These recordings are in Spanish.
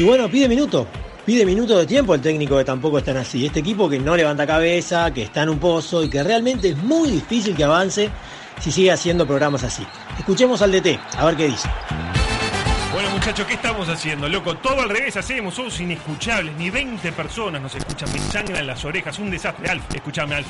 Y bueno, pide minuto. Pide minuto de tiempo el técnico que tampoco están así. Este equipo que no levanta cabeza, que está en un pozo y que realmente es muy difícil que avance si sigue haciendo programas así. Escuchemos al DT, a ver qué dice. Bueno, muchachos, ¿qué estamos haciendo, loco? Todo al revés hacemos, somos inescuchables. Ni 20 personas nos escuchan, me sangran las orejas. Un desastre. Alf, escúchame, Alf.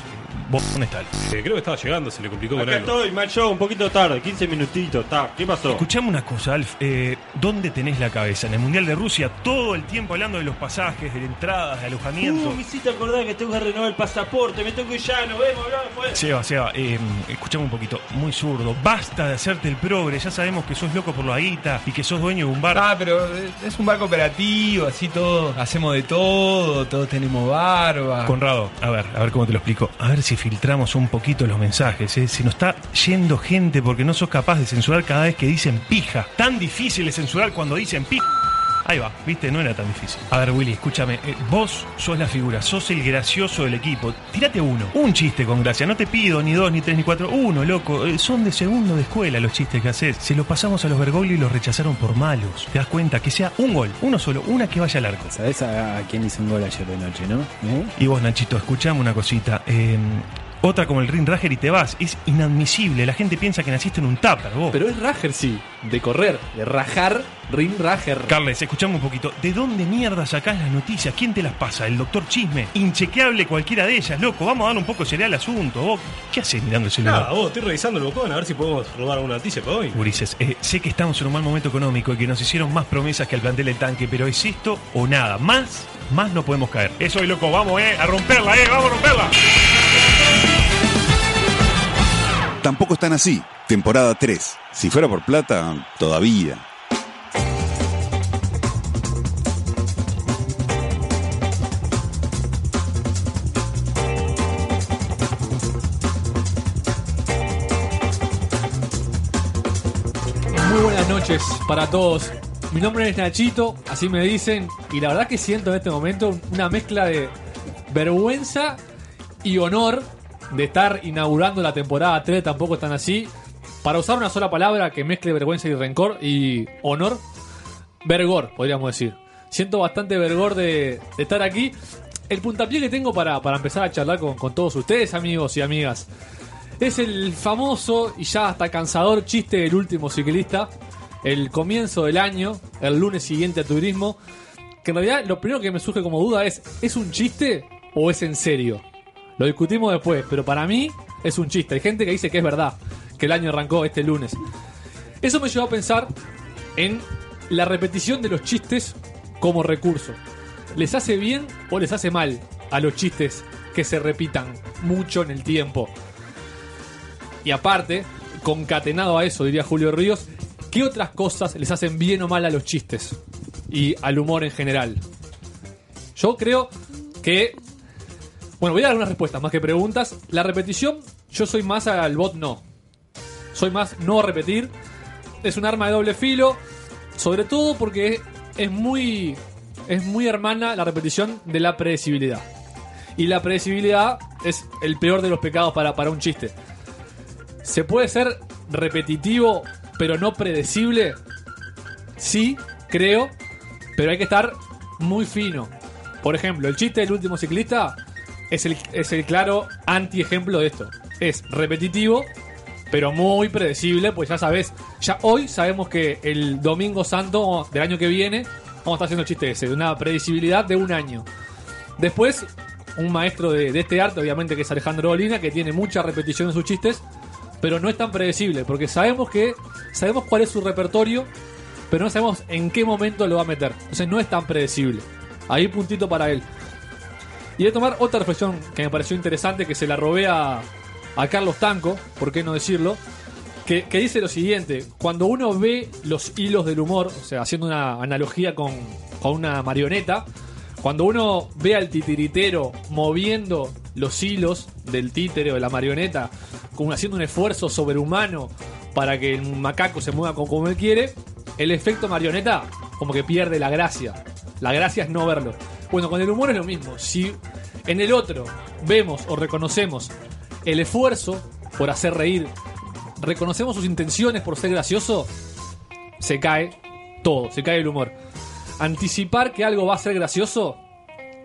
¿Vos dónde está? Eh, creo que estaba llegando, se le complicó con Acá algo. estoy, macho, un poquito tarde, 15 minutitos. ta. ¿Qué pasó? Escuchame una cosa, Alf. eh, ¿Dónde tenés la cabeza? En el Mundial de Rusia, todo el tiempo hablando de los pasajes, de entradas, de alojamiento. Uh, me hiciste acordar que tengo que renovar el pasaporte, me tengo que ir ya, nos vemos, después. Seba, Seba, eh, escuchame un poquito, muy zurdo. Basta de hacerte el progre, ya sabemos que sos loco por la guita y que sos dueño de un bar. Ah, pero es un barco operativo, así todo, hacemos de todo, todos tenemos barba. Conrado, a ver, a ver cómo te lo explico. A ver si filtramos un poquito los mensajes. ¿eh? Se nos está yendo gente porque no sos capaz de censurar cada vez que dicen pija. Tan difícil es censurar cuando dicen pija. Ahí va, viste, no era tan difícil. A ver, Willy, escúchame. eh, vos sos la figura, sos el gracioso del equipo. Tírate uno. Un chiste con gracia. No te pido ni dos, ni tres, ni cuatro. Uno, loco. Eh, son de segundo de escuela los chistes que haces. Se los pasamos a los Bergoglio y los rechazaron por malos. ¿Te das cuenta? Que sea un gol, uno solo, una que vaya al arco. ¿Sabés a, a quién hizo un gol ayer de noche, no? ¿Eh? Y vos, Nachito, escuchame una cosita. eh, otra como el Ring Rager y te vas. Es inadmisible. La gente piensa que naciste en un tupper, vos. Pero es Rager, sí. De correr, de rajar, ring Rager. Carles, escuchame un poquito. ¿De dónde mierda sacás las noticias? ¿Quién te las pasa? ¿El doctor Chisme? Inchequeable cualquiera de ellas, loco. Vamos a darle un poco seriedad al asunto. ¿Vos qué haces mirando el celular? Nada, vos, estoy revisando el bocón a ver si podemos robar alguna noticia para hoy. Ulises, eh, sé que estamos en un mal momento económico y que nos hicieron más promesas que al plantel del tanque, pero es esto o nada. Más, más no podemos caer. Eso es loco, vamos, eh, a romperla, eh, vamos a romperla. Tampoco están así. Temporada 3. Si fuera por plata, todavía. Muy buenas noches para todos. Mi nombre es Nachito, así me dicen, y la verdad que siento en este momento una mezcla de vergüenza y honor de estar inaugurando la temporada 3, tampoco están así. Para usar una sola palabra que mezcle vergüenza y rencor y honor, vergor, podríamos decir. Siento bastante vergor de, estar aquí. El puntapié que tengo para, para empezar a charlar con, con todos ustedes, amigos y amigas, es el famoso y ya hasta cansador chiste del último ciclista. El comienzo del año, el lunes siguiente a turismo. Que en realidad lo primero que me surge como duda es: ¿es un chiste o es en serio? Lo discutimos después, pero para mí es un chiste. Hay gente que dice que es verdad, que el año arrancó este lunes. Eso me llevó a pensar en la repetición de los chistes como recurso. ¿Les hace bien o les hace mal a los chistes que se repitan mucho en el tiempo? Y aparte, concatenado a eso, diría Julio Ríos, ¿qué otras cosas les hacen bien o mal a los chistes? Y al humor en general. Yo creo que... Bueno, voy a dar unas respuestas más que preguntas. La repetición, yo soy más al bot no. Soy más no repetir. Es un arma de doble filo. Sobre todo porque es muy... Es muy hermana la repetición de la predecibilidad. Y la predecibilidad es el peor de los pecados para, para un chiste. ¿Se puede ser repetitivo pero no predecible? Sí, creo, pero hay que estar muy fino. Por ejemplo, el chiste del último ciclista es el, es el claro anti-ejemplo de esto. Es repetitivo, pero muy predecible, pues ya sabes, ya hoy sabemos que el domingo santo del año que viene vamos a estar haciendo el chiste ese, de una predecibilidad de un año. Después, un maestro de, de este arte, obviamente que es Alejandro Olina, que tiene mucha repetición en sus chistes, pero no es tan predecible, porque sabemos que sabemos cuál es su repertorio, pero no sabemos en qué momento lo va a meter. Entonces no es tan predecible. Ahí puntito para él. Y voy a tomar otra reflexión que me pareció interesante, que se la robé a, a Carlos Tanco, por qué no decirlo, que, dice lo siguiente, cuando uno ve los hilos del humor, o sea, haciendo una analogía con, con una marioneta, cuando uno ve al titiritero moviendo los hilos del títere o de la marioneta, como haciendo un esfuerzo sobrehumano para que el macaco se mueva como él quiere, el efecto marioneta como que pierde la gracia. La gracia es no verlo. Bueno, con el humor es lo mismo. Si en el otro vemos o reconocemos el esfuerzo por hacer reír, reconocemos sus intenciones por ser gracioso, se cae todo, se cae el humor. anticipar que algo va a ser gracioso,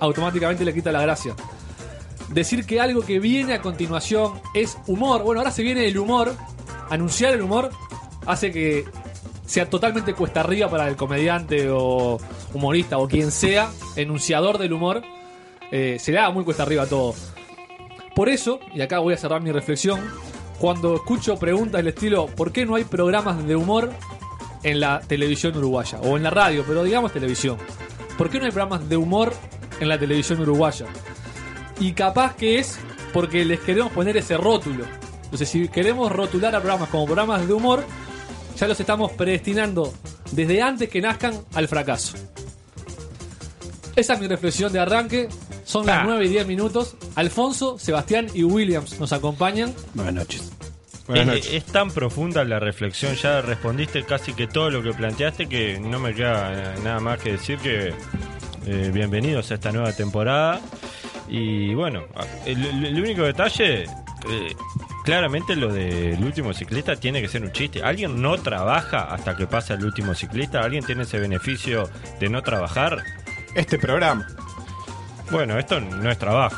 automáticamente le quita la gracia. Decir que algo que viene a continuación es humor, bueno, ahora se viene el humor, anunciar el humor hace que sea totalmente cuesta arriba para el comediante o humorista o quien sea, enunciador del humor, eh, se le haga muy cuesta arriba todo. Por eso, y acá voy a cerrar mi reflexión, cuando escucho preguntas del estilo ¿por qué no hay programas de humor en la televisión uruguaya? O en la radio, pero digamos televisión. ¿Por qué no hay programas de humor en la televisión uruguaya? Y capaz que es porque les queremos poner ese rótulo. Entonces, si queremos rotular a programas como programas de humor, ya los estamos predestinando desde antes que nazcan al fracaso. Esa es mi reflexión de arranque. Son las 9 y 10 minutos. Alfonso, Sebastián y Williams nos acompañan. Buenas noches. Es, es tan profunda la reflexión, ya respondiste casi que todo lo que planteaste que no me queda eh, nada más que decir que eh, bienvenidos a esta nueva temporada. Y bueno, el único detalle, eh, claramente lo del último ciclista tiene que ser un chiste. ¿Alguien no trabaja hasta que pasa el último ciclista? ¿Alguien tiene ese beneficio de no trabajar? Este programa. Bueno, esto no es trabajo.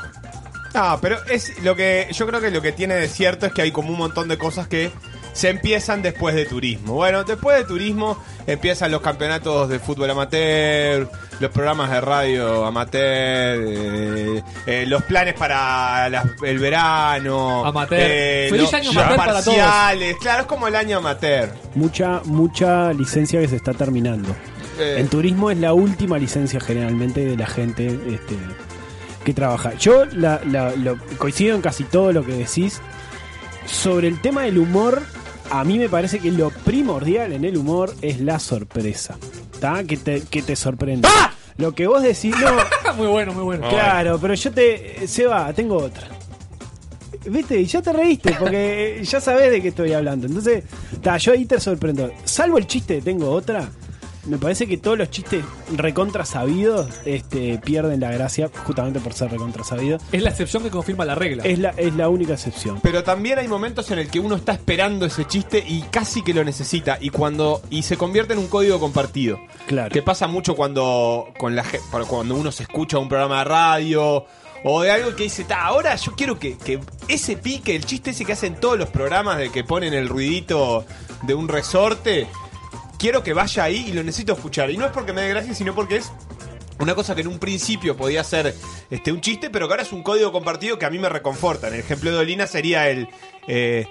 No, pero es lo que yo creo que lo que tiene de cierto es que hay como un montón de cosas que se empiezan después de turismo. Bueno, después de turismo empiezan los campeonatos de fútbol amateur, los programas de radio amateur, eh, eh, los planes para el verano, Amateur. eh, Feliz los- año amateur para todos. parciales. Claro, es como el año amateur. Mucha, mucha licencia que se está terminando. Eh, En turismo es la última licencia generalmente de la gente este, que trabaja. Yo la- la- lo- coincido en casi todo lo que decís. Sobre el tema del humor, a mí me parece que lo primordial en el humor es la sorpresa. ¿tá? Que, te, que te sorprende. Lo que vos decís, no, muy bueno, muy bueno. Claro, pero yo te. Se va, tengo otra. ¿Viste? Y ya te reíste, porque ya sabés de qué estoy hablando. Entonces, ta, yo ahí te sorprendo. Salvo el chiste tengo otra, me parece que todos los chistes recontra sabidos este, pierden la gracia justamente por ser recontra sabidos. Es la excepción que confirma la regla. Es la, es la única excepción. Pero también hay momentos en el que uno está esperando ese chiste y casi que lo necesita y cuando y se convierte en un código compartido. Claro. Que pasa mucho cuando con la cuando uno se escucha un programa de radio o de algo que dice, "Ta, ahora yo quiero que, que ese pique, el chiste ese que hacen todos los programas de que ponen el ruidito de un resorte, quiero que vaya ahí y lo necesito escuchar." Y no es porque me dé gracia, sino porque es una cosa que en un principio podía ser este, un chiste, pero que ahora es un código compartido que a mí me reconforta. En el ejemplo de Olina sería el... eh,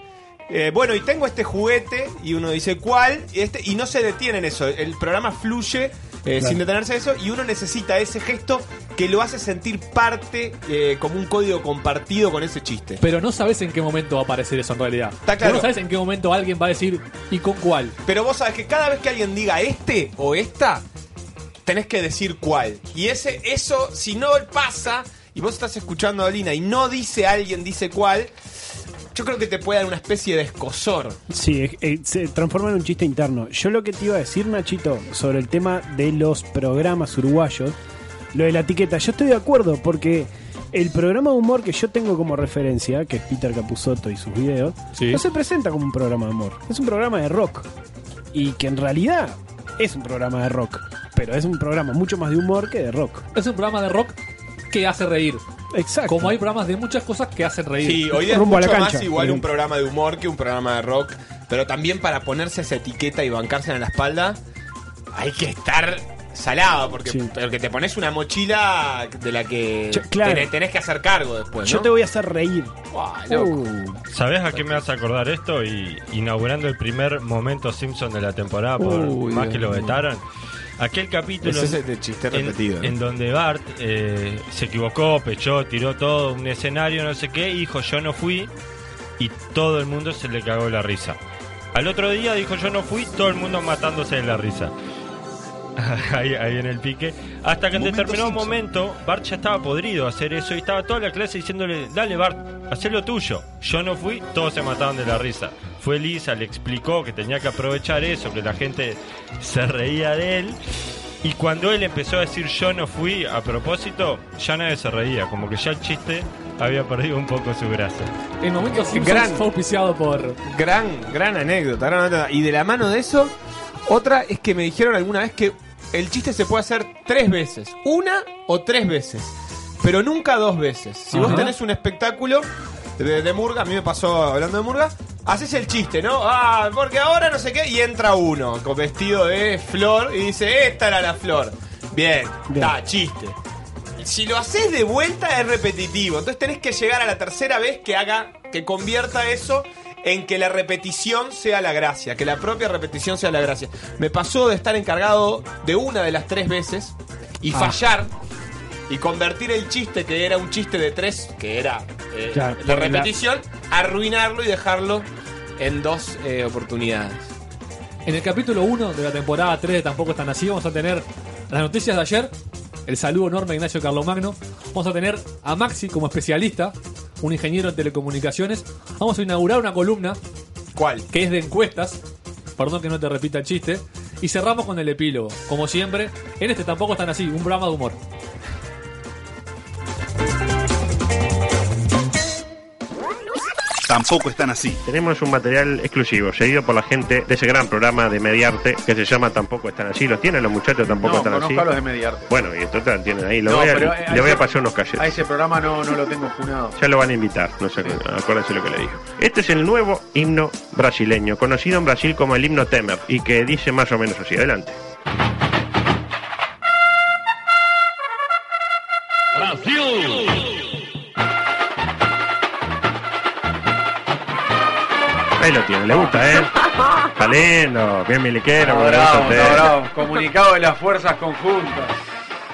eh, bueno, y tengo este juguete y uno dice cuál, este, y no se detiene en eso. El programa fluye eh, sin detenerse en eso y uno necesita ese gesto que lo hace sentir parte eh, como un código compartido con ese chiste. Pero no sabes en qué momento va a aparecer eso en realidad. Está claro. Vos no sabes en qué momento alguien va a decir y con cuál. Pero vos sabés que cada vez que alguien diga este o esta, tenés que decir cuál. Y ese, eso, si no pasa, y vos estás escuchando a Olina y no dice alguien, dice cuál, yo creo que te puede dar una especie de escosor. Sí, eh, eh, se transforma en un chiste interno. Yo lo que te iba a decir, Nachito, sobre el tema de los programas uruguayos, lo de la etiqueta, yo estoy de acuerdo porque el programa de humor que yo tengo como referencia, que es Peter Capusotto y sus videos, Sí. no se presenta como un programa de humor, es un programa de rock. Y que en realidad es un programa de rock, pero es un programa mucho más de humor que de rock. Es un programa de rock que hace reír. Exacto. Como hay programas de muchas cosas que hacen reír. Sí, hoy día es Rumbo a la mucho cancha, más igual un programa de humor que un programa de rock, pero también para ponerse esa etiqueta y bancarse en la espalda, hay que estar salado, porque, Sí. porque te pones una mochila de la que Yo- claro. tenés, tenés que hacer cargo después. Yo te voy a hacer reír. Uh, ¿Sabés a qué me vas a acordar esto? Y inaugurando el primer momento Simpson de la temporada, por Uy, más Dios que lo mío. vetaron. Aquel capítulo Ese es el de chiste en, donde Bart eh, se equivocó, pechó, tiró todo, un escenario, no sé qué, y dijo yo no fui, y todo el mundo se le cagó la risa. Al otro día dijo yo no fui, todo el mundo matándose de la risa. ahí, ahí en el pique. Hasta que en determinado Simpson. momento Bart ya estaba podrido hacer eso y estaba toda la clase diciéndole, dale Bart, haz lo tuyo. Yo no fui, todos se mataban de la risa. Fue Lisa, le explicó que tenía que aprovechar eso, que la gente se reía de él. Y cuando él empezó a decir yo no fui a propósito, ya nadie se reía, como que ya el chiste había perdido un poco su gracia. En momentos Simpsons Gran- fue auspiciado por. Gran, gran anécdota, gran anécdota. Y de la mano de eso, otra es que me dijeron alguna vez que el chiste se puede hacer tres veces. Una o tres veces. Pero nunca dos veces. Si vos tenés un espectáculo de, de Murga, a mí me pasó hablando de Murga, haces el chiste, ¿no? Ah, porque ahora no sé qué, y entra uno con vestido de flor y dice, esta era la flor. Bien, da, chiste. Si lo haces de vuelta es repetitivo, entonces tenés que llegar a la tercera vez que haga, que convierta eso en que la repetición sea la gracia, que la propia repetición sea la gracia. Me pasó de estar encargado de una de las tres veces y Ah. fallar y convertir el chiste que era un chiste de tres, que era eh, Claro, la porque la- repetición, arruinarlo y dejarlo en dos eh, oportunidades. En el capítulo 1 de la temporada 3 de Tampoco están así, vamos a tener las noticias de ayer, el saludo enorme a Ignacio Carlomagno, vamos a tener a Maxi como especialista, un ingeniero en telecomunicaciones, vamos a inaugurar una columna ¿Cuál? que es de encuestas, perdón que no te repita el chiste, y cerramos con el epílogo, como siempre, en este Tampoco están así, un programa de humor. Tampoco están así. Tenemos un material exclusivo, seguido por la gente de ese gran programa de Mediarte que se llama Tampoco están así. ¿Los tienen los muchachos? Tampoco No, están así. a los de Mediarte. Bueno, y entonces lo tienen ahí. Lo No, voy a- pero, eh, le voy a pasar unos A cachetes. ese programa no, no lo tengo funado. Ya lo van a invitar, no sé, acuérdense lo que le dijo. Este es el nuevo himno brasileño, conocido en Brasil como el himno Temer, y que dice más o menos así. Adelante. Ahí lo tiene, le gusta, ¿eh? Está lindo, bien miliquero, gusta a Bravo. Comunicado de las fuerzas conjuntas.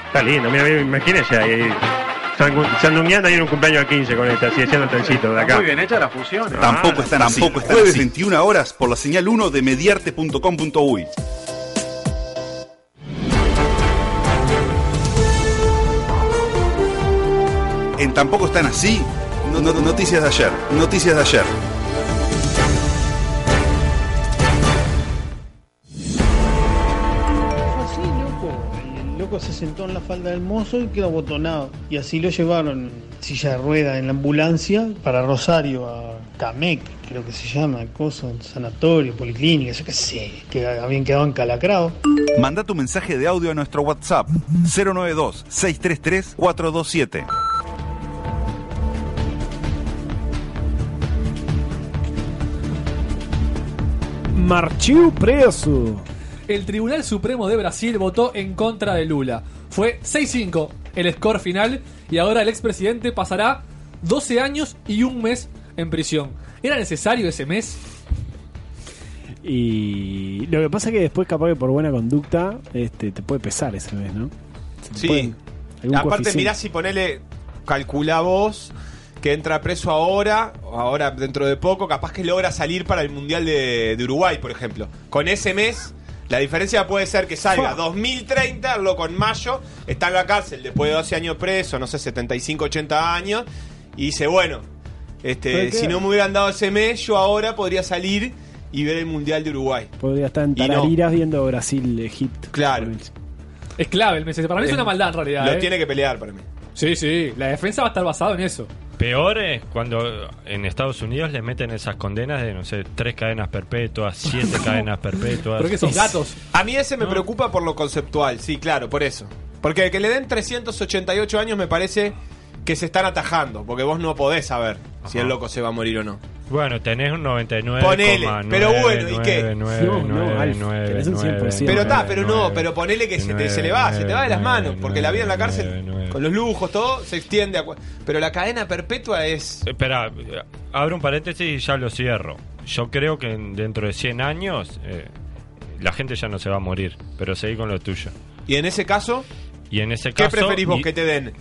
Está lindo, mira, mira, imagínense ahí. Sandunguiana ahí en un cumpleaños de 15 con este, así haciendo el trencito de acá. muy bien hecha la fusión. ¿eh? Tampoco están así. tampoco están Jueves así. 21 horas por la señal 1 de mediarte.com.uy. En Tampoco están así. no- no- noticias de ayer. Noticias de ayer. Se sentó en la falda del mozo y quedó abotonado. Y así lo llevaron en silla de rueda en la ambulancia para Rosario, a Camec, creo que se llama, cosa, sanatorio, policlínica, yo qué sé, que habían quedado encalacrados. Manda tu mensaje de audio a nuestro WhatsApp 092 633 427. Marchiu preso. El Tribunal Supremo de Brasil votó en contra de Lula. Fue 6-5 el score final y ahora el expresidente pasará 12 años y un mes en prisión. ¿Era necesario ese mes? Y lo que pasa es que después, capaz que por buena conducta, este, te puede pesar ese mes, ¿no? Sí. Aparte, mirá si ponele, calcula vos que entra preso ahora, ahora dentro de poco, capaz que logra salir para el Mundial de, de Uruguay, por ejemplo. Con ese mes, la diferencia puede ser que salga Fua. 2030, loco, en mayo, está en la cárcel después de 12 años preso, no sé, 75, 80 años, y dice, bueno, este, si no me hubieran dado ese mes, yo ahora podría salir y ver el Mundial de Uruguay. Podría estar en Y no. Tarariras viendo Brasil-Egipto. Claro. Es clave el mes. Para mí es una maldad en realidad. Lo ¿eh? tiene que pelear para mí. Sí, sí. La defensa va a estar basada en eso. Peor es cuando en Estados Unidos le meten esas condenas de, no sé, tres cadenas perpetuas, siete cadenas perpetuas. Pero que son gatos. A mí ese me preocupa por lo conceptual, sí, claro, por eso. Porque que le den 388 años me parece que se están atajando, porque vos no podés saber si el loco se va a morir o no. Bueno, tenés un 99. Ponele, pero bueno, ¿y qué? No, no, Alf, tenés un 100%. Pero está, pero no, pero ponele que se, te- se le va, se te va de las manos, porque la vida en la cárcel, con los lujos, todo, se extiende. a cu- pero la cadena perpetua es... Espera, abro un paréntesis y ya lo cierro. Yo creo que en- dentro de 100 años eh, la gente ya no se va a morir, pero seguí con lo tuyo. Y en ese caso, Y en ese ¿qué caso. preferís vos? y- ¿Que te den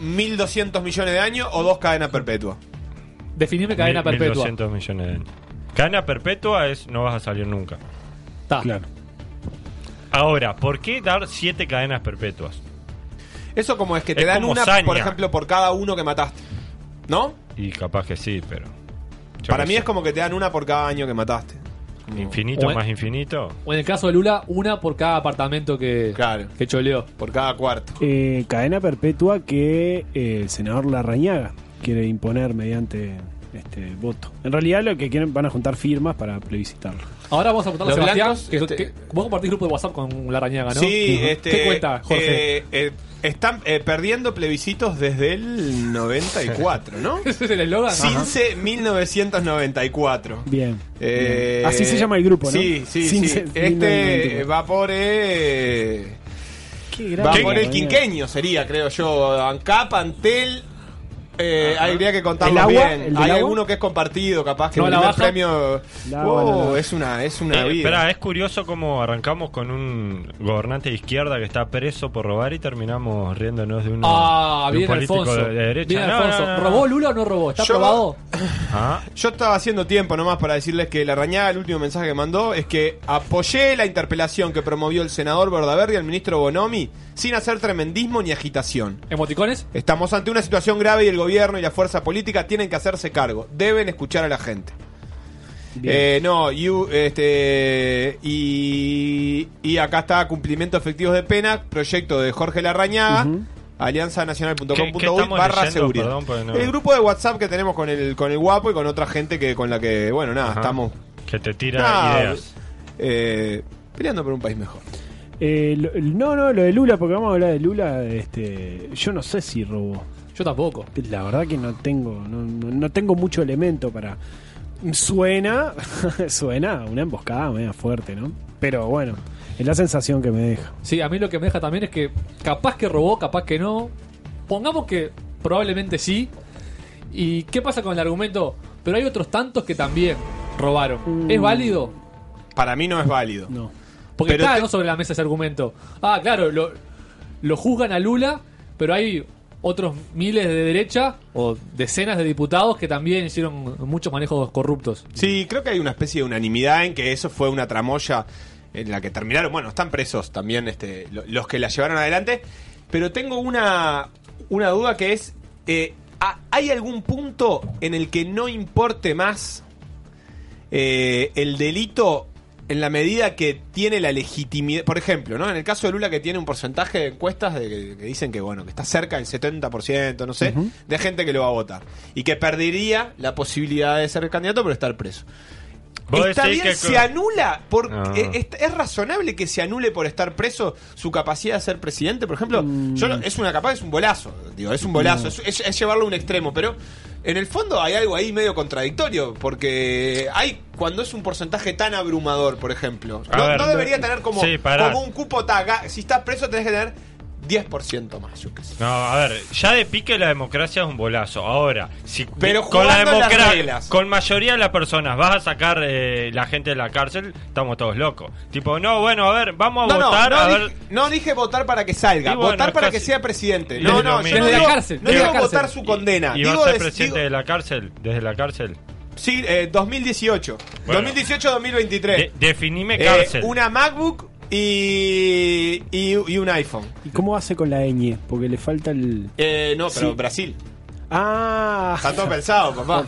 1.200 millones de años o dos cadenas perpetuas? Definime cadena perpetua. 1200 millones de años. Cadena perpetua es no vas a salir nunca. Está. Claro. Ahora, ¿por qué dar siete cadenas perpetuas? Eso como es que te Es dan como una, saña. por ejemplo, por cada uno que mataste. ¿No? Y capaz que sí, pero. yo Para qué mí sé. es como que te dan una por cada año que mataste. Infinito en- más infinito. O en el caso de Lula, una por cada apartamento que, que choleó. Por cada cuarto. Eh, cadena perpetua que eh, el senador Larrañaga quiere imponer mediante este voto. En realidad lo que quieren van a juntar firmas para plebiscitarlo. Ahora vamos a a Los Sebastián. blancos, que- este- que- vos compartís grupo de WhatsApp con la arañaga, ¿no? Sí, este, ¿Qué cuenta, Jorge? eh, eh, están eh, perdiendo plebiscitos desde el 94, ¿no? ¿Ese es el eslogan? Cince 1994. Bien. Eh, bien. Así se llama el grupo, ¿no? Sí, sí, Cince- sí. Este 1994. va por eh, Qué va grande, por el quinqueño sería, creo yo. ANCAP, Antel. Eh, habría que contarlo ¿El agua? bien. ¿El Hay agua? alguno que es compartido, capaz que No, el la primer baja. premio. La Oh, agua, la- es una, es una Eh, vida. espera, es curioso cómo arrancamos con un gobernante de izquierda que está preso por robar y terminamos riéndonos de uno Ah, de un político Alfonso. de derecha. Bien No, Alfonso. no, no, no. ¿Robó Lula o no robó? ¿Está Yo- probado? Ah, Yo estaba haciendo tiempo nomás para decirles que la rañada, el último mensaje que mandó es que apoyé la interpelación que promovió el senador Verdaverri al ministro Bonomi sin hacer tremendismo ni agitación. ¿Emoticones? Estamos ante una situación grave y el gobierno y la fuerza política tienen que hacerse cargo. Deben escuchar a la gente. Eh, no, y, este, y, y acá está cumplimiento efectivos de pena, proyecto de Jorge Larrañaga, ¿Qué- qué alianzanacional.com.uy barra leyendo? seguridad. Perdón, porque no- El grupo de WhatsApp que tenemos con el, con el guapo y con otra gente que con la que, bueno, nada, Ajá. estamos que te tira nada, ideas. eh, peleando por un país mejor. Eh, lo- no, no, lo de Lula, porque vamos a hablar de Lula. Este, yo no sé si robó. Yo tampoco. La verdad que no tengo, no, no- no tengo mucho elemento para. Suena, suena una emboscada media fuerte, ¿no? Pero bueno, es la sensación que me deja. Sí, a mí lo que me deja también es que capaz que robó, capaz que no. Pongamos que probablemente sí. ¿Y qué pasa con el argumento? Pero hay otros tantos que también robaron. ¿Es válido? Para mí no es válido. No. Porque Pero está te- ¿no? sobre la mesa ese argumento. Ah, claro, lo, lo juzgan a Lula, pero hay otros miles de derecha o decenas de diputados que también hicieron muchos manejos corruptos. Sí, creo que hay una especie de unanimidad en que eso fue una tramoya en la que terminaron. Bueno, están presos también este, lo- los que la llevaron adelante. Pero tengo una, una duda que es: eh, ¿ha- ¿hay algún punto en el que no importe más eh, el delito en la medida que tiene la legitimidad? Por ejemplo, ¿no? En el caso de Lula, que tiene un porcentaje de encuestas de que, que dicen que, bueno, que está cerca del 70%, no sé, de gente que lo va a votar. Y que perdería la posibilidad de ser candidato por estar preso. Está bien, que- se anula por No. eh, es, es razonable que se anule por estar preso su capacidad de ser presidente, por ejemplo. Yo no- es una capaz es un bolazo, digo, es un bolazo, No. es, es- es llevarlo a un extremo, pero en el fondo hay algo ahí medio contradictorio, porque hay cuando es un porcentaje tan abrumador, por ejemplo, A no, ver, no debería tener como, sí, pará. como un cupo taga, si estás preso tenés que tener 10% más, yo qué sé. No, a ver, ya de pique la democracia es un bolazo. Ahora, si Pero con la democracia, con mayoría de las personas vas a sacar eh, la gente de la cárcel, estamos todos locos. Tipo, no, bueno, a ver, vamos a No, votar, no, a dije, ver. no dije votar para que salga, bueno, votar para casi- que sea presidente. No, no, yo no Desde la digo, cárcel, no digo la cárcel. votar su condena. ¿Y digo va a ser presidente digo- de la cárcel? ¿Desde la cárcel? Sí, eh, 2018. Bueno. 2018-2023. De- definime Eh, cárcel. una MacBook y, y, y un iPhone. ¿Y cómo hace con la ñ? Porque le falta el. Eh, no, pero Sí. Brasil. Ah, Está todo pensado, papá. por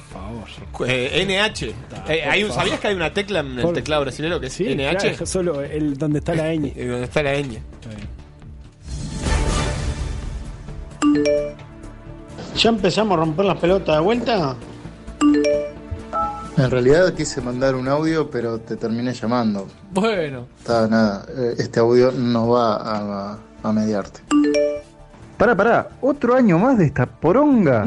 favor. Eh, NH. Eh, hay un- por ¿Sabías favor. que hay una tecla en el Por- teclado brasileño que es Sí, NH? claro, solo el donde está la ñ. ¿Dónde está la ñ? ¿Ya empezamos a romper las pelotas de vuelta? En realidad quise mandar un audio, pero te terminé llamando. Bueno, Está nada, eh, este audio no va a, a mediarte. Pará, pará, otro año más de esta poronga.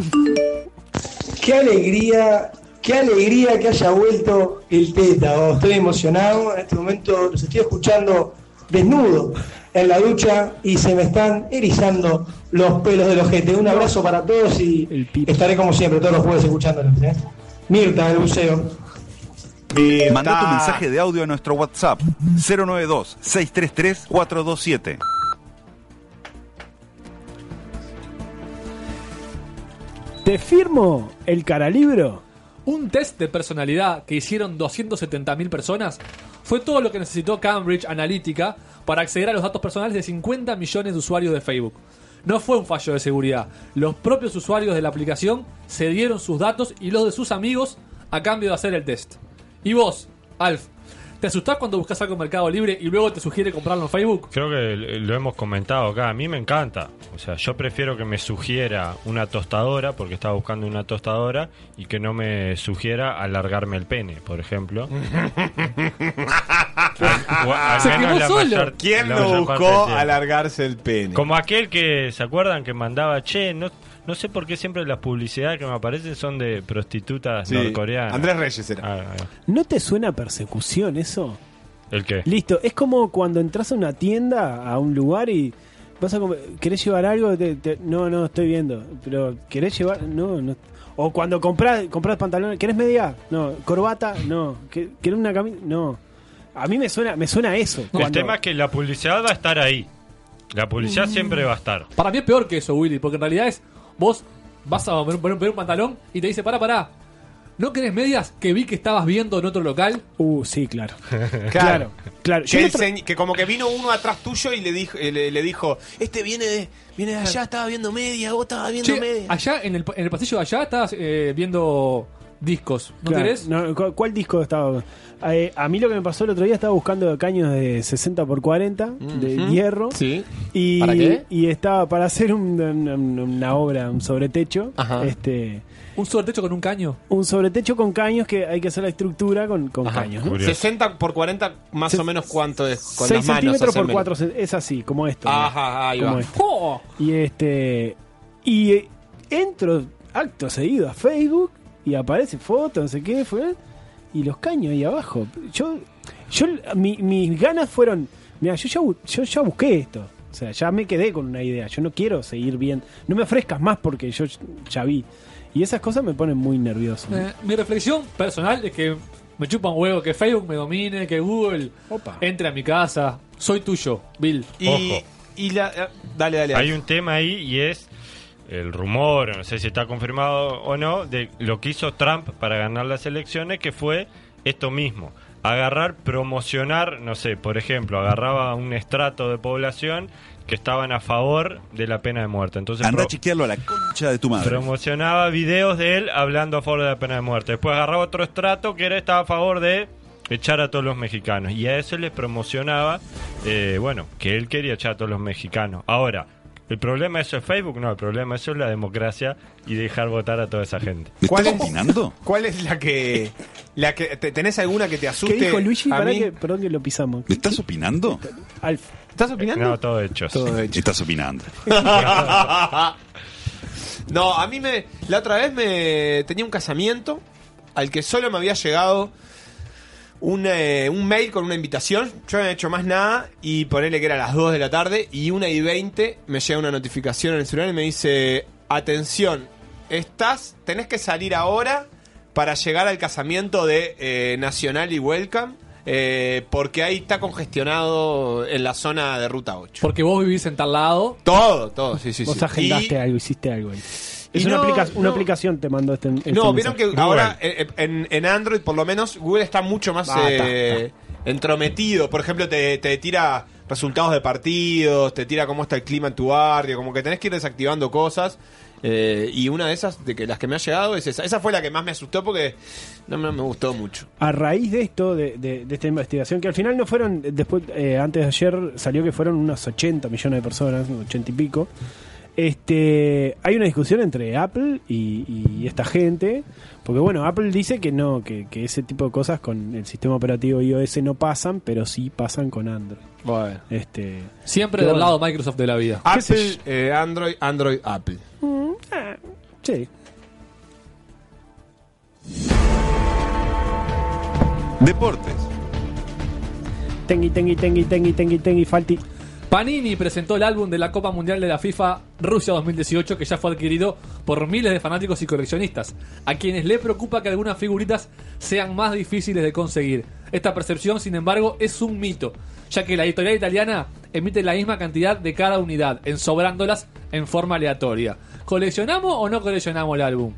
Qué alegría, qué alegría que haya vuelto el Teta. oh, estoy emocionado. En este momento los estoy escuchando desnudo en la ducha y se me están erizando los pelos del ojete. Un abrazo para todos y estaré como siempre todos los jueves escuchándolos. ¿eh? Mirta del buceo. Manda tu mensaje de audio a nuestro WhatsApp 092-633-427. ¿Te firmo el caralibro? un test de personalidad que hicieron 270.000 personas fue todo lo que necesitó Cambridge Analytica para acceder a los datos personales de 50 millones de usuarios de Facebook. No fue un fallo de seguridad. Los propios usuarios de la aplicación cedieron sus datos y los de sus amigos a cambio de hacer el test. Y vos, Alf, ¿Te asustás cuando buscas algo en Mercado Libre y luego te sugiere comprarlo en Facebook? Creo que lo hemos comentado acá. A mí me encanta. O sea, yo prefiero que me sugiera una tostadora, porque estaba buscando una tostadora, y que no me sugiera alargarme el pene, por ejemplo. Se la solo. ¿Quién parte buscó alargarse el pene? Como aquel que, ¿se acuerdan? Que mandaba, che, no, no sé por qué siempre las publicidades que me aparecen son de prostitutas Sí, norcoreanas. Andrés Reyes era. Ah, ah. ¿No te suena persecución eso? ¿El qué? Listo, es como cuando entras a una tienda, a un lugar y vas a comer- ¿querés llevar algo? Te- te- no, no, estoy viendo. Pero ¿querés llevar? No, no. O cuando compras, compras pantalones, ¿querés media? No, corbata, no. ¿Quer- ¿Querés una camisa? No. A mí me suena, me suena a eso. El Cuando- tema es que la publicidad va a estar ahí. La publicidad Mm. siempre va a estar. Para mí es peor que eso, Willy, porque en realidad es vos vas a poner, un pantalón y te dice, para, para. ¿No querés medias que vi que estabas viendo en otro local? Uh, sí, claro. Claro, claro. Que, otro- como que vino uno atrás tuyo y le dijo, eh, le, le dijo este viene de, viene de allá, estaba viendo media, vos estabas viendo Che, media. allá en el, en el pasillo de allá estabas eh, viendo discos. ¿No Claro, querés? no, ¿cu- ¿Cuál disco estaba? Eh, a mí lo que me pasó el otro día estaba buscando caños de 60 por 40 de hierro. Sí. Y, ¿Para qué? y estaba para hacer un- una, una obra, un sobretecho. Ajá. Este, ¿Un sobretecho con un caño? un sobretecho con caños que hay que hacer la estructura con, con caños. ¿no? 60 por 40 más o menos cuánto es con 6 las manos. centímetros por hacen 4 es así, como esto. Ajá, ahí como va. esto. Y este y eh, entro acto seguido a Facebook y aparece foto, no sé qué, fue y los caños ahí abajo. Yo yo mi- mis ganas fueron, mira, yo ya, yo ya busqué esto. O sea, ya me quedé con una idea. Yo no quiero seguir bien. No me ofrezcas más porque yo ya vi. Y esas cosas me ponen muy nervioso. Eh, mi reflexión personal es que me chupa un huevo que Facebook me domine, que Google entre a mi casa. Soy tuyo, Bill. Ojo. Y la, eh, dale, dale. Hay un tema ahí y es el rumor, no sé si está confirmado o no, de lo que hizo Trump para ganar las elecciones, que fue esto mismo. Agarrar, promocionar, no sé, por ejemplo, agarraba un estrato de población que estaban a favor de la pena de muerte. Entonces Anda a chequearlo a la concha de tu madre. promocionaba videos de él hablando a favor de la pena de muerte. Después agarraba otro estrato que era estaba a favor de echar a todos los mexicanos. Y a eso les promocionaba, eh, bueno, que él quería echar a todos los mexicanos. Ahora, ¿el problema eso es Facebook? No, el problema eso es la democracia y dejar votar a toda esa gente. ¿Cuál es, ¿Cuál es la que la que te- tenés alguna que te asuste? ¿Qué dijo Luigi? A Pará mí- que, perdón que lo pisamos. ¿Me estás opinando? Alf. ¿Estás opinando? No, todo hechos. Todo hecho. Estás opinando. no, a mí me. La otra vez me. Tenía un casamiento al que solo me había llegado un, eh, un mail con una invitación. Yo no había hecho más nada y ponerle que era las 2 de la tarde y una y 20 me llega una notificación en el celular y me dice: Atención, estás. Tenés que salir ahora para llegar al casamiento de eh, Nacional y Welcome. eh, porque ahí está congestionado en la zona de ruta 8. Porque vos vivís en tal lado. Todo, todo, sí, sí, Vos sí. agendaste Y- algo, hiciste algo ahí. Y Es una, no, aplica- una no. aplicación te mandó este, este No, vieron mensaje. que ahora eh, en, en Android, por lo menos, Google está mucho más Ah, está, eh, entrometido. Por ejemplo, te, te tira resultados de partidos, te tira cómo está el clima en tu barrio, como que tenés que ir desactivando cosas. eh, y una de esas, de que las que me ha llegado, es esa. Esa fue la que más me asustó porque no me, me gustó mucho. A raíz de esto, de, de- de esta investigación, que al final no fueron, después, eh, antes de ayer salió que fueron unos 80 millones de personas, 80 y pico. Este, hay una discusión entre Apple y, y esta gente, porque bueno, Apple dice que no, que, que ese tipo de cosas con el sistema operativo iOS no pasan, pero sí pasan con Android. Bueno. Este, Siempre del bueno. lado Microsoft de la vida. ¿Qué sé Apple, eh, Android, Android, Apple. Mm, ah, sí. Deportes. Tengui, tengui, tengui, tengui, tengui, tengui, falti. Panini presentó el álbum de la Copa Mundial de la FIFA Rusia 2018 que ya fue adquirido por miles de fanáticos y coleccionistas, a quienes le preocupa que algunas figuritas sean más difíciles de conseguir. Esta percepción, sin embargo, es un mito, ya que la editorial italiana emite la misma cantidad de cada unidad, ensobrándolas en forma aleatoria. ¿Coleccionamos o no coleccionamos el álbum?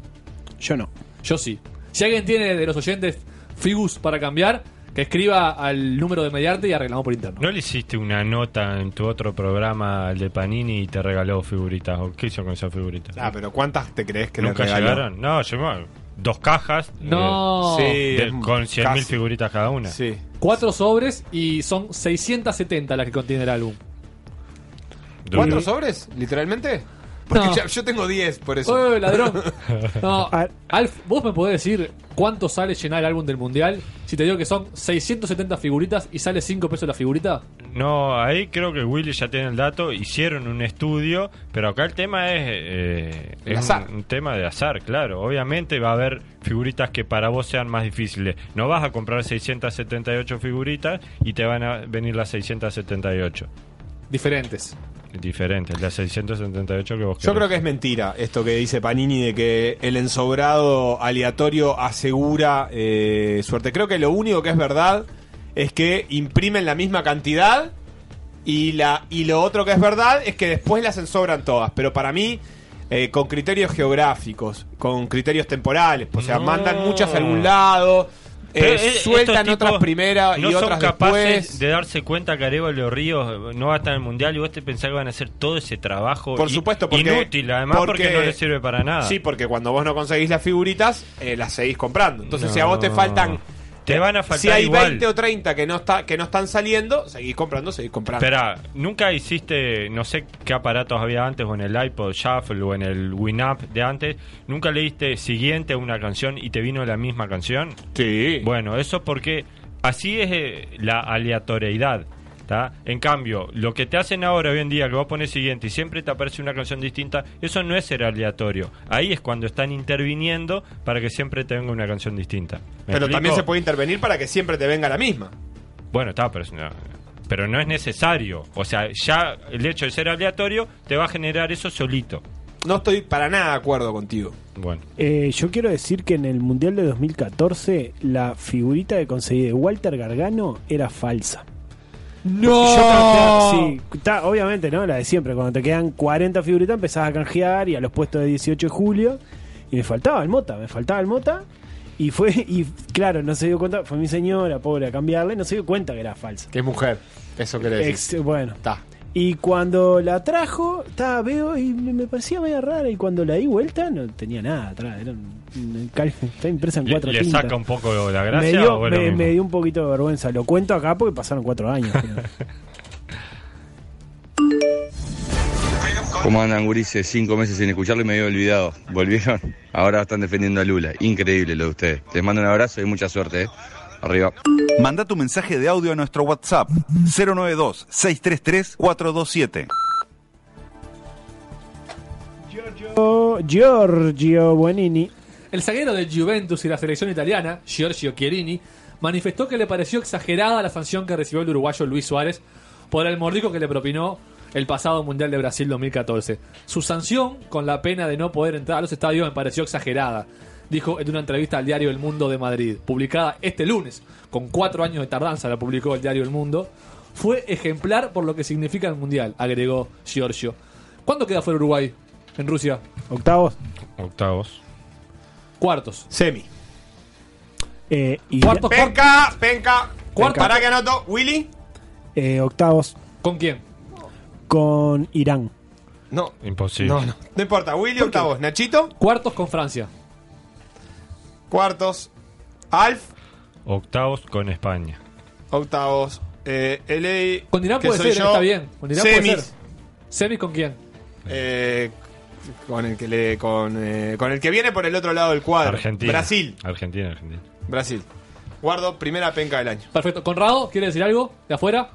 Yo no. Yo sí. Si alguien tiene de los oyentes figus para cambiar, que escriba al número de Mediarte y arreglamos por interno. ¿No le hiciste una nota en tu otro programa al de Panini y te regaló figuritas? ¿O qué hizo con esas figuritas? Ah, pero ¿cuántas te crees que le ¿Nunca regaló? llegaron? No, llegó. dos cajas. No. eh, Sí, de- con 100.000 casi. figuritas cada una. Sí. Cuatro sobres y son 670 las que contiene el álbum. ¿Cuántos sobres? ¿Literalmente? Porque No. ya- yo tengo 10, por eso. ¡Uy, ladrón! No, Alf, ¿vos me podés decir cuánto sale llenar el álbum del mundial? Si te digo que son 670 figuritas y sale 5 pesos la figurita. No, ahí creo que Willy ya tiene el dato. Hicieron un estudio, pero acá el tema es, eh, El es azar. Un, un tema de azar, claro. Obviamente va a haber figuritas que para vos sean más difíciles. No vas a comprar 678 figuritas y te van a venir las 678. Diferentes. Diferentes, las 678 que vos Yo creo que es mentira esto que dice Panini de que el ensobrado aleatorio asegura eh, suerte. Creo que lo único que es verdad es que imprimen la misma cantidad y, la, y lo otro que es verdad es que después las ensobran todas. Pero para mí, eh, con criterios geográficos, con criterios temporales, o sea, No. mandan muchas a algún lado, eh, eh, sueltan otras tipos primera y no son otras capaces después. de darse cuenta que Arevalo Ríos no va a estar en el mundial y vos te pensás que van a hacer todo ese trabajo Por supuesto, porque, inútil, además porque, no le sirve para nada. Sí, porque cuando vos no conseguís las figuritas, eh, las seguís comprando. Entonces, si a vos te No. faltan. Te van a Si hay igual. 20 o 30 que no, está, que no están saliendo, seguís comprando, seguís comprando. Espera, ¿nunca hiciste, no sé qué aparatos había antes, o en el iPod Shuffle o en el Winamp de antes, nunca leíste siguiente a una canción y te vino la misma canción? Sí. Bueno, eso es porque así es eh, la aleatoriedad. ¿Tá? En cambio, lo que te hacen ahora hoy en día, que vos pones siguiente y siempre te aparece una canción distinta, eso no es ser aleatorio. Ahí es cuando están interviniendo para que siempre te venga una canción distinta. ¿Me Pero explico? también se puede intervenir para que siempre te venga la misma. Bueno, está, pero, una- pero no es necesario. O sea, ya el hecho de ser aleatorio te va a generar eso solito. No estoy para nada de acuerdo contigo. Bueno. Eh, yo quiero decir que en el Mundial de 2014 la figurita que conseguí de Walter Gargano era falsa. ¡No! Yo sí, está, obviamente, ¿no? La de siempre. Cuando te quedan 40 figuritas empezás a canjear y a los puestos de 18 de julio. Y me faltaba el Mota, me faltaba el Mota. Y fue, y claro, no se dio cuenta, fue mi señora, pobre, a cambiarle, no se dio cuenta que era falsa. Que es mujer, eso querés. Ex- bueno. Está. Y cuando la trajo, estaba, veo y me parecía media rara. Y cuando la di vuelta, no tenía nada atrás. Era un- un cal- está impresa en ¿Le, cuatro le tintas. saca un poco la me gracia dio, o me- mismo? me dio un poquito de vergüenza. Lo cuento acá porque pasaron cuatro años. ¿Cómo andan, gurises? Cinco meses sin escucharlo y me había olvidado. ¿Volvieron? Ahora están defendiendo a Lula. Increíble lo de ustedes. Les mando un abrazo y mucha suerte, ¿eh? Arriba. Manda tu mensaje de audio a nuestro WhatsApp 092-633-427. Oh, Giorgio Buonini. El zaguero del Juventus y la selección italiana, Giorgio Chiellini, manifestó que le pareció exagerada la sanción que recibió el uruguayo Luis Suárez por el mordico que le propinó el pasado Mundial de Brasil 2014. Su sanción, con la pena de no poder entrar a los estadios, me pareció exagerada, dijo en una entrevista al diario El Mundo de Madrid, publicada este lunes, con cuatro años de tardanza la publicó el diario El Mundo. Fue ejemplar por lo que significa el Mundial, agregó Giorgio. ¿Cuándo queda fuera Uruguay? En Rusia. Octavos. Octavos. Cuartos. Semi. Eh, y Cuartos. Penca, penca. Cuarto. Para que anoto. Willy. eh, octavos ¿Con quién? con Irán. No. Imposible. No, no. No importa. Willy, octavos. Nachito. Cuartos con Francia. Cuartos. Alf. Octavos con España. Octavos. Eh, LA. Con Irán que puede soy ser, yo. está bien. Con Irán Semis. puede ser. ¿Semis con quién? Eh, con el que le con, eh, con el que viene por el otro lado del cuadro. Argentina. Brasil. Argentina, Argentina. Brasil. Guardo primera penca del año. Perfecto. ¿Conrado quiere decir algo de afuera?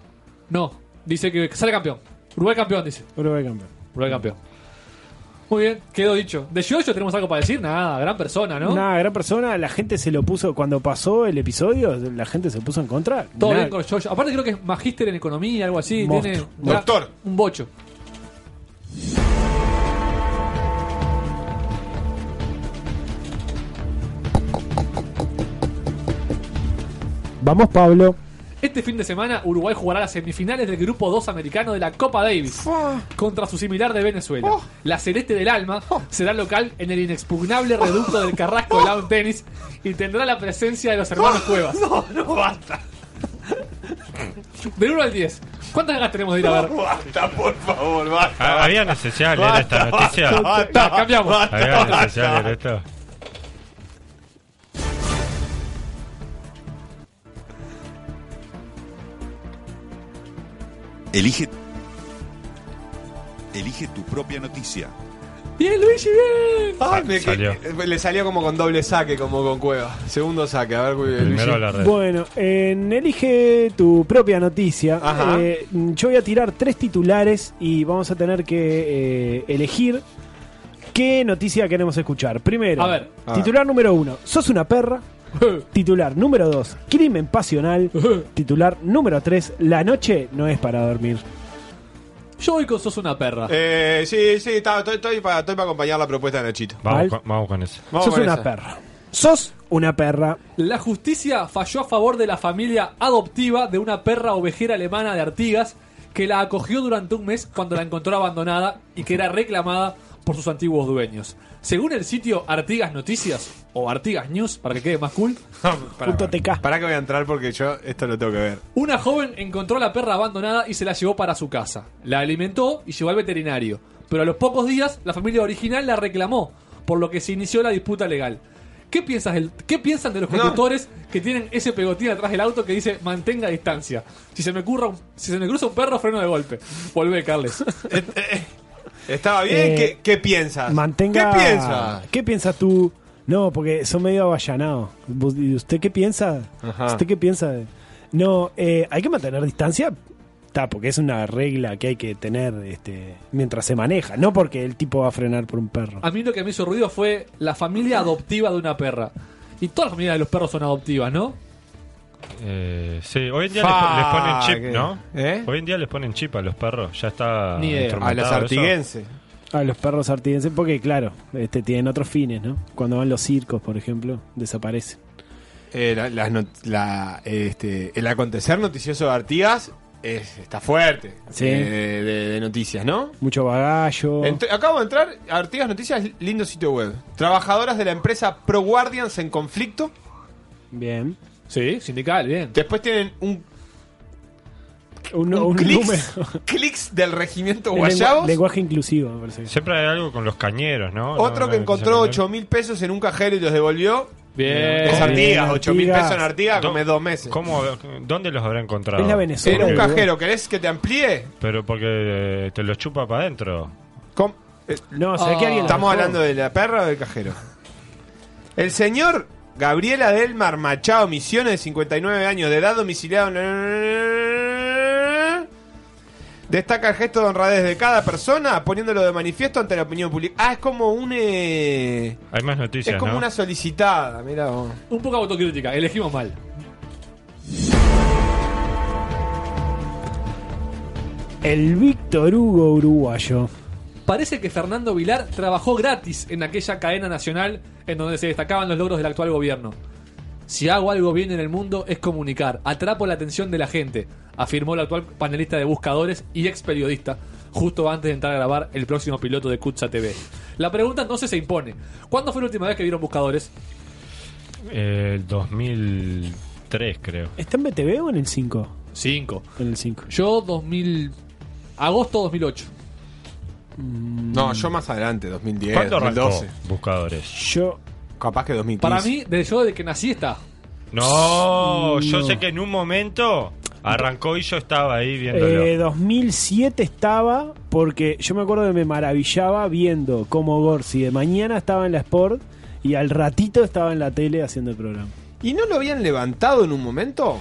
No. Dice que sale campeón. Uruguay campeón, dice. Uruguay campeón. Uruguay campeón. Muy bien, quedó dicho. ¿De Giorgio tenemos algo para decir? Nada, gran persona, ¿no? Una gran persona, la gente se lo puso, cuando pasó el episodio, la gente se puso en contra. Todo Nada. bien con Giorgio. Aparte creo que es magíster en economía, algo así. Monstruo. Tiene un gran- Doctor. Un bocho. Vamos, Pablo. Este fin de semana Uruguay jugará las semifinales del grupo 2 americano de la Copa Davis contra su similar de Venezuela. La Celeste del Alma será local en el inexpugnable reducto del Carrasco Lawn Tennis y tendrá la presencia de los hermanos Cuevas. No, no basta. Del 1 al 10. ¿Cuántas ganas tenemos de ir a ver? Basta, por favor, basta. Ah, ¿Había necesidad de leer esta Basta, noticia? basta, Va, cambiamos. basta, ¿Había basta. necesidad de leer esto? Elige. Elige tu propia noticia. Bien, Luigi, bien. Ay, me- Salió. que- le salió como con doble saque, como con cueva. Segundo saque, a ver, Luigi. Primero la red. Bueno, en Elige tu propia noticia. Ajá. eh, yo voy a tirar tres titulares y vamos a tener que eh, elegir qué noticia queremos escuchar. Primero, A ver. A titular número uno, sos una perra. Titular número dos, crimen pasional. Titular número tres, la noche no es para dormir. Yo hoy con sos una perra. Eh, sí, sí, está- estoy, estoy para, estoy para acompañar la propuesta de Nachito. Vamos, con, vamos con eso. Vamos sos con una esa. perra. Sos una perra. La justicia falló a favor de la familia adoptiva de una perra ovejera alemana de Artigas que la acogió durante un mes cuando la encontró abandonada y que era reclamada por sus antiguos dueños. Según el sitio Artigas Noticias o Artigas News, para que quede más cool, Para, Punto TK. para que voy a entrar porque yo esto lo tengo que ver. una joven encontró a la perra abandonada y se la llevó para su casa. La alimentó y llevó al veterinario. Pero a los pocos días, la familia original la reclamó, por lo que se inició la disputa legal. ¿Qué, piensas del- ¿Qué piensan de los No. conductores que tienen ese pegotín atrás del auto que dice mantenga distancia? Si se me, curra un- si se me cruza un perro, freno de golpe. Volvé, Carles. Estaba bien, Eh, ¿qué, qué piensas? Mantenga. ¿Qué piensas? ¿Qué piensas tú? No, porque son medio avallanados. ¿Vos- ¿Y usted qué piensa? Ajá. ¿Usted qué piensa? No, eh, hay que mantener distancia. Está, porque es una regla que hay que tener este, mientras se maneja. No porque el tipo va a frenar por un perro. A mí lo que me hizo ruido fue la familia adoptiva de una perra. Y todas las familias de los perros son adoptivas, ¿no? Eh, sí, hoy en día Fa, les, pon- les ponen chip, que- ¿no? ¿Eh? Hoy en día les ponen chip a los perros. Ya está. Ni idea. A instrumentado los eso. artiguenses. A los perros artidenses, porque claro, este, tienen otros fines, ¿no? Cuando van los circos, por ejemplo, desaparecen. Eh, la- las not- la, este, el acontecer noticioso de Artigas es- está fuerte. Sí. eh, de, de noticias, ¿no? Mucho bagallo. Ent- acabo de entrar, Artigas Noticias, lindo sitio web. Trabajadoras de la empresa Pro Guardians en conflicto. Bien. Sí, sindical, bien. Después tienen un, Un, un un clics, número. clics del regimiento Guayabos. lenguaje inclusivo, me parece. Siempre hay algo con los cañeros, ¿no? Otro No, que no, encontró no, 8 mil pesos en un cajero y los devolvió. Bien. Es Artigas, Bien, 8 mil pesos en Artigas, come dos meses. ¿Cómo, ¿Dónde los habrá encontrado? Es la Venezuela. En un cajero, ¿querés que te amplíe? Pero porque eh, te los chupa para adentro. Eh, No, ¿sabes que alguien ¿Estamos hablando de la perra o del cajero? El señor Gabriela Delmar Machado Misiones, de 59 años de edad, domiciliado en... Destaca el gesto de honradez de cada persona, poniéndolo de manifiesto ante la opinión pública. Ah, es como un... eh, Hay más noticias, es como ¿no? una solicitada, mira vos. Un poco autocrítica, elegimos mal. El Víctor Hugo uruguayo. Parece que Fernando Vilar trabajó gratis en aquella cadena nacional en donde se destacaban los logros del actual gobierno. Si hago algo bien en el mundo es comunicar, atrapo la atención de la gente, afirmó el actual panelista de buscadores y ex periodista, justo antes de entrar a grabar el próximo piloto de Kutsa TV. La pregunta entonces se impone. ¿Cuándo fue la última vez que vieron buscadores? El 2003, creo. ¿Está en BTV o en el 5? 5. En el 5. Yo 2000... Agosto 2008. No, yo más adelante, 2010, ¿Cuándo arrancó 2012. Buscadores? Yo. Capaz que 2015. Para mí, desde yo de que nací está. No, yo No. sé que en un momento arrancó y yo estaba ahí viéndolo. Eh, 2007 estaba, porque yo me acuerdo que me maravillaba viendo cómo Gorsi de mañana estaba en la Sport y al ratito estaba en la tele haciendo el programa. ¿Y no lo habían levantado en un momento?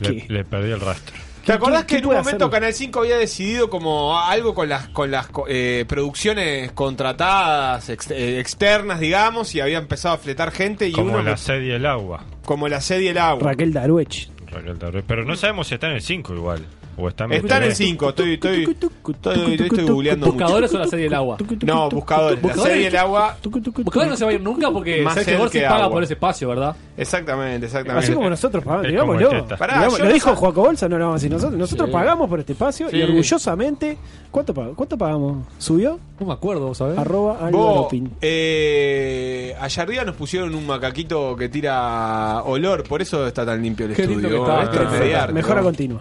le, le perdí el rastro. ¿Te acordás que en un momento hacer? Canal 5 había decidido como algo con las con las eh, producciones contratadas ex- eh, externas, digamos, y había empezado a fletar gente y Como uno la que- sed y el agua. como la sed y el agua. Raquel Daruech. Raquel Tarré. Pero no sabemos si está en el 5 igual. O está en Está en el BTV. 5, estoy, estoy, estoy, estoy googleando mucho. ¿Buscadores o la serie del agua? No, buscadores. La ¿Buscadores? serie y el agua. Buscadores no se va a ir nunca porque Más Sergio Gorsi paga agua. por ese espacio, ¿verdad? Exactamente, exactamente. Así como nosotros pagamos, digámoslo. lo no dijo Juaco Bolsa, no lo vamos a decir nosotros. Nosotros Sí. pagamos por este espacio Sí. y orgullosamente. ¿Cuánto, pag- ¿Cuánto pagamos? ¿Subió? No me acuerdo, ¿vos sabés? Arroba Pin. eh, allá arriba nos pusieron un macaquito que tira olor, por eso está tan limpio el Qué lindo estudio. que está, Esto es perfecto. mediarte, Mejora continua.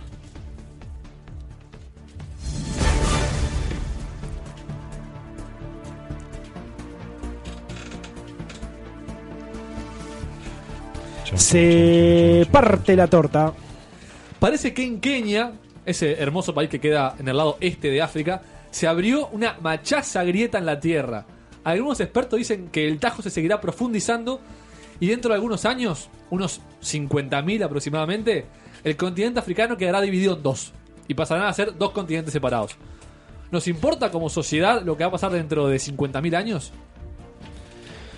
Se parte la torta. Parece que en Kenia ese hermoso país que queda en el lado este de África, se abrió una machaza grieta en la tierra. Algunos expertos dicen que el Tajo se seguirá profundizando y dentro de algunos años, unos 50.000 aproximadamente, el continente africano quedará dividido en dos y pasarán a ser dos continentes separados. ¿Nos importa como sociedad lo que va a pasar dentro de 50.000 años?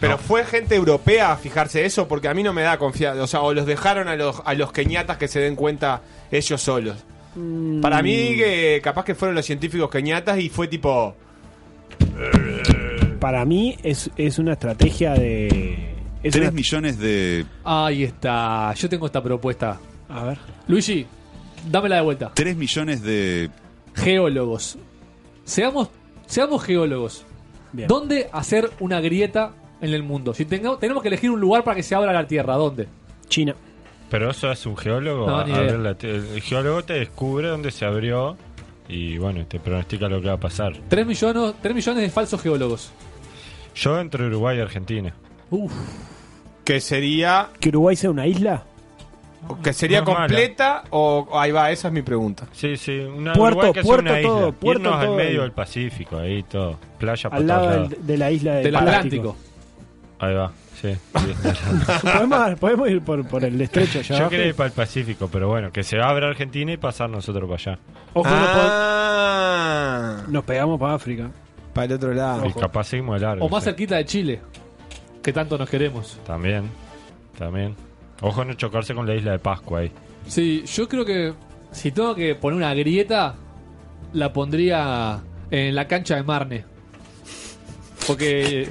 Pero fue gente europea a fijarse eso porque a mí no me da confianza. O sea, o los dejaron a los, a los keniatas que se den cuenta ellos solos. Para mí, que capaz que fueron los científicos keniatas y fue tipo. Para mí es, es una estrategia de. Es 3 una- millones de. Ahí está, yo tengo esta propuesta. A ver. Luigi, dámela de vuelta. 3 millones de. Geólogos. Seamos, seamos geólogos. Bien. ¿Dónde hacer una grieta en el mundo? Si tenga- tenemos que elegir un lugar para que se abra la Tierra, ¿dónde? China. Pero eso es un geólogo. No, a- ni abrir idea. la te- el geólogo te descubre dónde se abrió y bueno, te pronostica lo que va a pasar. 3 millones, 3 millones de falsos geólogos. Yo entre Uruguay y Argentina. Que sería. ¿Que Uruguay sea una isla? Que sería No completa o. Ahí va, esa es mi pregunta. Sí, sí, una Puerto, Uruguay que es puerto una isla. puerto Irnos al medio del Pacífico, ahí todo. Playa para Al lado lados. de la isla del, Del. Atlántico. Ahí va, sí. sí. podemos, podemos ir por, por el estrecho allá Yo quería ir para el Pacífico, pero bueno, que se abra Argentina y pasar nosotros para allá. Ojo, no Ah. pod- nos pegamos para África. Para el otro lado. Y capaz seguimos de largo. O más sí. cerquita de Chile, que tanto nos queremos. También, también. Ojo no chocarse con la isla de Pascua ahí. Sí, yo creo que si tengo que poner una grieta, la pondría en la cancha de Marne. Porque.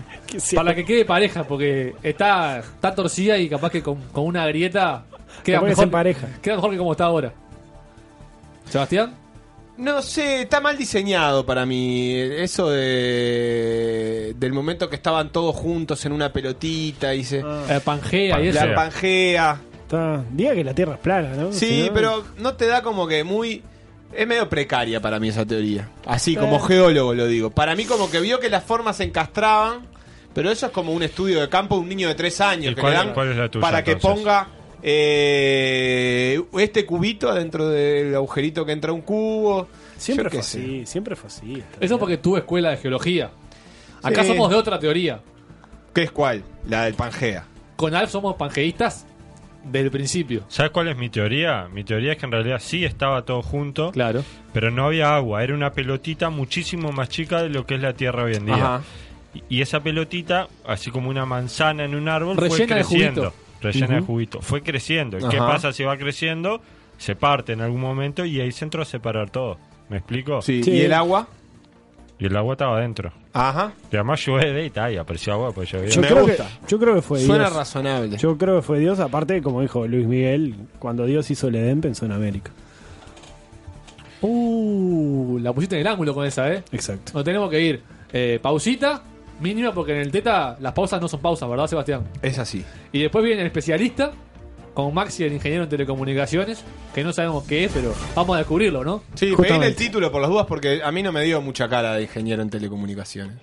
Para que quede pareja, porque está, está torcida y capaz que con, con una grieta queda mejor, se empareja. queda mejor que como está ahora. Sebastián, No sé, está mal diseñado para mí. Eso de. del momento que estaban todos juntos en una pelotita y se. eh, Pangea y eso. La Pangea. Está- diga que la Tierra es plana, ¿no? Sí, Si no- pero no te da como que muy. Es medio precaria para mí esa teoría. Así, Eh. como geólogo lo digo. Para mí, como que vio que las formas se encastraban. Pero eso es como un estudio de campo de un niño de tres años. ¿Y que cuál- le dan cuál es la tuya, para que entonces? ponga eh, este cubito adentro del agujerito que entra un cubo. Siempre fue sé. así, siempre fue así. Eso porque tuve escuela de geología. Acá Sí. somos de otra teoría. ¿Qué es cuál? La del Pangea. Con Alf somos pangeístas del principio. ¿Sabes cuál es mi teoría? Mi teoría es que en realidad sí estaba todo junto, Claro. pero no había agua. Era una pelotita muchísimo más chica de lo que es la Tierra hoy en día. Ajá. Y- esa pelotita, así como una manzana en un árbol, fue Rellena de creciendo. juguito. Rellena de Ujú. juguito. Fue creciendo. ¿Y qué pasa si va creciendo? Se parte en algún momento y ahí se entró a separar todo. ¿Me explico? Sí. Sí. ¿Y el agua? Y el agua estaba adentro. Ajá. Y además llueve y tal, y apareció agua, pues llovía. Yo Me creo, gusta. que, yo creo que fue Suena Dios. razonable. Yo creo que fue Dios, aparte, como dijo Luis Miguel, cuando Dios hizo el Edén pensó en América. Uh, la pusiste en el ángulo con esa, ¿eh? Exacto. Nos tenemos que ir. Eh, pausita, mínima, porque en el Teta las pausas no son pausas, ¿verdad, Sebastián? Es así. Y después viene el especialista, con Maxi, el ingeniero en telecomunicaciones, que no sabemos qué es, pero vamos a descubrirlo, ¿no? Sí, pedile el título por las dudas porque a mí no me dio mucha cara de ingeniero en telecomunicaciones.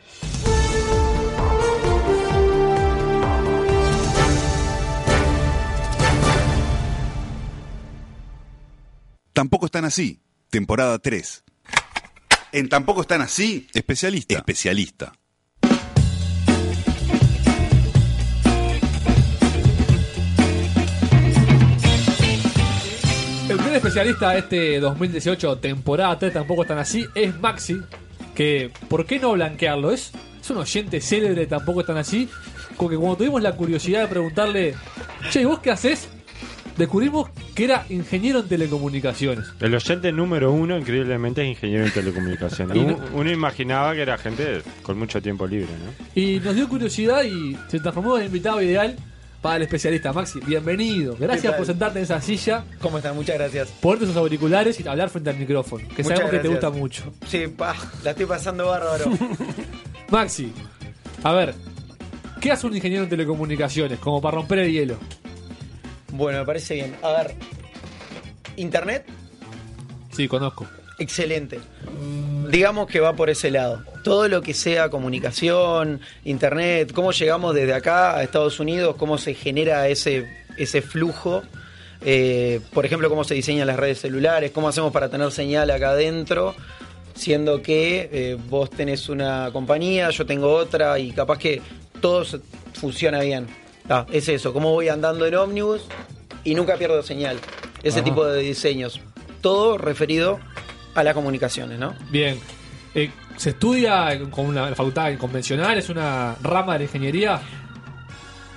Tampoco están así. Temporada 3. En Tampoco están así. Especialista. Especialista. Especialista de este 2018, temporada 3, tampoco están así, es Maxi. Que, ¿por qué no blanquearlo? Es, es un oyente célebre, tampoco están así. Porque cuando tuvimos la curiosidad de preguntarle, che, ¿y ¿vos qué haces? Descubrimos que era ingeniero en telecomunicaciones. El oyente número uno, increíblemente, es ingeniero en telecomunicaciones. Y no- uno, uno imaginaba que era gente con mucho tiempo libre, ¿no? Y nos dio curiosidad y se transformó en invitado ideal para el especialista. Maxi, bienvenido. Gracias por sentarte en esa silla, ¿Cómo están? Muchas gracias. ponerte esos auriculares y hablar frente al micrófono. Que Muchas sabemos que te gusta mucho. Sí, pa, la estoy pasando bárbaro. Maxi, a ver, ¿qué hace un ingeniero en telecomunicaciones? Como para romper el hielo. bueno, me parece bien. A ver, Internet, Sí, conozco. Excelente. Digamos que va por ese lado. Todo lo que sea comunicación, Internet, cómo llegamos desde acá a Estados Unidos, cómo se genera ese, ese flujo, Eh, por ejemplo, cómo se diseñan las redes celulares, cómo hacemos para tener señal acá adentro, siendo que eh, vos tenés una compañía, yo tengo otra y capaz que todo funciona bien. Ah, es eso, cómo voy andando en ómnibus y nunca pierdo señal. Ese Ajá. tipo de diseños. Todo referido a las comunicaciones, ¿no? Bien. Eh, ¿Se estudia con una facultad convencional? ¿Es una rama de la ingeniería?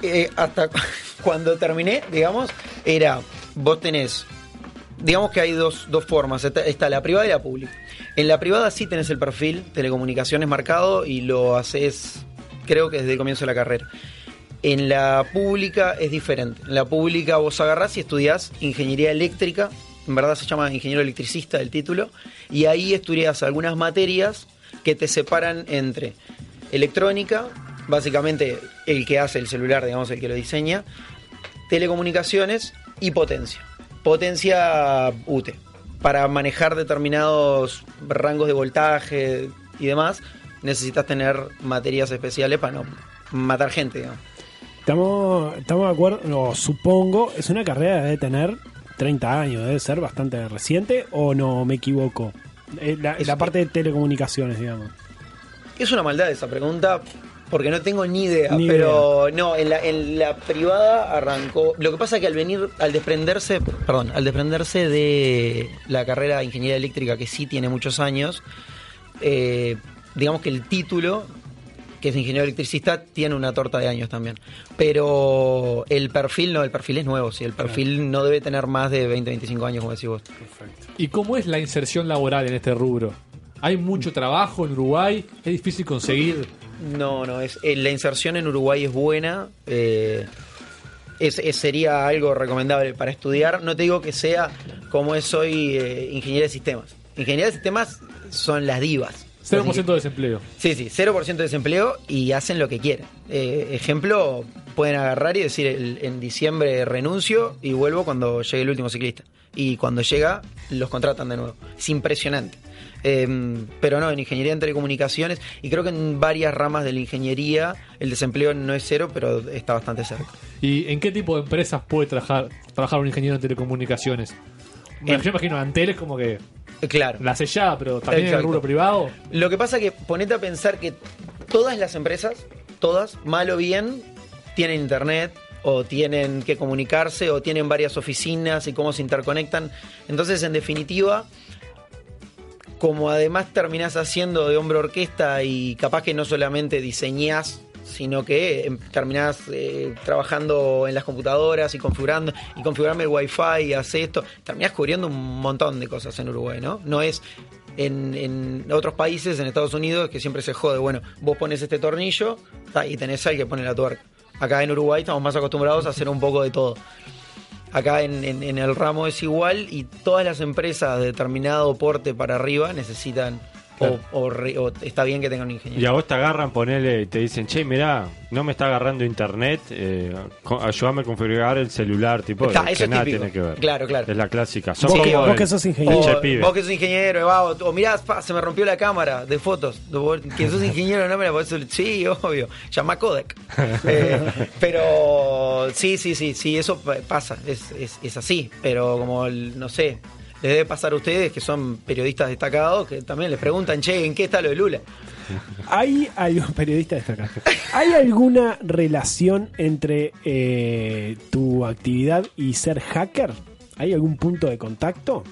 Eh, hasta cu- cuando terminé, digamos, era, vos tenés, digamos que hay dos, dos formas, está, está la privada y la pública. En la privada sí tenés el perfil telecomunicaciones marcado y lo haces, creo que desde el comienzo de la carrera. En la pública es diferente. En la pública vos agarrás y estudiás ingeniería eléctrica, en verdad se llama ingeniero electricista el título, y ahí estudias algunas materias que te separan entre electrónica, básicamente el que hace el celular, digamos, el que lo diseña, telecomunicaciones y potencia. Potencia UTE, para manejar determinados rangos de voltaje y demás, necesitas tener materias especiales para no matar gente, digamos. Estamos, estamos de acuerdo, no, supongo, es una carrera debe tener 30 años, debe ser bastante reciente o no me equivoco. Eh, La, la parte de telecomunicaciones, digamos. Es una maldad esa pregunta porque no tengo ni idea, Ni pero no, en la, en la privada arrancó. Lo que pasa es que al venir, al desprenderse, perdón, al desprenderse de la carrera de ingeniería eléctrica que sí tiene muchos años, eh, digamos que el título, que es ingeniero electricista, tiene una torta de años también. Pero el perfil no, el perfil es nuevo, sí, el perfil no debe tener más de 20, 25 años, como decís vos. ¿Y cómo es la inserción laboral en este rubro? ¿Hay mucho trabajo en Uruguay? ¿Es difícil conseguir? No, no, es, eh, la inserción en Uruguay es buena. eh, es, es- sería algo recomendable para estudiar. No te digo que sea como es hoy eh, ingeniería de sistemas. Ingeniería de sistemas son las divas. 0% de desempleo. Sí, sí, 0% de desempleo y hacen lo que quieren. Eh, ejemplo, pueden agarrar y decir el- en diciembre renuncio y vuelvo cuando llegue el último ciclista. Y cuando llega, los contratan de nuevo. Es impresionante. Eh, pero no, en ingeniería en telecomunicaciones y creo que en varias ramas de la ingeniería el desempleo no es cero, pero está bastante cerca. ¿Y en qué tipo de empresas puede trabajar, trabajar un ingeniero en telecomunicaciones? Bueno, yo imagino Antel es como que Claro. la sellada, pero también en el Exacto. rubro privado. Lo que pasa que ponete a pensar que todas las empresas, todas, mal o bien, tienen internet o tienen que comunicarse o tienen varias oficinas y cómo se interconectan. Entonces, en definitiva, como además terminás haciendo de hombre orquesta y capaz que no solamente diseñás, sino que em, terminás eh, trabajando en las computadoras y configurando, y configurarme el wifi y hace esto, terminás cubriendo un montón de cosas en Uruguay, ¿no? No es en, otros países, en Estados Unidos, que siempre se jode, bueno, vos pones este tornillo y tenés al que pone la tuerca. Acá en Uruguay estamos más acostumbrados a hacer un poco de todo. Acá en el ramo es igual y todas las empresas de determinado porte para arriba necesitan o, o re- o está bien que tengan un ingeniero. Y a vos te agarran, ponele y te dicen, che, mirá, no me está agarrando internet, eh, ayúdame a configurar el celular, tipo, Está, que nada típico. tiene que ver. Claro, claro. Es la clásica. Sí, como vos el- que che, pibe. O, vos que sos ingeniero, va, o, o mirá, pa, se me rompió la cámara de fotos. Vos Que sos ingeniero, no me la podés Sí, obvio. Llama Kodak. Eh, pero sí, sí, sí, sí, eso pa- pasa. Es, es, es así. Pero como, el- no sé, les debe pasar a ustedes que son periodistas destacados que también les preguntan, che, ¿en qué está lo de Lula? ¿Hay algún periodista destacado? ¿Hay alguna relación entre eh, tu actividad y ser hacker? ¿Hay algún punto de contacto?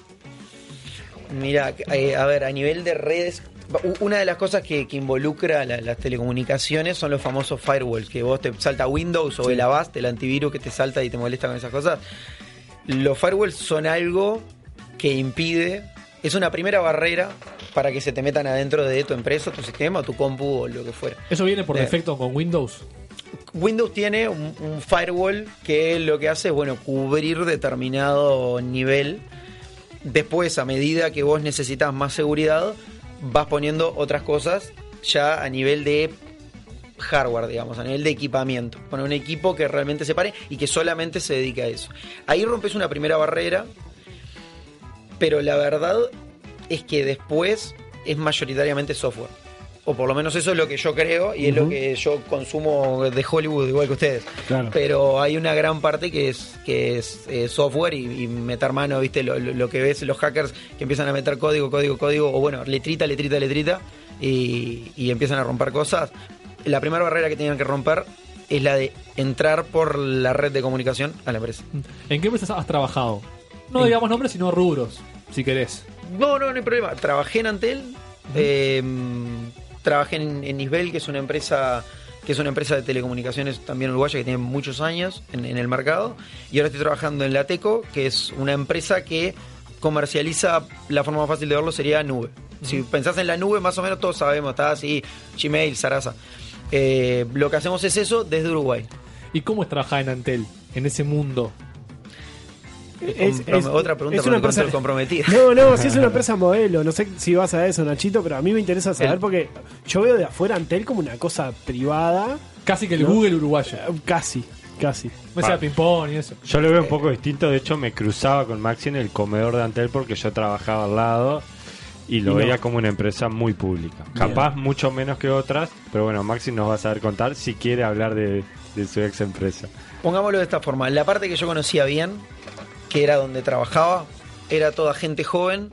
Mira, eh, a ver, a nivel de redes, una de las cosas que, que involucra la- las telecomunicaciones son los famosos firewalls, que vos te salta Windows o Sí. el Avast, el antivirus que te salta y te molesta con esas cosas. Los firewalls son algo que impide, es una primera barrera para que se te metan adentro de tu empresa, tu sistema, tu compu o lo que fuera. ¿Eso viene por defecto con Windows? Windows tiene un, un firewall que lo que hace es, bueno, cubrir determinado nivel. Después, a medida que vos necesitas más seguridad, vas poniendo otras cosas ya a nivel de hardware, digamos, a nivel de equipamiento. Poner un equipo que realmente se pare y que solamente se dedique a eso. Ahí rompes una primera barrera, pero la verdad es que después es mayoritariamente software. o por lo menos eso es lo que yo creo y es lo que yo consumo de Hollywood igual que ustedes. Claro. Pero hay una gran parte que es que es eh, software y, y meter mano, viste, lo, lo- lo que ves los hackers que empiezan a meter código, código, código, o bueno, letrita, letrita, letrita, y, y empiezan a romper cosas. La primera barrera que tenían que romper es la de entrar por la red de comunicación a la empresa. ¿En qué empresas has trabajado? No digamos nombres, sino rubros, si querés. No, no, no hay problema. Trabajé en Antel, eh, trabajé en, en Isbel, que es una empresa que es una empresa de telecomunicaciones también uruguaya que tiene muchos años en, en el mercado. Y ahora estoy trabajando en Lateco, que es una empresa que comercializa, la forma más fácil de verlo sería nube. Si pensás en la nube, más o menos todos sabemos, está así, Gmail, Sarasa. Eh, lo que hacemos es eso desde Uruguay. ¿Y cómo es trabajar en Antel, en ese mundo? Es- otra pregunta es una empresa- comprometida. No, no, si es una empresa modelo. No sé si vas a eso, Nachito, pero a mí me interesa saber El- porque yo veo de afuera Antel como una cosa privada. Casi que el ¿no? Google uruguayo. Eh, Casi, casi. Mesa de ping-pong y eso. Yo lo veo un poco distinto, de hecho me cruzaba con Maxi en el comedor de Antel porque yo trabajaba al lado y lo Y no. veía como una empresa muy pública. Bien. Capaz mucho menos que otras, pero bueno, Maxi nos va a saber contar si quiere hablar de, de su ex empresa. Pongámoslo de esta forma. La parte que yo conocía bien, que era donde trabajaba, era toda gente joven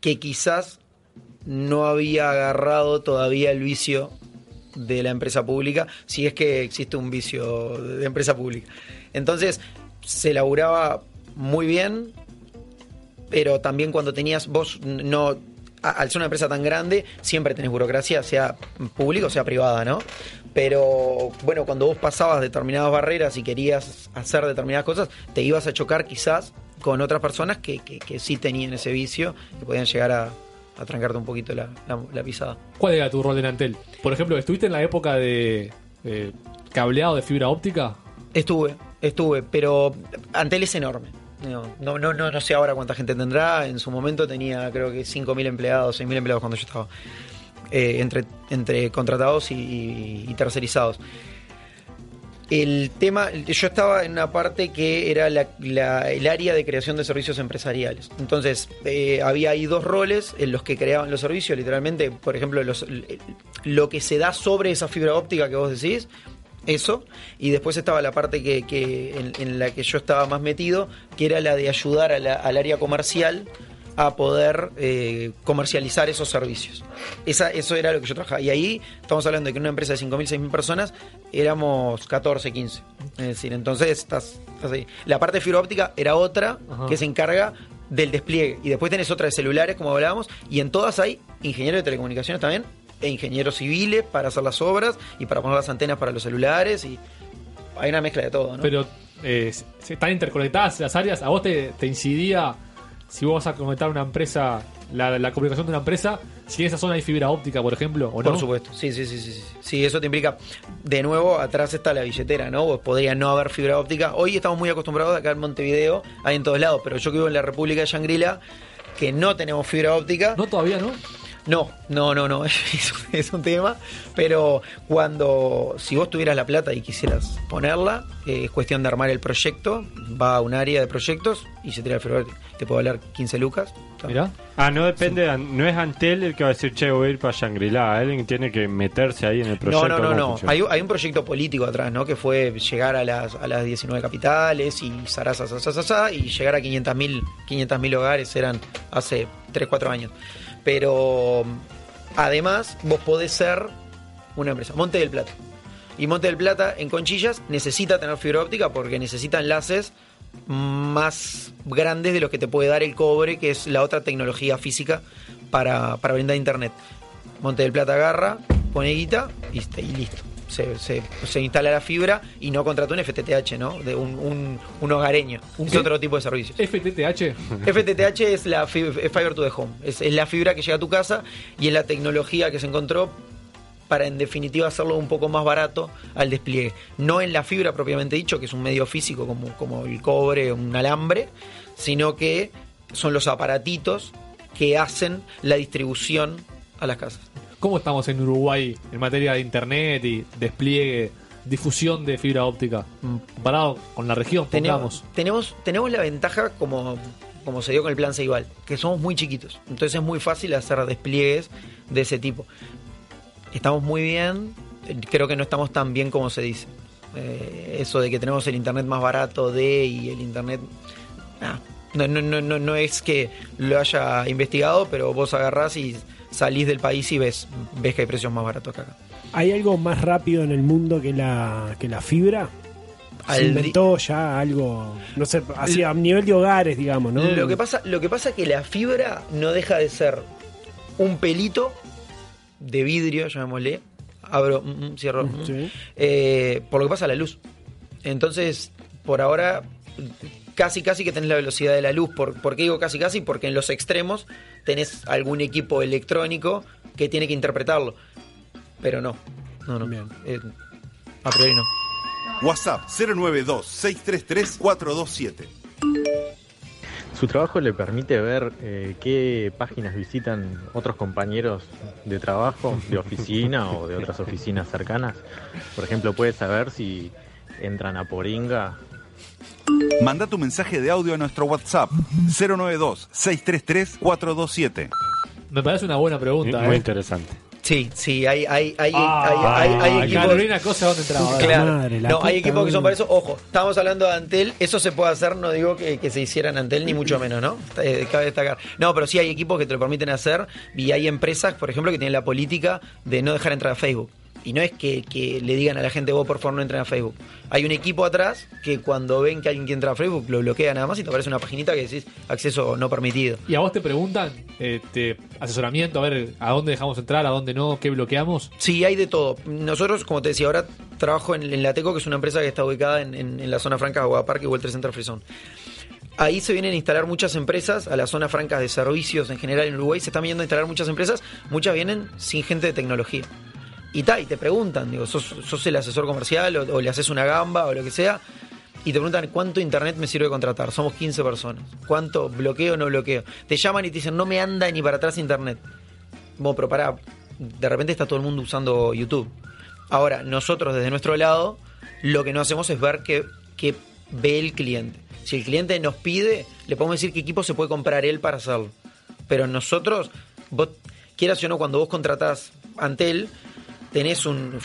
que quizás no había agarrado todavía el vicio de la empresa pública, si es que existe un vicio de empresa pública. Entonces, se laburaba muy bien, pero también cuando tenías vos no al ser una empresa tan grande siempre tenés burocracia sea pública o sea privada no pero bueno cuando vos pasabas determinadas barreras y querías hacer determinadas cosas te ibas a chocar quizás con otras personas que, que, que sí tenían ese vicio y podían llegar a, a trancarte un poquito la, la- la pisada ¿Cuál era tu rol en Antel? Por ejemplo, ¿estuviste en la época de eh, cableado de fibra óptica? Estuve, estuve, pero Antel es enorme. No, no, no, no, no sé ahora cuánta gente tendrá. En su momento tenía creo que 5.000 empleados, 6.000 empleados cuando yo estaba. Eh, entre, entre contratados y, y- tercerizados. El tema, yo estaba en una parte que era la- el área de creación de servicios empresariales. Entonces, eh, había ahí dos roles en los que creaban los servicios, literalmente, por ejemplo, lo que se da sobre esa fibra óptica que vos decís, eso, y después estaba la parte que, en, la que yo estaba más metido, que era la de ayudar al área comercial a poder eh, comercializar esos servicios. Esa, eso era lo que yo trabajaba. Y ahí estamos hablando de que en una empresa de 5.000, 6.000 personas éramos 14, 15. Es decir, entonces estás, estás ahí. La parte de fibra óptica era otra Ajá. que se encarga del despliegue. Y después tenés otra de celulares, como hablábamos, y en todas hay ingenieros de telecomunicaciones también, e ingenieros civiles para hacer las obras y para poner las antenas para los celulares. y Hay una mezcla de todo, ¿no? Pero eh, están interconectadas las áreas. ¿A vos te, te incidía si vos vas a conectar una empresa, la, la comunicación de una empresa, si en esa zona hay fibra óptica, por ejemplo, o no? Por supuesto, sí, sí, sí, sí, sí. Sí, eso te implica. De nuevo, atrás está la billetera, ¿no? Vos podría no haber fibra óptica. Hoy estamos muy acostumbrados acá en Montevideo, hay en todos lados, pero yo que vivo en la República de Shangri-La, que no tenemos fibra óptica. No, todavía no. No, no, no, no, es, es un tema, pero cuando, si vos tuvieras la plata y quisieras ponerla, eh, es cuestión de armar el proyecto, va a un área de proyectos y se tira el óptica. Te puedo hablar 15 lucas. Mirá. Ah, no depende, de- no es Antel el que va a decir, che, voy a ir para Shangri-La. Alguien tiene que meterse ahí en el proyecto. No, no, no, ¿cómo no. Hay, hay un proyecto político atrás, ¿no? Que fue llegar a las, a las 19 capitales y zaraza, zaraza, zaraza, y llegar a 500.000 500.000 hogares eran hace 3, 4 años. Pero además vos podés ser una empresa. Monte del Plata. Y Monte del Plata en Conchillas necesita tener fibra óptica porque necesita enlaces más grandes de los que te puede dar el cobre, que es la otra tecnología física para, para brindar internet. Monte del Plata agarra, pone guita y, y listo. Se, se- se instala la fibra y no contrata un FTTH, ¿no? De un, un, un hogareño. ¿Un es qué? otro tipo de servicios. FTTH. FTTH es la es Fiber to the Home. Es, es la fibra que llega a tu casa y es la tecnología que se encontró para en definitiva hacerlo un poco más barato al despliegue. No en la fibra propiamente dicho, que es un medio físico como, como el cobre, un alambre, sino que son los aparatitos que hacen la distribución a las casas. ¿Cómo estamos en Uruguay en materia de internet y despliegue, difusión de fibra óptica? Comparado con la región. Tenemos, tenemos, tenemos la ventaja como, como se dio con el plan Ceibal, que somos muy chiquitos. Entonces es muy fácil hacer despliegues de ese tipo. estamos muy bien, creo que no estamos tan bien como se dice. Eh, eso de que tenemos el internet más barato de y el internet... nah, no, no, no, no es que lo haya investigado, pero vos agarrás y salís del país y ves, ves que hay precios más baratos que acá. ¿Hay algo más rápido en el mundo que la, que la fibra? Se Al- inventó ya algo, no sé, así a nivel de hogares, digamos, ¿no? Lo que pasa, lo que pasa es que la fibra no deja de ser un pelito de vidrio, llamémosle. Abro, mm, mm, cierro. mm, Sí. eh, por lo que pasa la luz. Entonces, por ahora, casi casi que tenés la velocidad de la luz. ¿Por, ¿por qué digo casi casi? Porque en los extremos tenés algún equipo electrónico que tiene que interpretarlo. Pero no. No, no. Eh, a priori no. WhatsApp 092-633-427. ¿Su trabajo le permite ver eh, qué páginas visitan otros compañeros de trabajo, de oficina o de otras oficinas cercanas? Por ejemplo, puede saber si entran a Poringa. Manda tu mensaje de audio a nuestro WhatsApp 092-633-427. Me parece una buena pregunta. Muy ¿eh? interesante. Sí, sí, hay, hay, hay, Ah, hay, hay- hay equipos. Carolina Cosa, ¿dónde entraba? Claro. Madre, la no, hay equipos que son para eso. Ojo, estamos hablando de Antel. Eso se puede hacer, no digo que, que se hiciera en Antel, ni mucho menos, ¿no? Eh, cabe destacar. No, pero sí hay equipos que te lo permiten hacer. Y hay empresas, por ejemplo, que tienen la política de no dejar entrar a Facebook. Y no es que, que le digan a la gente, vos por favor no entren a Facebook. Hay un equipo atrás que cuando ven que alguien quiere entrar a Facebook, lo bloquea nada más y te aparece una paginita que decís acceso no permitido. ¿Y a vos te preguntan este, asesoramiento? A ver, ¿a dónde dejamos entrar? ¿A dónde no? ¿Qué bloqueamos? Sí, hay de todo. Nosotros, como te decía, ahora trabajo en, en la Teco, que es una empresa que está ubicada en, en- en la zona franca de Agua Parque y Trade Center Frisón. Ahí se vienen a instalar muchas empresas, a las zonas francas de servicios en general en Uruguay se están viendo a instalar muchas empresas, muchas vienen sin gente de tecnología. Y ta, y te preguntan, digo, ¿sos, el asesor comercial o, o le haces una gamba o lo que sea? Y te preguntan cuánto internet me sirve contratar. Somos 15 personas. ¿Cuánto bloqueo o no bloqueo? Te llaman y te dicen, no me anda ni para atrás internet. Bueno, pero pará, de repente está todo el mundo usando YouTube. Ahora, nosotros desde nuestro lado, lo que no hacemos es ver qué, qué ve el cliente. Si el cliente nos pide, le podemos decir qué equipo se puede comprar él para hacerlo. Pero nosotros, vos, quieras o no, cuando vos contratás Antel, tenés un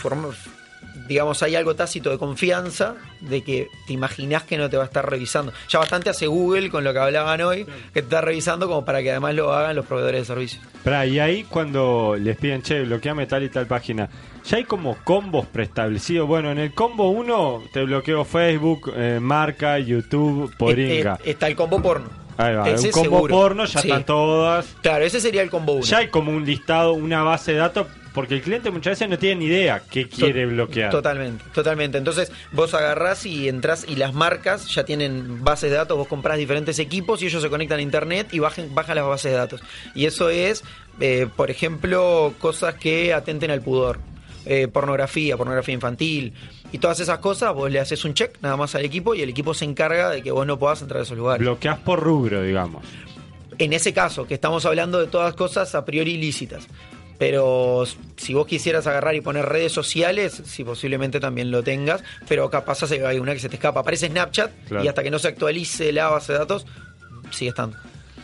digamos, hay algo tácito de confianza de que te imaginás que no te va a estar revisando. Ya bastante hace Google con lo que hablaban hoy, que te está revisando como para que además lo hagan los proveedores de servicios. Pará, y ahí cuando les piden, che, bloqueame tal y tal página, ya hay como combos preestablecidos. Bueno, en el combo 1 te bloqueo Facebook, eh, marca, YouTube, Poringa. Eh, eh, está el combo porno. Ahí va, ese un combo seguro. porno, ya Sí. están todas. Claro, ese sería el combo 1. Ya hay como un listado, una base de datos, porque el cliente muchas veces no tiene ni idea qué quiere bloquear. Totalmente, totalmente. Entonces vos agarrás y entras y las marcas ya tienen bases de datos, vos comprás diferentes equipos y ellos se conectan a internet y bajan, bajan las bases de datos. Y eso es, eh, por ejemplo, cosas que atenten al pudor. Eh, pornografía, pornografía infantil y todas esas cosas, vos le haces un check nada más al equipo y el equipo se encarga de que vos no puedas entrar a esos lugares. Bloqueás por rubro, digamos. En ese caso, que estamos hablando de todas cosas a priori ilícitas. Pero si vos quisieras agarrar y poner redes sociales, si posiblemente también lo tengas, pero capaz hay una que se te escapa. Aparece Snapchat Claro. y hasta que no se actualice la base de datos, sigue estando.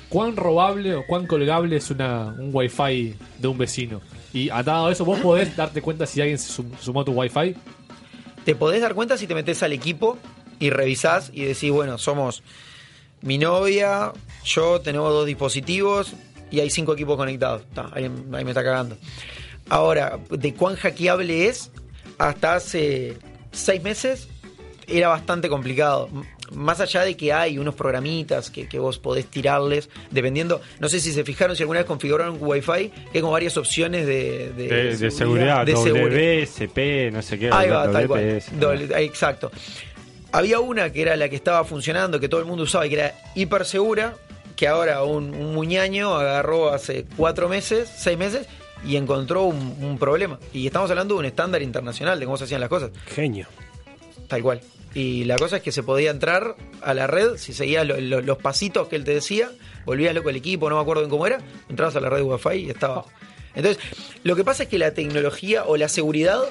¿Cuán robable o cuán colgable es una, un wifi de un vecino? Y atado a eso, ¿vos podés darte cuenta si alguien se sum- sumó a tu wifi? Te podés dar cuenta si te metes al equipo y revisás y decís, bueno, somos mi novia, yo, tenemos dos dispositivos y hay cinco equipos conectados. Ta, ahí, ahí me está cagando. Ahora, de cuán hackeable es, hasta hace seis meses era bastante complicado. Más allá de que hay unos programitas que, que vos podés tirarles, dependiendo, no sé si se fijaron, si alguna vez configuraron Wi-Fi, que hay como varias opciones de, de, De, de seguridad, de seguridad. WSP, no sé qué. Ahí va, tal cual. Exacto. Había una que era la que estaba funcionando, que todo el mundo usaba y que era hiper segura, que ahora un, un muñaño agarró hace cuatro meses, seis meses, y encontró un, un problema. Y estamos hablando de un estándar internacional de cómo se hacían las cosas. Genio. Tal cual. Y la cosa es que se podía entrar a la red, si seguías lo- lo- los pasitos que él te decía, volvías loco el equipo, no me acuerdo bien cómo era, entrabas a la red de Wi-Fi y estaba. Entonces, lo que pasa es que la tecnología o la seguridad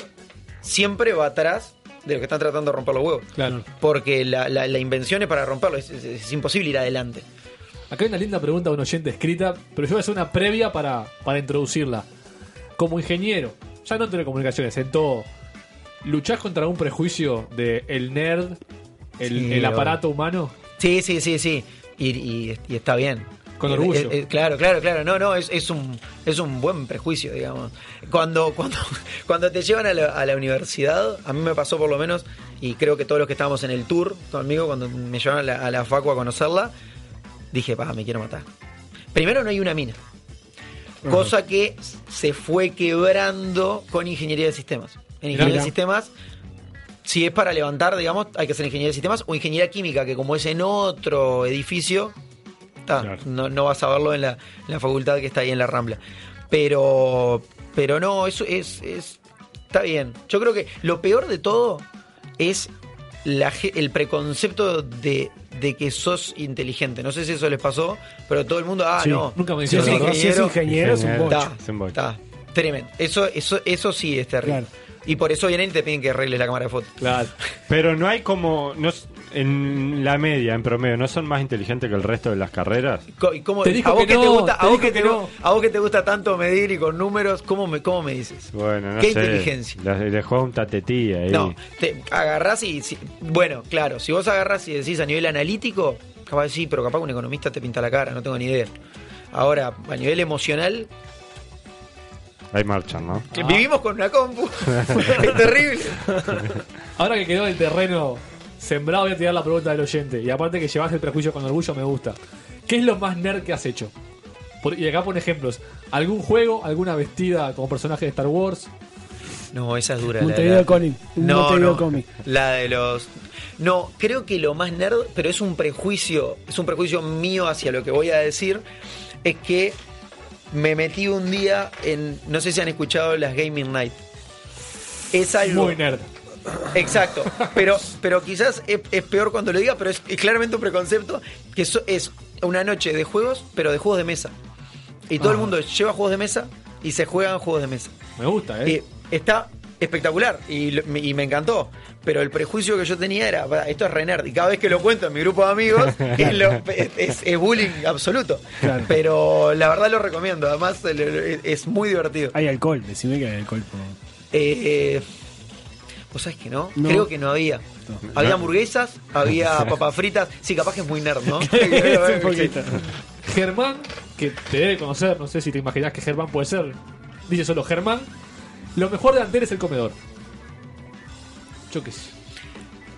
siempre va atrás de lo que están tratando de romper los huevos. Claro. Porque la, la- la invención es para romperlo, es, es- es imposible ir adelante. Acá hay una linda pregunta de un oyente escrita, pero yo voy a hacer una previa para, para introducirla. Como ingeniero, ya no en telecomunicaciones, en todo, ¿luchás contra un prejuicio de el nerd, el, Sí, el aparato humano? Sí, sí, sí, sí. Y, y- y está bien. Con orgullo. eh, eh, claro, claro, claro. No, no, es, es un, es un buen prejuicio, digamos. Cuando, cuando, cuando te llevan a la, a la universidad, a mí me pasó por lo menos, y creo que todos los que estábamos en el tour conmigo, cuando me llevaron a la, a la Facu a conocerla, dije, pa, me quiero matar. Primero no hay una mina. Cosa que se fue quebrando con ingeniería de sistemas. En ingeniería de sistemas si es para levantar, digamos, hay que hacer ingeniería de sistemas o ingeniería química, que como es en otro edificio, ta, no, no vas a verlo en la, en la facultad que está ahí en la Rambla. Pero, pero no, eso es, es- está bien. Yo creo que lo peor de todo es la ge- el preconcepto de, de que sos inteligente. No sé si eso les pasó, pero todo el mundo, ah, Sí, no. nunca me si dijeron. Si es ingeniero, es un bocho. Ta, Es un bocho. ta. Tremendo. Eso, eso, eso sí es terrible. Y por eso vienen y te piden que arregles la cámara de fotos. Claro. Pero no hay como. No, en la media, en promedio, ¿no son más inteligentes que el resto de las carreras? Co- y cómo- Te dijo a vos que que te no, gusta, te a vos dijo que que te, no. a vos que te gusta tanto medir y con números, ¿cómo me, cómo me dices? Bueno, no ¿Qué sé. inteligencia? Le, le juega un tatetí ahí. No, te agarrás y si- bueno, claro, si vos agarrás y decís a nivel analítico, capaz de sí, pero capaz que un economista te pinta la cara, no tengo ni idea. Ahora, a nivel emocional, Hay marchan, ¿no? que vivimos con una compu. es terrible. Ahora que quedó el terreno sembrado, voy a tirar la pregunta del oyente. Y aparte que llevas el prejuicio con orgullo, me gusta. ¿Qué es lo más nerd que has hecho? Por- y acá pone ejemplos. ¿Algún juego, alguna vestida como personaje de Star Wars? No, esa es dura. la de Montevideo la-. Un No, Montevideo no. Comic. La de los. No, creo que lo más nerd, pero es un prejuicio, es un prejuicio mío hacia lo que voy a decir, es que me metí un día en. No sé si han escuchado las Gaming Night. Es algo. Muy nerd. Exacto, pero, pero quizás es, es peor cuando lo diga, pero es, es claramente un preconcepto que eso es una noche de juegos, pero de juegos de mesa. Y todo el Ah. mundo lleva juegos de mesa y se juegan juegos de mesa. Me gusta, ¿eh? Y está espectacular y, me- y me encantó. Pero el prejuicio que yo tenía era, "Pará, esto es re nerd. Y cada vez que lo cuento en mi grupo de amigos, es, lo- es- es bullying absoluto. Claro. Pero la verdad lo recomiendo. Además, es muy divertido. Hay alcohol, decime que hay alcohol. por. Eh, eh, ¿Vos sabés que no? No. Creo que no había. Había hamburguesas, había papas fritas. Sí, capaz que es muy nerd, ¿no? un poquito. Germán, que te debe conocer, no sé si te imaginas que Germán puede ser. Dice solo Germán. Lo mejor de Antel es el comedor. Yo qué sé.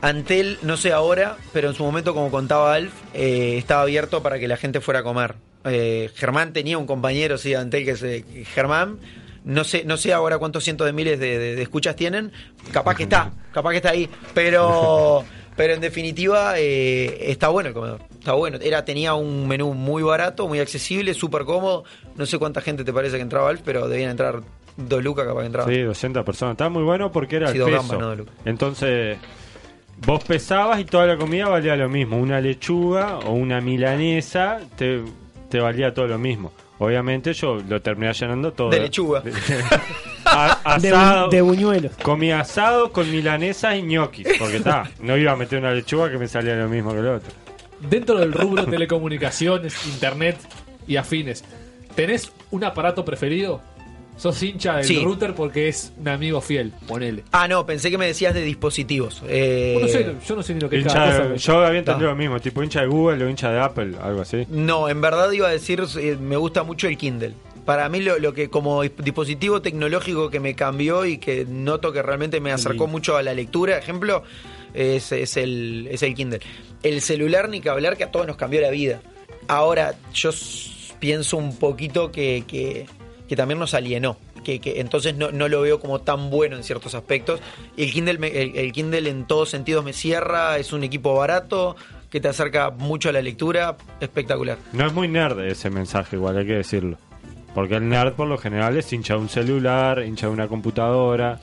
Antel, no sé ahora, pero en su momento, como contaba Alf, eh, estaba abierto para que la gente fuera a comer. Eh, Germán tenía un compañero, sí, de Antel, que es eh, Germán. No sé, no sé ahora cuántos cientos de miles de, de- de escuchas tienen. Capaz que está, capaz que está ahí. Pero, pero en definitiva, está bueno el comedor. Está bueno. Era, tenía un menú muy barato, muy accesible, súper cómodo. No sé cuánta gente te parece que entraba Alf, pero debían entrar dos lucas capaz que entraba. Sí, 200 personas. Estaba muy bueno porque era Sí, el dos peso. gambas, no, Luca. Entonces, vos pesabas y toda la comida valía lo mismo. Una lechuga o una milanesa te, te valía todo lo mismo. Obviamente yo lo terminé llenando todo. De lechuga. A- De, asado. bu- de buñuelos. Comía asado con milanesas y ñoquis. Porque está, no iba a meter una lechuga que me salía lo mismo que el otro. Dentro del rubro telecomunicaciones, internet y afines, ¿tenés un aparato preferido? ¿Sos hincha del Sí. router porque es un amigo fiel? Ponele. Ah, no, pensé que me decías de dispositivos. Eh, Bueno, no sé, yo no sé ni lo que es Hincha cada de- cosa. yo había entendido No. lo mismo, tipo hincha de Google o hincha de Apple, algo así. No, en verdad iba a decir, eh, me gusta mucho el Kindle. Para mí lo, lo que como dis- dispositivo tecnológico que me cambió y que noto que realmente me acercó mucho a la lectura, ejemplo, es, es el, es el Kindle. El celular ni que hablar que a todos nos cambió la vida. Ahora, yo s- pienso un poquito que, que, que también nos alienó. Que, que entonces no, no lo veo como tan bueno en ciertos aspectos. Y el Kindle, me- el, el Kindle en todos sentidos me cierra, es un equipo barato, que te acerca mucho a la lectura, espectacular. No es muy nerd ese mensaje, igual hay que decirlo. Porque el nerd por lo general es hincha de un celular, hincha de una computadora.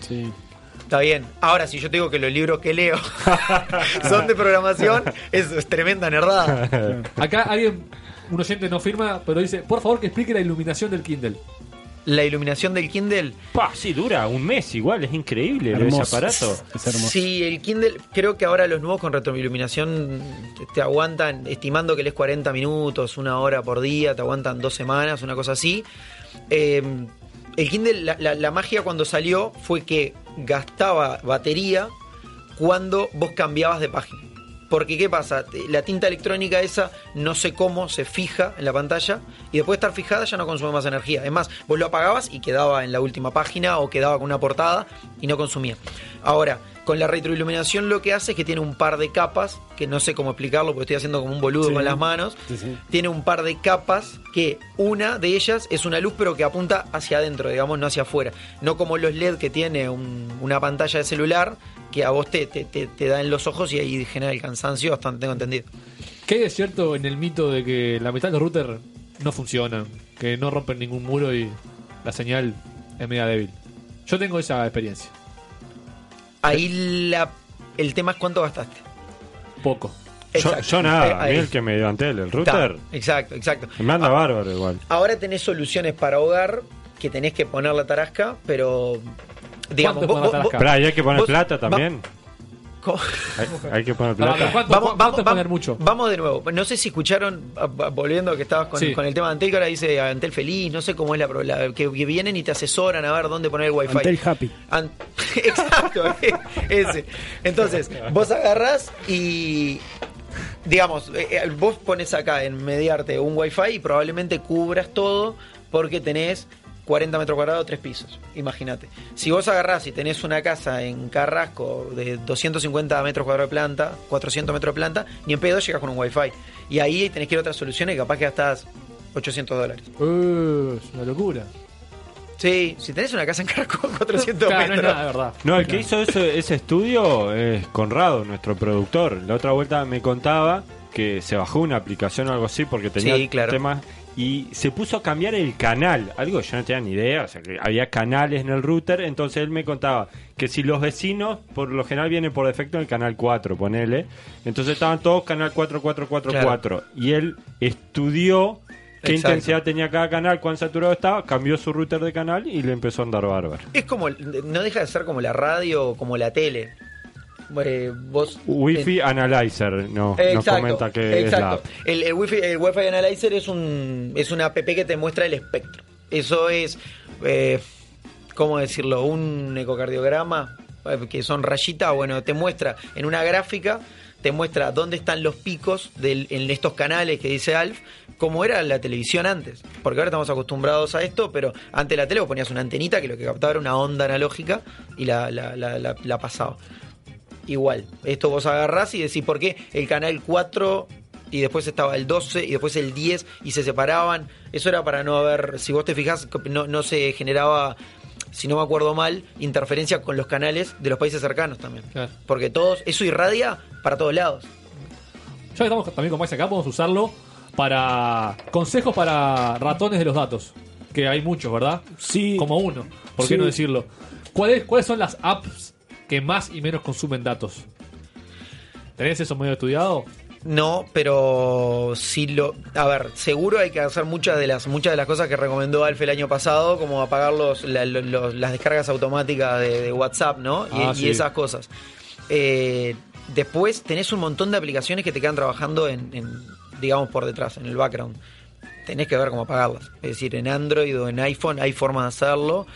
Está bien. Ahora, si yo te digo que los libros que leo son de programación, eso es tremenda nerdada. Acá alguien, un oyente no firma, pero dice, por favor que explique la iluminación del Kindle. La iluminación del Kindle. Pa, sí, dura un mes igual, es increíble ese Hermoso. aparato. Sí, el Kindle, creo que ahora los nuevos con retroiluminación te, te aguantan, estimando que lees 40 minutos, una hora por día, te aguantan dos semanas, una cosa así. Eh, el Kindle, la, la- la magia cuando salió fue que gastaba batería cuando vos cambiabas de página. Porque, ¿qué pasa? La tinta electrónica esa, no sé cómo, se fija en la pantalla y después de estar fijada ya no consume más energía. Es más, vos lo apagabas y quedaba en la última página o quedaba con una portada y no consumía. Ahora, con la retroiluminación lo que hace es que tiene un par de capas, que no sé cómo explicarlo porque estoy haciendo como un boludo Sí. con las manos. Sí, sí. Tiene un par de capas que una de ellas es una luz pero que apunta hacia adentro, digamos, no hacia afuera. No como los LED que tiene un- una pantalla de celular que a vos te, te, te- te da en los ojos y ahí genera el cansancio, hasta donde tengo entendido. ¿Qué hay de cierto en el mito de que la mitad de los routers no funcionan? Que no rompen ningún muro y la señal es media débil. Yo tengo esa experiencia. Ahí la, el tema es cuánto gastaste. Poco. Yo, Exacto. yo nada, Eh, a ahí. mí el que me dio Antel, el router, Exacto, exacto. me anda bárbaro igual. Ahora tenés soluciones para hogar que tenés que poner la tarasca, pero digamos, ¿Cuánto vos- vos- tarasca? Esperá, ¿y hay que poner vos- plata también? Hay, hay que poner plata. ¿cuánto- Vamos, cuánto vamos, poner mucho? vamos de nuevo. No sé si escucharon, volviendo a que estabas con, Sí. con el tema de Antel, que ahora dice Antel feliz, no sé cómo es la, la- que, que vienen y te asesoran a ver dónde poner el wifi. Antel Happy. An- Exacto, ese. Entonces, vos agarrás y digamos, eh, eh, vos pones acá en mediarte un wifi y probablemente cubras todo porque tenés 40 metros cuadrados, tres pisos. Imagínate. Si vos agarrás y tenés una casa en Carrasco de 250 metros cuadrados de planta, 400 metros de planta, ni en pedo llegas con un wifi. Y ahí tenés que ir a otras soluciones y capaz que gastás 800 dólares. Uh, es una locura. Sí, si tenés una casa en Carrasco, 400 Claro, no es metros. nada, de verdad. No, el que hizo ese, ese estudio es Conrado, nuestro productor. La otra vuelta me contaba que se bajó una aplicación o algo así porque tenía Sí, claro. temas y se puso a cambiar el canal, algo que yo no tenía ni idea, o sea que había canales en el router, entonces él me contaba que si los vecinos por lo general vienen por defecto en el canal 4, ponele, entonces estaban todos canal 4444 y él estudió qué Exacto. intensidad tenía cada canal, cuán saturado estaba, cambió su router de canal y le empezó a andar bárbaro. Es como, no deja de ser como la radio o como la tele. Eh, vos Wi-Fi Analyzer, no, nos Exacto, comenta que es la exacto. El, el Wi-Fi, el Wi-Fi Analyzer es un es una app que te muestra el espectro. Eso es, eh, ¿cómo decirlo? Un ecocardiograma, eh, que son rayitas, bueno, te muestra en una gráfica, te muestra dónde están los picos del- en estos canales que dice Alf, como era la televisión antes. Porque ahora estamos acostumbrados a esto, pero antes de la tele vos ponías una antenita que lo que captaba era una onda analógica y la, la, la, la- la pasaba. Igual, esto vos agarrás y decís por qué el canal 4 y después estaba el 12 y después el 10 y se separaban. Eso era para no haber, si vos te fijás, no, no se generaba, si no me acuerdo mal, interferencia con los canales de los países cercanos también. Claro. Porque todos, eso irradia para todos lados. Ya que estamos también con Max acá, podemos usarlo para consejos para ratones de los datos. Que hay muchos, ¿verdad? Sí. Como uno. ¿Por qué Sí. no decirlo? ¿Cuáles, ¿Cuáles son las apps que más y menos consumen datos? ¿Tenés eso medio estudiado? No, pero sí lo. A ver, seguro hay que hacer muchas de las muchas de las cosas que recomendó Alf el año pasado, como apagar los, la- lo- los- las descargas automáticas de, de WhatsApp, ¿no? Y, Ah, y sí. esas cosas. Eh, después tenés un montón de aplicaciones que te quedan trabajando en, en, digamos, por detrás, en el background. Tenés que ver cómo apagarlas. Es decir, en Android o en iPhone hay formas de hacerlo.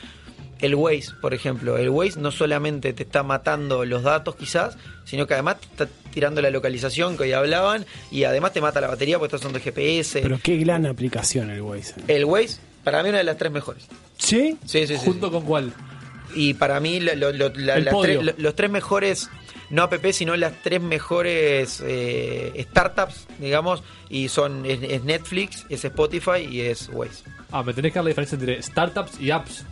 El Waze, por ejemplo, el Waze no solamente te está matando los datos quizás, sino que además te está tirando la localización que hoy hablaban y además te mata la batería porque estás usando GPS. Pero qué gran aplicación el Waze. El Waze, para mí una de las tres mejores. ¿Sí? Sí, sí, sí. ¿Junto con cuál? Y para mí lo- lo- lo- la- El las tres- lo- los tres mejores, no app, sino las tres mejores eh, startups, digamos, y son es, es Netflix, es Spotify y es Waze. Ah, me tenés que dar la diferencia entre startups y apps.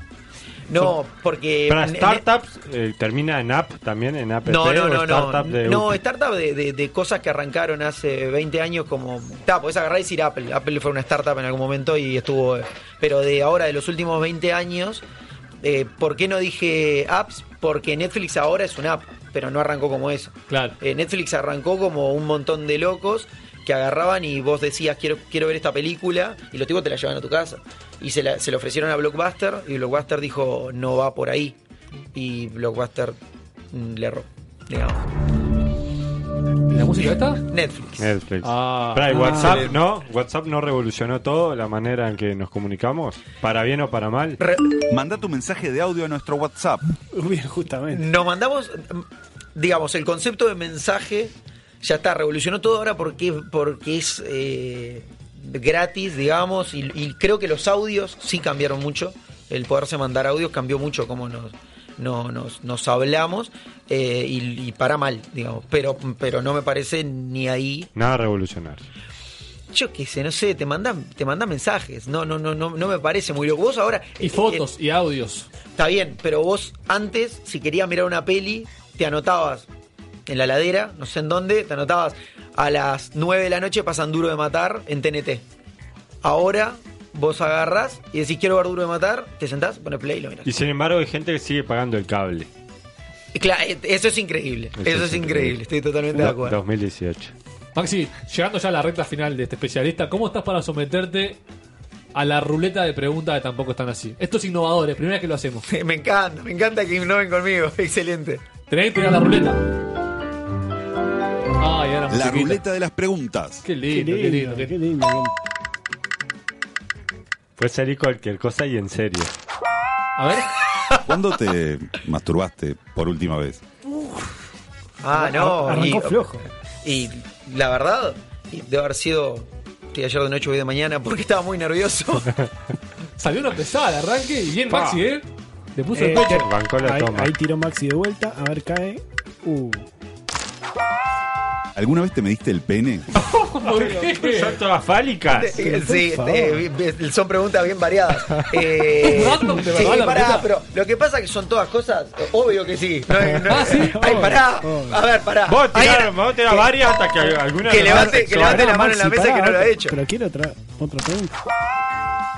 No, porque... Para startups, eh, termina en app también, en app. No, no, no, no. startup de No, startup de, de- de cosas que arrancaron hace 20 años como... Ta, podés agarrar y decir Apple. Apple fue una startup en algún momento y estuvo... Pero de ahora, de los últimos 20 años, eh, ¿por qué no dije apps? Porque Netflix ahora es una app, pero no arrancó como eso. Claro. Eh, Netflix arrancó como un montón de locos que agarraban y vos decías quiero, quiero ver esta película y los tipos te la llevan a tu casa. Y se la, se la ofrecieron a Blockbuster y Blockbuster dijo no va por ahí. Y Blockbuster mm, le erró, digamos. ¿La música esta? Netflix. Netflix. Ah. Pará, ¿y Ah. WhatsApp no? ¿WhatsApp no revolucionó todo la manera en que nos comunicamos? ¿Para bien o para mal? Manda tu mensaje de audio a nuestro WhatsApp. Bien, justamente. Nos mandamos, digamos, el concepto de mensaje ya está, revolucionó todo ahora porque, porque es eh, gratis, digamos, y, y creo que los audios sí cambiaron mucho. El poderse mandar audios cambió mucho como nos, no, nos, nos hablamos eh, y, y para mal, digamos. Pero, pero no me parece ni ahí Nada revolucionario. yo qué sé, no sé, te mandan, te mandan mensajes. No, no, no, no, no me parece muy loco. Vos ahora. Y fotos y audios. Está bien, pero vos antes, si querías mirar una peli, te anotabas en la ladera, no sé en dónde, te anotabas a las 9 de la noche pasan Duro de Matar en TNT. Ahora vos agarras y decís quiero ver Duro de Matar, te sentás, pones play y lo miras. Y sin embargo hay gente que sigue pagando el cable. Claro, eh, eso es increíble. Eso, es increíble. Estoy totalmente de acuerdo. 2018. Maxi, llegando ya a la recta final de este especialista, ¿cómo estás para someterte a la ruleta de preguntas de tampoco están así? Esto es innovador, es primera vez que lo hacemos. me encanta, me encanta que innoven conmigo. Excelente. Tenés que tirar la ruleta. Ay, La ruleta de las preguntas. Qué lindo, qué lindo. qué- Qué lindo. Puede salir cualquier cosa y en serio. A ver. ¿Cuándo te masturbaste por última vez? Ah, no. Arrancó y, flojo. Y la verdad, y debe haber sido sí, ayer de noche o hoy de mañana porque estaba muy nervioso. Salió una pesada el arranque y bien Pa. Maxi, ¿eh? Le puso Eh, el pecho. ahí, ahí tiró Maxi de vuelta. A ver, cae. Uh. ¿Alguna vez te mediste el pene? Son todas fálicas. sí, eh, eh, son preguntas bien variadas. Eh, sí, pará, pero lo que pasa es que son todas cosas, obvio que sí. No, no- Ah, ¿sí? Ay, pará. A ver, pará. Vos tirás, era- vos tirás que- varias hasta que alguna que le levante, que levante la mano en la mesa que no lo ha hecho. Pero quiero otra, otra pregunta.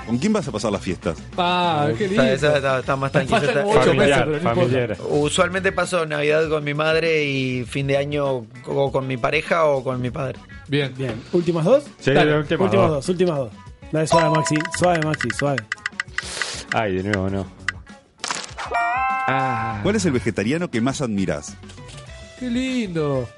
¿Con quién vas a pasar las fiestas? Ah, qué lindo. Está, está- está- está más tranquilo. Está- Familiar, meses. Usualmente paso Navidad con mi madre y fin de año o con mi pareja o con mi padre. Bien. Bien. ¿Últimas dos? Sí, Dale, últimas dos. dos. últimas dos. Dale suave, Maxi. Suave, Maxi, suave. Ay, de nuevo no. ¿Cuál es el vegetariano que más admirás? Qué lindo.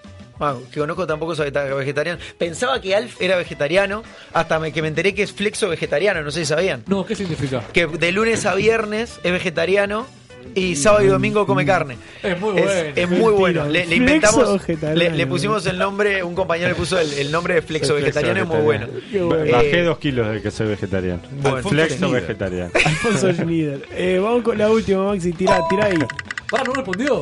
Ah, que conozco tampoco soy vegeta- vegetariano. Pensaba que Alf era vegetariano hasta me- que me enteré que es flexo vegetariano, no sé si sabían. No, ¿qué significa? Que de lunes a viernes es vegetariano y sábado y domingo come carne. Es muy bueno. es muy bueno. Le, inventamos, le, le pusimos el nombre, un compañero le puso el, el nombre de flexo vegetariano, es muy bueno. bueno. Bajé Eh, dos kilos de que soy vegetariano. Bueno. Flexo Schneider. vegetariano. Alfonso Schneider. Eh, vamos con la última, Maxi. Tira, tira ahí. Pará, no respondió.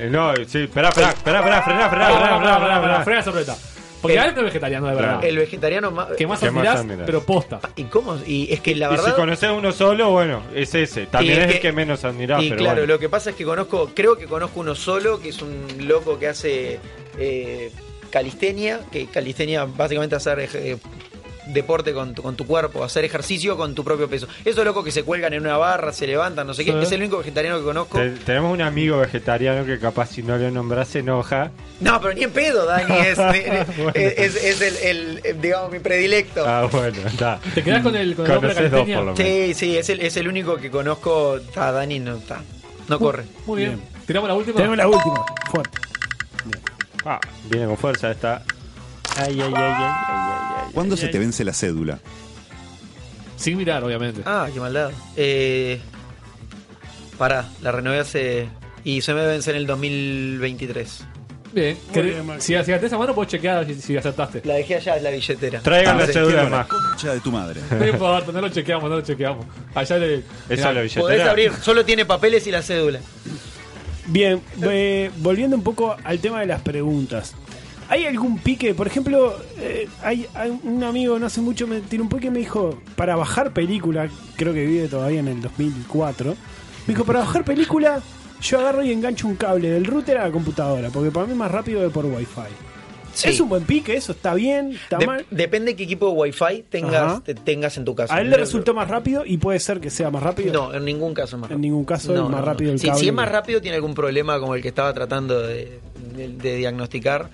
Eh, no, sí, esperá, esperá, esperá, esperá, frená, frená, frená, frená, frená, frená. frena esa ruleta. Porque El- es vegetariano, de verdad. El vegetariano más. Que más ¿Qué más admirás, admirás? pero posta. ¿Y cómo? Y es que la Y verdad. si conoces uno solo, bueno, es ese. También Y es, es el que- que menos admirás, Y pero claro, bueno. lo que pasa es que conozco, creo que conozco uno solo, que es un loco que hace eh, calistenia, que calistenia básicamente hacer eh, deporte con tu, con tu cuerpo, hacer ejercicio con tu propio peso. Esos locos que se cuelgan en una barra, se levantan, no sé qué, Sí. es el único vegetariano que conozco. Te- tenemos un amigo vegetariano que capaz si no lo nombras se enoja. No, pero ni en pedo, Dani, es, Bueno. es, es- es el, el, digamos, mi predilecto. Ah, bueno, está. ¿Te quedás con el, con el Conoces dos calistenia? por lo menos. Sí, sí, es el, es el único que conozco. Está, Dani no está. No corre. Muy bien. Tiramos la última. Tenemos la última. Fuerte. Ah, viene con fuerza esta. Ay, ay, ay, ay, ay, ay, ay. ¿Cuándo ay, se ay. te vence la cédula? Sin mirar, obviamente. Ah, qué maldad. Eh, pará, la renové hace. Y se me vence en el 2023. Bien. Muy ¿Querés- bien, si si acertaste esa mano, puedes chequear si, si acertaste. La dejé allá en la billetera. Traigan Ah, la cédula más. concha de tu madre. No importa, no lo chequeamos, no lo chequeamos. Allá le. Esa la Podés billetera. abrir, solo tiene papeles y la cédula. Bien, eh, volviendo un poco al tema de las preguntas. ¿Hay algún pique? Por ejemplo, eh, hay, hay un amigo no hace mucho me tiró un pique y me dijo, para bajar película, creo que vive todavía en el 2004, me dijo, para bajar película yo agarro y engancho un cable del router a la computadora, porque para mí es más rápido de por wifi. Sí. ¿Es un buen pique? ¿Eso está bien? ¿Está De- mal? depende qué equipo de wifi tengas, te- tengas en tu casa. ¿A él le resultó más rápido y puede ser que sea más rápido? No, en ningún caso más En rápido. ningún caso No, es más no, rápido no. el Si- cable. Si, es más rápido, tiene algún problema como el que estaba tratando de, de- de diagnosticar,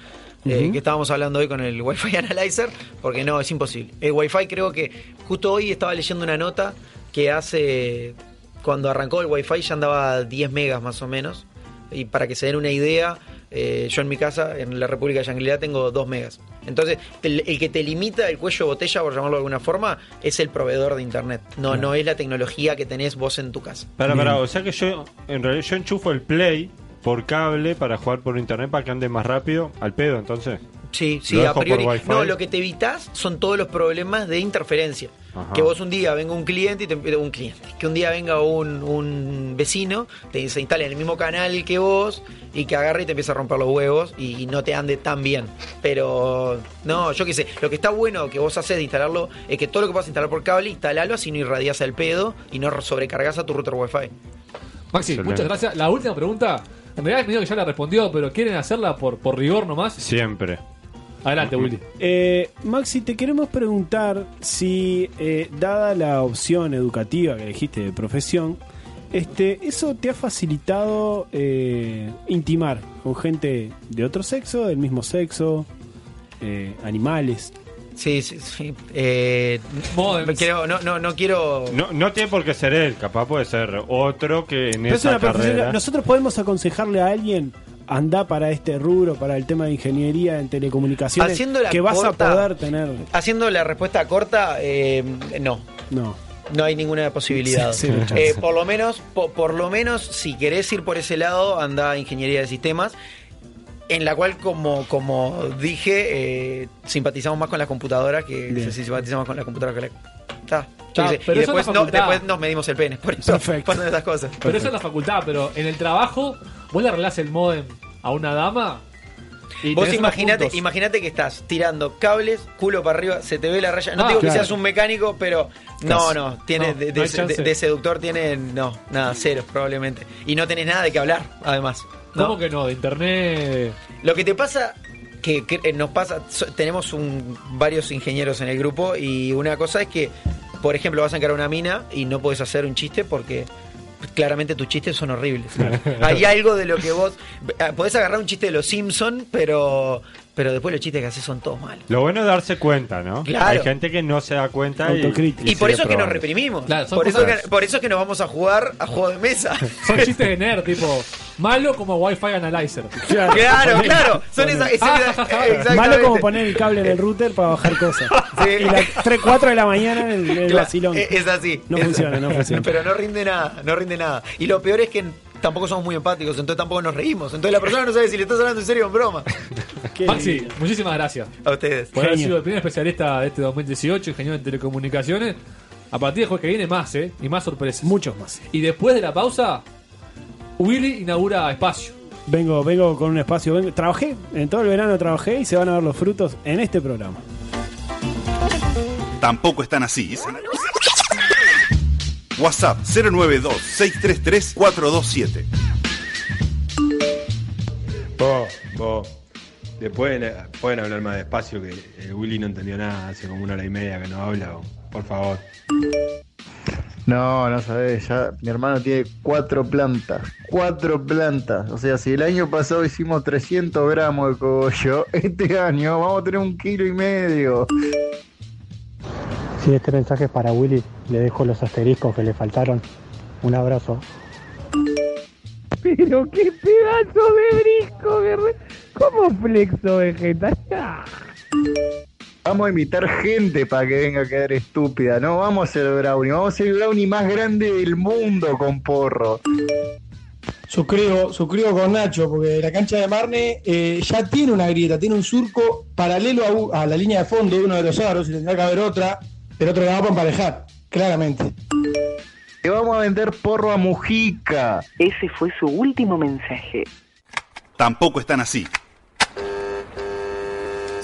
eh, que estábamos hablando hoy con el Wi-Fi Analyzer, porque no, es imposible. El Wi-Fi creo que justo hoy estaba leyendo una nota que hace, cuando arrancó el Wi-Fi ya andaba a 10 megas más o menos, y para que se den una idea, eh, yo en mi casa, en la República de Shangri-La, tengo 2 megas. Entonces, el, el que te limita el cuello de botella, por llamarlo de alguna forma, es el proveedor de internet. No, no es la tecnología que tenés vos en tu casa. Para, para, o sea que yo, en realidad, yo enchufo el Play por cable para jugar por internet para que ande más rápido al pedo, entonces. Sí, sí, a priori. No, lo que te evitas son todos los problemas de interferencia. Ajá. Que vos un día venga un cliente y te un cliente, que un día venga un, un vecino, te se instale en el mismo canal que vos y que agarre y te empiece a romper los huevos y, y no te ande tan bien. Pero no, yo qué sé, lo que está bueno que vos haces de instalarlo es que todo lo que puedas instalar por cable, instalalo así no irradias el pedo y no sobrecargas a tu router Wi-Fi. Maxi, Excelente. muchas gracias. La última pregunta, en realidad es medio que ya la respondió, pero ¿quieren hacerla por, por rigor nomás? Siempre. Adelante, Willy. Eh, Maxi, te queremos preguntar si, eh, dada la opción educativa que elegiste de profesión, este, ¿eso te ha facilitado eh, intimar con gente de otro sexo, del mismo sexo, eh, animales? Sí, sí, sí. Eh, quiero- no, no, no quiero. No, no tiene por qué ser él, capaz puede ser otro que en Pero es esa una profesión- carrera. Nosotros podemos aconsejarle a alguien anda para este rubro, para el tema de ingeniería en telecomunicaciones, Haciendo la que vas corta- a poder tener. Haciendo la respuesta corta, eh, no. No. No hay ninguna posibilidad. Sí, sí, chance. Eh, por lo menos, po- por, lo menos, si querés ir por ese lado, anda a ingeniería de sistemas. En la cual, como, como dije, eh, simpatizamos más con las computadoras que Bien. simpatizamos con las computadoras que la. Sé. pero y después, la no, después nos medimos el pene. Por eso pasan esas cosas. Pero eso es la facultad, pero en el trabajo, vos le arreglás el modem a una dama. Y Vos puntos. imagínate que estás tirando cables, culo para arriba, se te ve la raya. No Ah, digo que seas un mecánico, pero no, no, tiene No, de, de- de seductor tiene no, nada, cero probablemente. Y no tenés nada de qué hablar, además. ¿No? ¿Cómo que no? De internet. Lo que te pasa que, que, eh, nos pasa, so- tenemos un, varios ingenieros en el grupo y una cosa es que, por ejemplo, vas a encarar una mina y no puedes hacer un chiste porque claramente tus chistes son horribles. Hay algo de lo que vos eh, podés agarrar un chiste de los Simpson, pero pero después los chistes que haces son todos malos. Lo bueno es darse cuenta, ¿no? Claro. Hay gente que no se da cuenta y, Y, por sigue eso es que nos reprimimos. Claro, por, eso que, por eso es que nos vamos a jugar a juego de mesa. Son chistes de nerd, tipo, malo como Wi-Fi Analyzer. Claro, claro. Son esa- esa- Ah. Malo como poner el cable en el router para bajar cosas. Y las 3, 4 de la mañana en el, el Claro, vacilón. es- Es así. No Es- funciona, no funciona. Pero no rinde nada, no rinde nada. Y lo peor es que tampoco somos muy empáticos, entonces tampoco nos reímos. Entonces la persona no sabe si le estás hablando en serio o en broma. Maxi, muchísimas gracias. A ustedes. Por haber Genio. sido el primer especialista de este 2018, ingeniero en telecomunicaciones. A partir del jueves que viene más, ¿eh? Y más sorpresas. Muchos más. Y después de la pausa, Willy inaugura espacio. Vengo, vengo con un espacio. vengo- trabajé, en todo el verano trabajé y se van a ver los frutos en este programa. Tampoco están así. WhatsApp 092-633-427. Vos, vos. Después eh, pueden hablar más despacio que el Willy no entendió nada. Hace como una hora y media que no habla. vos. Por favor. No, no sabes, ya mi hermano tiene cuatro plantas, cuatro plantas. O sea, si el año pasado hicimos 300 gramos de cogollo, este año vamos a tener un kilo y medio. Si este mensaje es para Willy, le dejo los asteriscos que le faltaron. Un abrazo. Pero qué pedazo de brisco, guerre- ¿Cómo flexo vegetal? Vamos a invitar gente para que venga a quedar estúpida. No vamos a hacer brownie, vamos a hacer el brownie más grande del mundo con porro. Suscribo, suscribo con Nacho, porque la cancha de Marne eh, ya tiene una grieta, tiene un surco paralelo a la línea de fondo de uno de los aros y tendrá que haber otra, pero otro lado para emparejar, claramente. Que vamos a vender porro a Mujica. Ese fue su último mensaje. Tampoco están así.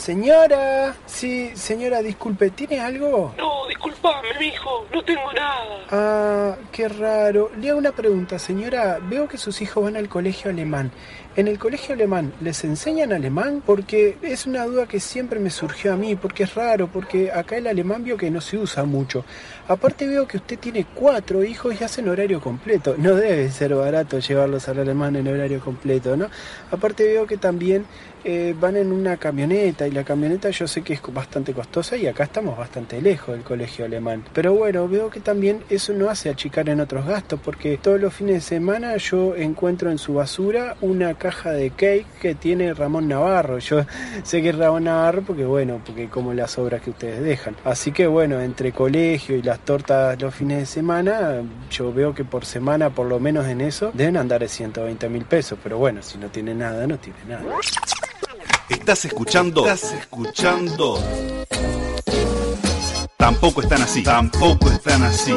Señora, sí, señora, disculpe, ¿tiene algo? No, disculpame, mijo, no tengo nada. Ah, qué raro. Le hago una pregunta, señora. Veo que sus hijos van al colegio alemán. ¿En el colegio alemán les enseñan alemán? Porque es una duda que siempre me surgió a mí, porque es raro, porque acá el alemán veo que no se usa mucho. Aparte veo que usted tiene cuatro hijos y hacen horario completo. No debe ser barato llevarlos al alemán en horario completo, ¿no? Aparte veo que también eh, van en una camioneta y la camioneta yo sé que es bastante costosa y acá estamos bastante lejos del colegio. alemán. Pero bueno, veo que también eso no hace achicar en otros gastos, porque todos los fines de semana yo encuentro en su basura una caja de cake que tiene Ramón Navarro. Yo sé que es Ramón Navarro porque bueno, porque como las obras que ustedes dejan. Así que bueno, entre colegio y las tortas los fines de semana, yo veo que por semana, por lo menos en eso, deben andar de 120 mil pesos. Pero bueno, si no tiene nada, no tiene nada. Estás escuchando. Estás escuchando. Tampoco están así. Tampoco están así.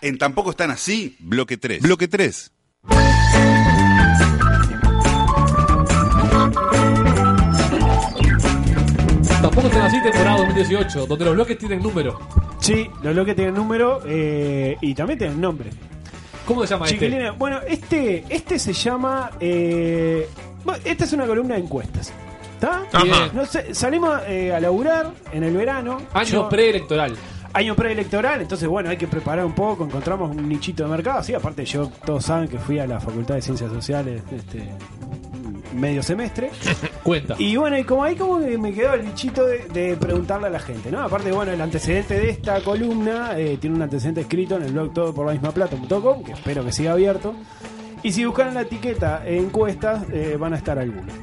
En Tampoco están así, bloque 3. Bloque 3. Tampoco están así temporada 2018, donde los bloques tienen número. Sí, los bloques tienen número eh, y también tienen nombre. ¿Cómo se llama Chiquilina, este? Bueno, este, este se llama. eh, bueno, esta es una columna de encuestas. ¿Está? Ajá. No sé, salimos eh, a laburar en el verano. Año Yo- preelectoral. Año preelectoral, entonces bueno, hay que preparar un poco, encontramos un nichito de mercado. Sí, aparte yo, todos saben que fui a la Facultad de Ciencias Sociales este, medio semestre. Cuenta. Y bueno, y como ahí como que me quedó el bichito de, de preguntarle a la gente, ¿no? Aparte, bueno, el antecedente de esta columna eh, tiene un antecedente escrito en el blog todo por la misma plata.com, que espero que siga abierto. Y si buscan la etiqueta encuestas, eh, van a estar algunos.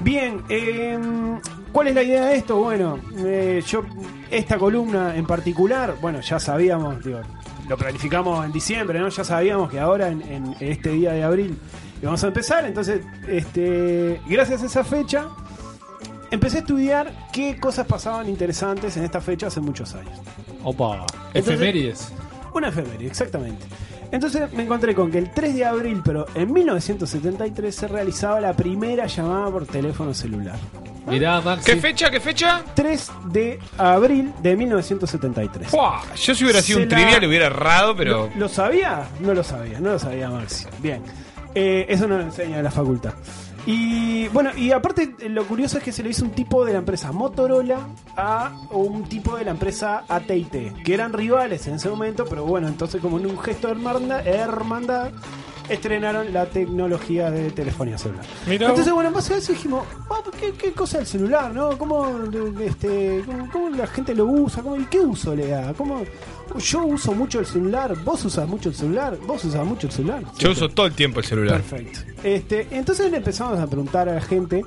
Bien, eh, ¿cuál es la idea de esto? Bueno, eh, yo, esta columna en particular, bueno, ya sabíamos, digo, lo planificamos en diciembre, ¿no? Ya sabíamos que ahora, en, en este día de abril, íbamos a empezar. Entonces, este, gracias a esa fecha, empecé a estudiar qué cosas pasaban interesantes en esta fecha hace muchos años. Opa, Entonces- efemérides. Una efeméride, exactamente. Entonces me encontré con que el 3 de abril, pero en 1973, se realizaba la primera llamada por teléfono celular. Mirá, Max. ¿Qué fecha? ¿Qué fecha? 3 de abril de 1973. ¡Fua! Yo si hubiera sido Se un la- trivia le hubiera errado, pero. ¿Lo, lo sabía? No lo sabía, no lo sabía Maxi. Bien. Eh, eso nos lo enseña la facultad. Y bueno, y aparte lo curioso es que se le hizo un tipo de la empresa Motorola a un tipo de la empresa AT&T, que eran rivales en ese momento, pero bueno, entonces como en un gesto de hermandad, hermandad estrenaron la tecnología de telefonía celular. Mirá. Entonces, bueno, en base a eso dijimos, "Ah, ¿qué, qué cosa el celular? ¿no? ¿Cómo, este, cómo, cómo la gente lo usa? ¿Cómo, ¿Y qué uso le da? ¿Cómo, yo uso mucho el celular, vos usas mucho el celular, vos usas mucho el celular. Yo uso todo el tiempo el celular. Perfecto. Este, entonces le empezamos a preguntar a la gente,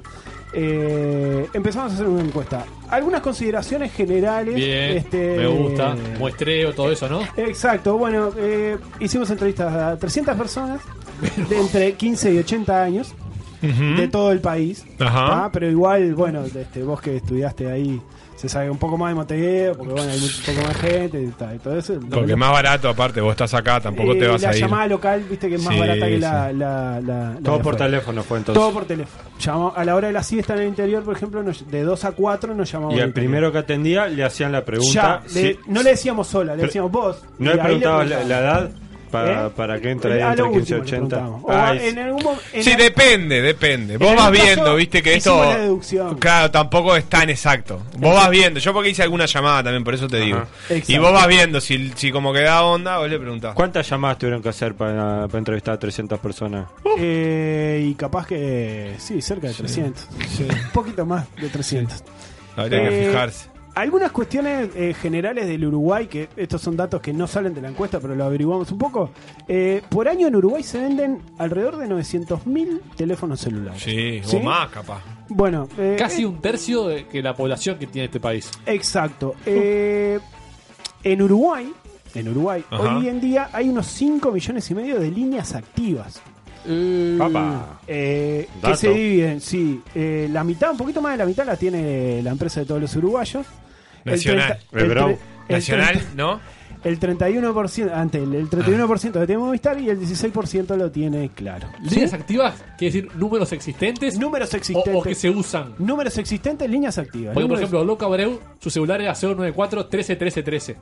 eh, empezamos a hacer una encuesta. Algunas consideraciones generales. Bien, este, me gusta. Muestreo, todo eso, ¿no? Exacto, bueno, eh, hicimos entrevistas a 300 personas de entre 15 y 80 años de todo el país. Ajá. Pero igual, bueno, este, vos que estudiaste ahí, se sabe un poco más de Montevideo, porque bueno, hay un poco más gente y, tal, y todo eso. Porque es más barato, aparte, vos estás acá, tampoco te Eh, vas la a ir. llamada local, viste que es más Sí, barata que la, sí. la- la- la Todo por afuera. teléfono fue entonces. Todo por teléfono. Llamamos- a la hora de la siesta en el interior, por ejemplo, nos- de 2 a 4 nos llamamos. Y al primero que atendía le hacían la pregunta. Ya, le- no le decíamos sola, le decíamos vos. ¿No le preguntabas la, la edad para, ¿Eh? para que entre ahí entre 15 y último le 80? preguntamos. O Ah, en algún mo- en Sí, depende, depende. Vos En vas caso, viendo, viste que esto. la deducción. Claro, tampoco es tan exacto. Vos vas viendo. Yo porque hice alguna llamada también, por eso te digo. Y vos vas viendo, si, si como que da onda, vos le preguntás. ¿Cuántas llamadas tuvieron que hacer para, para entrevistar a 300 personas? Eh, y capaz que sí, cerca de 300. Un poquito más de 300. Habría que Eh, fijarse. Algunas cuestiones eh, generales del Uruguay, que estos son datos que no salen de la encuesta, pero lo averiguamos un poco. Eh, por año en Uruguay se venden alrededor de 900.000 teléfonos celulares. Sí, ¿Sí? o más, capaz. Bueno, eh, Casi eh, un tercio de que la población que tiene este país. Exacto. Eh, en Uruguay, en Uruguay, Ajá. hoy en día hay unos 5 millones y medio de líneas activas. Papá. Eh, que se dividen, sí. eh, la mitad, un poquito más de la mitad la tiene la empresa de todos los uruguayos. El Nacional. 30 el tre- el Nacional, 30 ¿no? El 31%, antes, el, el 31% lo tiene Movistar y el 16% lo tiene Claro. ¿Líneas activas? Quiere decir números existentes. Números O, existentes. o que se usan. Números existentes, líneas activas. Porque, por ejemplo, Loco Abreu, su celular era 094 13 13 13.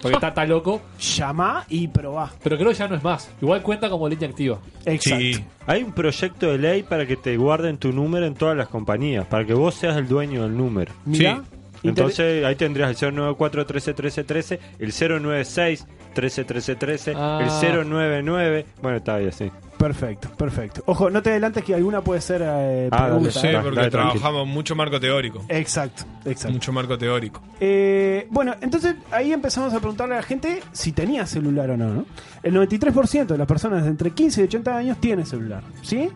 Porque está tan loco. Llamá y probá. Pero creo que ya no es más. Igual cuenta como línea activa. Exacto. Hay un proyecto de ley para que te guarden tu número en todas las compañías, para que vos seas el dueño del número. Mirá. Entonces ahí tendrías el 094 13 13 13, el 096 13 13 13, Ah. el 099. Bueno, está ahí así. Perfecto, perfecto. Ojo, no te adelantes que alguna puede ser eh, Ah, pregunta. sí, ¿eh? porque trabajamos mucho marco teórico. Exacto, exacto. Mucho marco teórico. Eh, bueno, entonces ahí empezamos a preguntarle a la gente si tenía celular o no, ¿no? El 93% de las personas de entre 15 y 80 años tiene celular, ¿sí?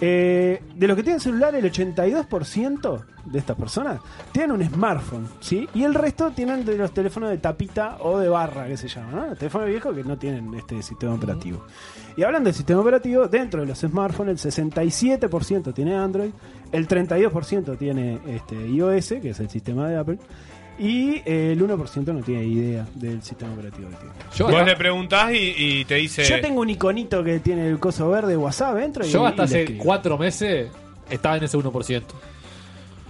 Eh, de los que tienen celular, el 82% de estas personas tienen un smartphone, ¿sí? Y el resto tienen de los teléfonos de tapita o de barra, que se llama, ¿no? Los teléfonos viejos que no tienen este sistema operativo. Y hablando del sistema operativo, dentro de los smartphones, el 67% tiene Android, el 32% tiene este, iOS, que es el sistema de Apple, y eh, el 1% no tiene idea del sistema operativo que tiene. Vos le preguntás y, y te dice. Yo tengo un iconito que tiene el coso verde WhatsApp dentro y Yo hasta y le hace escribo. cuatro meses estaba en ese 1%.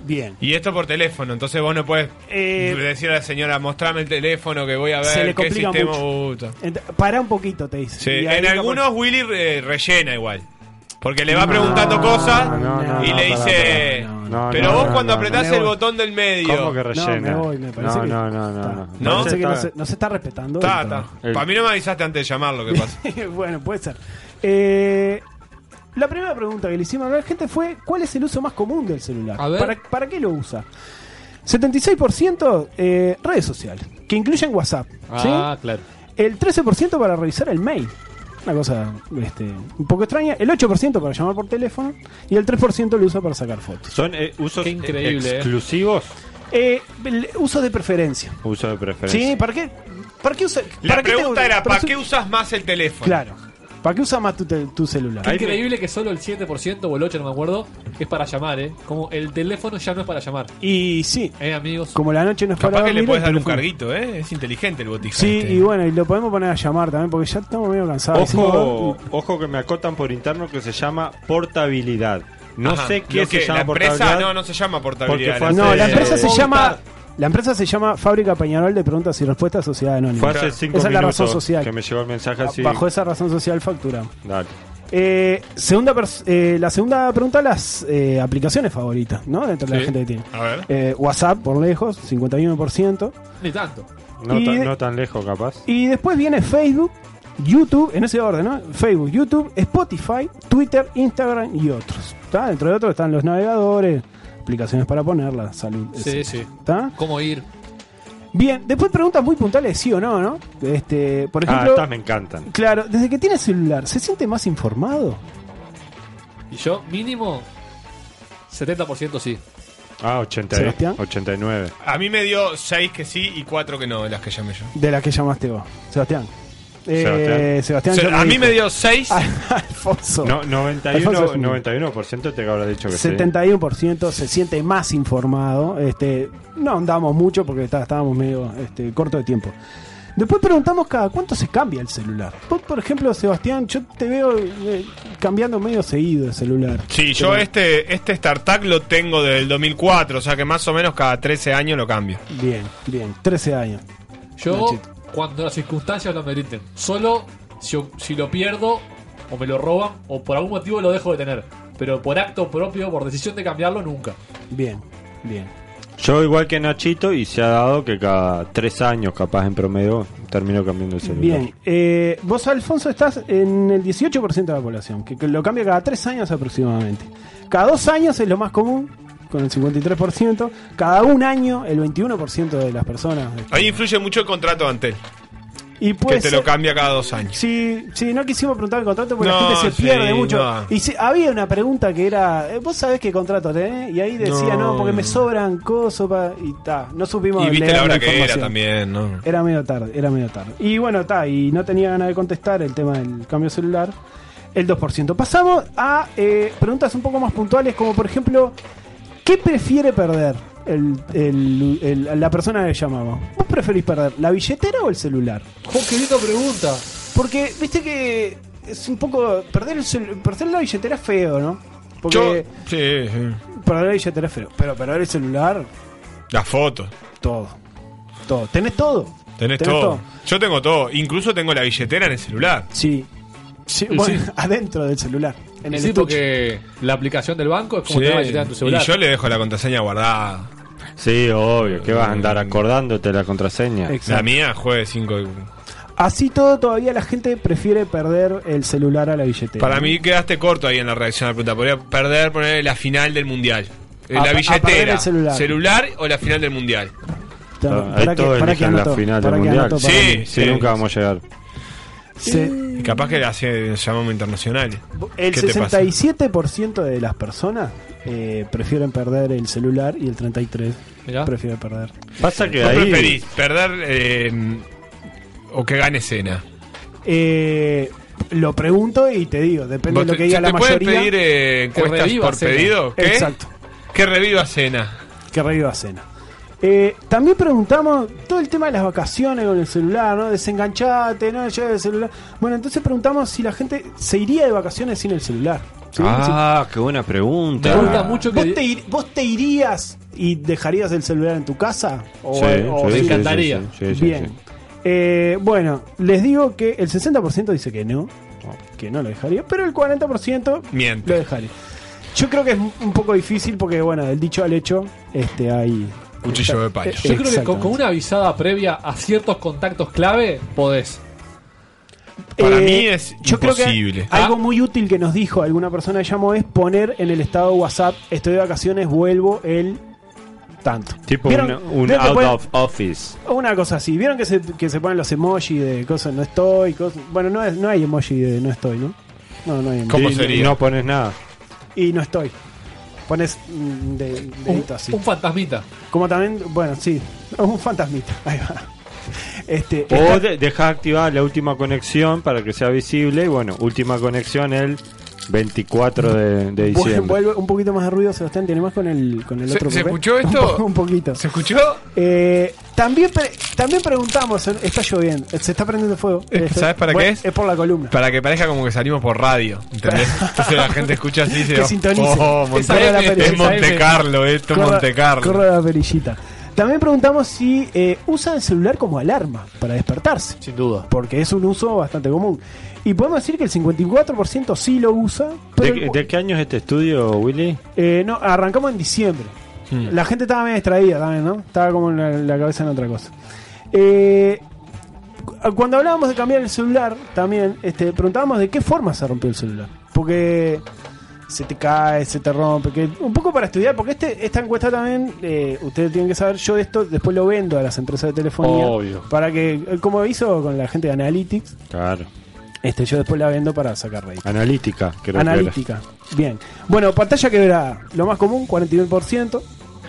Bien. Y esto por teléfono, entonces vos no puedes Eh, decir a la señora, mostrame el teléfono que voy a ver Se le qué complica sistema mucho. usa". Ent- Para un poquito, te dice. Sí, Y ahí en capaz- algunos Willy re- rellena igual. Porque le va No, preguntando cosas no, no, y no, le pará, dice, pará, no, no, pero no, vos no, cuando no, apretás no, el botón del medio... ¿Cómo que No, rellena? me voy, me parece no, que- no, no, no, no. ¿No? Parece que no se, no se está respetando. Ta, del ta. todo. Para mí no me avisaste antes de llamarlo, ¿qué pasa? bueno, puede ser. Eh, la primera pregunta que le hicimos a la gente fue: ¿Cuál es el uso más común del celular? A ver. ¿Para, para qué lo usa? 76% eh, redes sociales, que incluyen WhatsApp. ¿sí? Ah, claro. El 13% para revisar el mail. Una cosa este, un poco extraña. El 8% para llamar por teléfono. Y el 3% lo usa para sacar fotos. ¿Son eh, usos increíble, eh. exclusivos? Eh, uso de preferencia. Uso de preferencia. ¿Sí? ¿Para qué? ¿Para qué usa? La para qué te- pregunta era, ¿para qué usas más el teléfono? Claro. ¿Para qué usa más tu, te- tu celular? Qué increíble que solo el 7% o el 8%, no me acuerdo, es para llamar, ¿eh? Como el teléfono ya no es para llamar. Y sí, ¿Eh, amigos? como la noche no es para Capaz que le dormir, puedes el dar un teléfono- carguito, ¿eh? Es inteligente el botija. Sí, este. y bueno, y lo podemos poner a llamar también porque ya estamos medio cansados. Ojo, ojo que me acotan por interno que se llama portabilidad. No Ajá. sé qué Lo se que- llama La empresa portabilidad. no, no se llama portabilidad. Porque fue No, la empresa se llama la empresa se llama Fábrica Peñarol de Preguntas y Respuestas Sociedad Anónima. Fue hace cinco Esa es la razón social. que me llegó el mensaje así. Bajo esa razón social facturamos. Dale. Eh, segunda eh, la segunda pregunta, las eh, aplicaciones favoritas, ¿no? Dentro de la gente que tiene. A ver. Eh, WhatsApp, por lejos, 51%. Ni tanto. No, Y- tan, no tan lejos, capaz. Y después viene Facebook, YouTube, en ese orden, ¿no? Facebook, YouTube, Spotify, Twitter, Instagram y otros. ¿Está? Dentro de otros están los navegadores, aplicaciones para ponerla, salud. Sí, etcétera. sí. ¿Está? ¿Cómo ir? Bien, después preguntas muy puntuales sí o no, ¿no? Este, por Ah, ejemplo, estas me encantan. claro, desde que tiene celular, ¿se siente más informado? Y yo, mínimo, 70% sí. Ah, 80, Sebastián. 89. A mí me dio 6 que sí y 4 que no, de las que llamé yo. De la que llamaste vos, Sebastián. Eh, Sebastián. Sebastián O sea, ya a mí dijo. me dio 6. Alfonso. No, Alfonso 91, es un- 91% te habrá dicho que sí. 71% se siente más informado. Este, no andamos mucho porque está- estábamos medio este, corto de tiempo. Después preguntamos cada cuánto se cambia el celular. Vos, por ejemplo, Sebastián, yo te veo eh, cambiando medio seguido el celular. Sí, yo este, este StarTAC lo tengo desde el 2004, o sea que más o menos cada 13 años lo cambio. Bien, bien, 13 años. Yo, Nachito. Cuando las circunstancias lo meriten. Solo si, si lo pierdo, o me lo roban, o por algún motivo lo dejo de tener. Pero por acto propio, por decisión de cambiarlo, nunca. Bien, bien. Yo igual que Nachito y se ha dado que cada tres años capaz en promedio termino cambiando el celular. Bien, eh, vos Alfonso estás en el 18% de la población, que, que lo cambia cada 3 años aproximadamente. Cada 2 años es lo más común, con el 53%. Cada un año, el 21% de las personas. Ahí influye mucho el contrato de Antel, Y que te lo cambia cada dos años. Sí, sí, no quisimos preguntar el contrato porque No, la gente se sí, pierde mucho. no. Y había una pregunta que era, eh, ¿vos sabés qué contrato tenés? Y ahí decía, no, No. porque me sobran cosas pa-", y ta, no supimos Y viste la hora que era también, ¿no? Era medio tarde, era medio tarde. Y bueno, está, y no tenía ganas de contestar el tema del cambio celular. El 2%. Pasamos a eh, preguntas un poco más puntuales, como por ejemplo, ¿qué prefiere perder el, el- el- la persona que llamamos? ¿Vos preferís perder la billetera o el celular? ¡Oh, qué linda pregunta! Porque, viste que es un poco. Perder, el perder la billetera es feo, ¿no? Yo, Porque sí, sí. perder la billetera es feo. Pero perder el celular, Las fotos. todo. Todo. ¿Tenés todo? Tenés, todo. Yo tengo todo. Incluso tengo la billetera en el celular. Sí. Sí, bueno, sí. adentro del celular. En el sí, porque la aplicación del banco es como Sí. la billetera en tu celular. Y yo le dejo la contraseña guardada. Sí, obvio. que vas a andar acordándote la contraseña? Exacto. La mía juegue 5. Así todo, todavía la gente prefiere perder el celular a la billetera. Para mí quedaste corto ahí en la reacción a la pregunta. Podría perder, poner la final del mundial. Eh, A- a la billetera, el celular. o la final del mundial. Para- Ahí para que- todos para que eligen la final del mundial. Sí, mí. Sí, nunca vamos a llegar. Se- Y capaz que hace llamamos internacionales. el ¿Qué te pasa? 67% de las personas eh, prefieren perder el celular y el 33% prefiere perder. Pasa que ¿Vos ahí. preferís perder eh, o que gane cena? Eh, lo pregunto y te digo, depende de ¿Vos lo que diga la mayoría. pedir eh, encuestas por cena. pedido? ¿Qué? Exacto. Que reviva cena. Que reviva cena. Eh, también preguntamos todo el tema de las vacaciones con el celular, ¿no? Desenganchate, no lleves el celular. Bueno, entonces preguntamos si la gente se iría de vacaciones sin el celular. ¿sí? Ah, qué buena pregunta. ¿Vos, te ir- vos te irías y dejarías el celular en tu casa? O, Sí, o- sí, sí? sí, sí, sí, sí, sí, Bien. sí. Eh, bueno, les digo que el 60% dice que no, que no lo dejaría, pero el 40% Miente. lo dejaría. Yo creo que es un poco difícil porque, bueno, del dicho al hecho, este hay. Cuchillo de palo. Eh, Yo creo que con, una avisada previa a ciertos contactos clave podés. Para Eh, mí es yo creo que imposible. algo muy útil que nos dijo alguna persona que llamó es poner en el estado de WhatsApp, estoy de vacaciones, vuelvo el tanto. Tipo un ¿Vieron que out pueden- of office. Una cosa así, ¿vieron que se, que se ponen los emojis de cosas no estoy? cosas- bueno, no, es, no hay emoji de no estoy, ¿no? No, no hay emoji. ¿Cómo Y sería? No pones nada. Y no estoy. Pones mm, de, dedito así. Un fantasmita. Como también, bueno, sí, un fantasmita. Ahí va. Este, O está- de- dejas activada la última conexión para que sea visible. Y bueno, última conexión el 24 de, diciembre. Vuelve un poquito más de ruido, Sebastián. ¿Tiene más con el, con el ¿Se- otro se papel? escuchó Un esto? po- Un, poquito. ¿Se escuchó? Eh, también, pre- también preguntamos, eh, está lloviendo, se está prendiendo fuego. Eh, Esto- ¿Sabes para bueno, qué es? Es por la columna. Para que parezca como que salimos por radio. ¿Entendés? Entonces la gente escucha así y dice. Oh, Monte, la es Monte. Carlo, esto es Corra- Monte Carlo. corra la perillita. También preguntamos si eh, usan el celular como alarma para despertarse. Sin duda. Porque es un uso bastante común. Y podemos decir que el 54% sí lo usa. ¿De, de qué año es este estudio, Willy? Eh, no, arrancamos en diciembre. Hmm. La gente estaba medio distraída también, ¿no? Estaba como en la, la cabeza en otra cosa. Eh, cu- cuando hablábamos de cambiar el celular, también este, preguntábamos de qué forma se rompió el celular. Porque se te cae, se te rompe. Que, un poco para estudiar, porque este, esta encuesta también, eh, ustedes tienen que saber, yo esto después lo vendo a las empresas de telefonía. Obvio. Para que, eh, como hizo con la gente de Analytics, Claro. Este, yo después la vendo para sacar rédito. Analítica, creo que Analítica. Bien. Bueno, pantalla quebrada. Lo más común, 49%.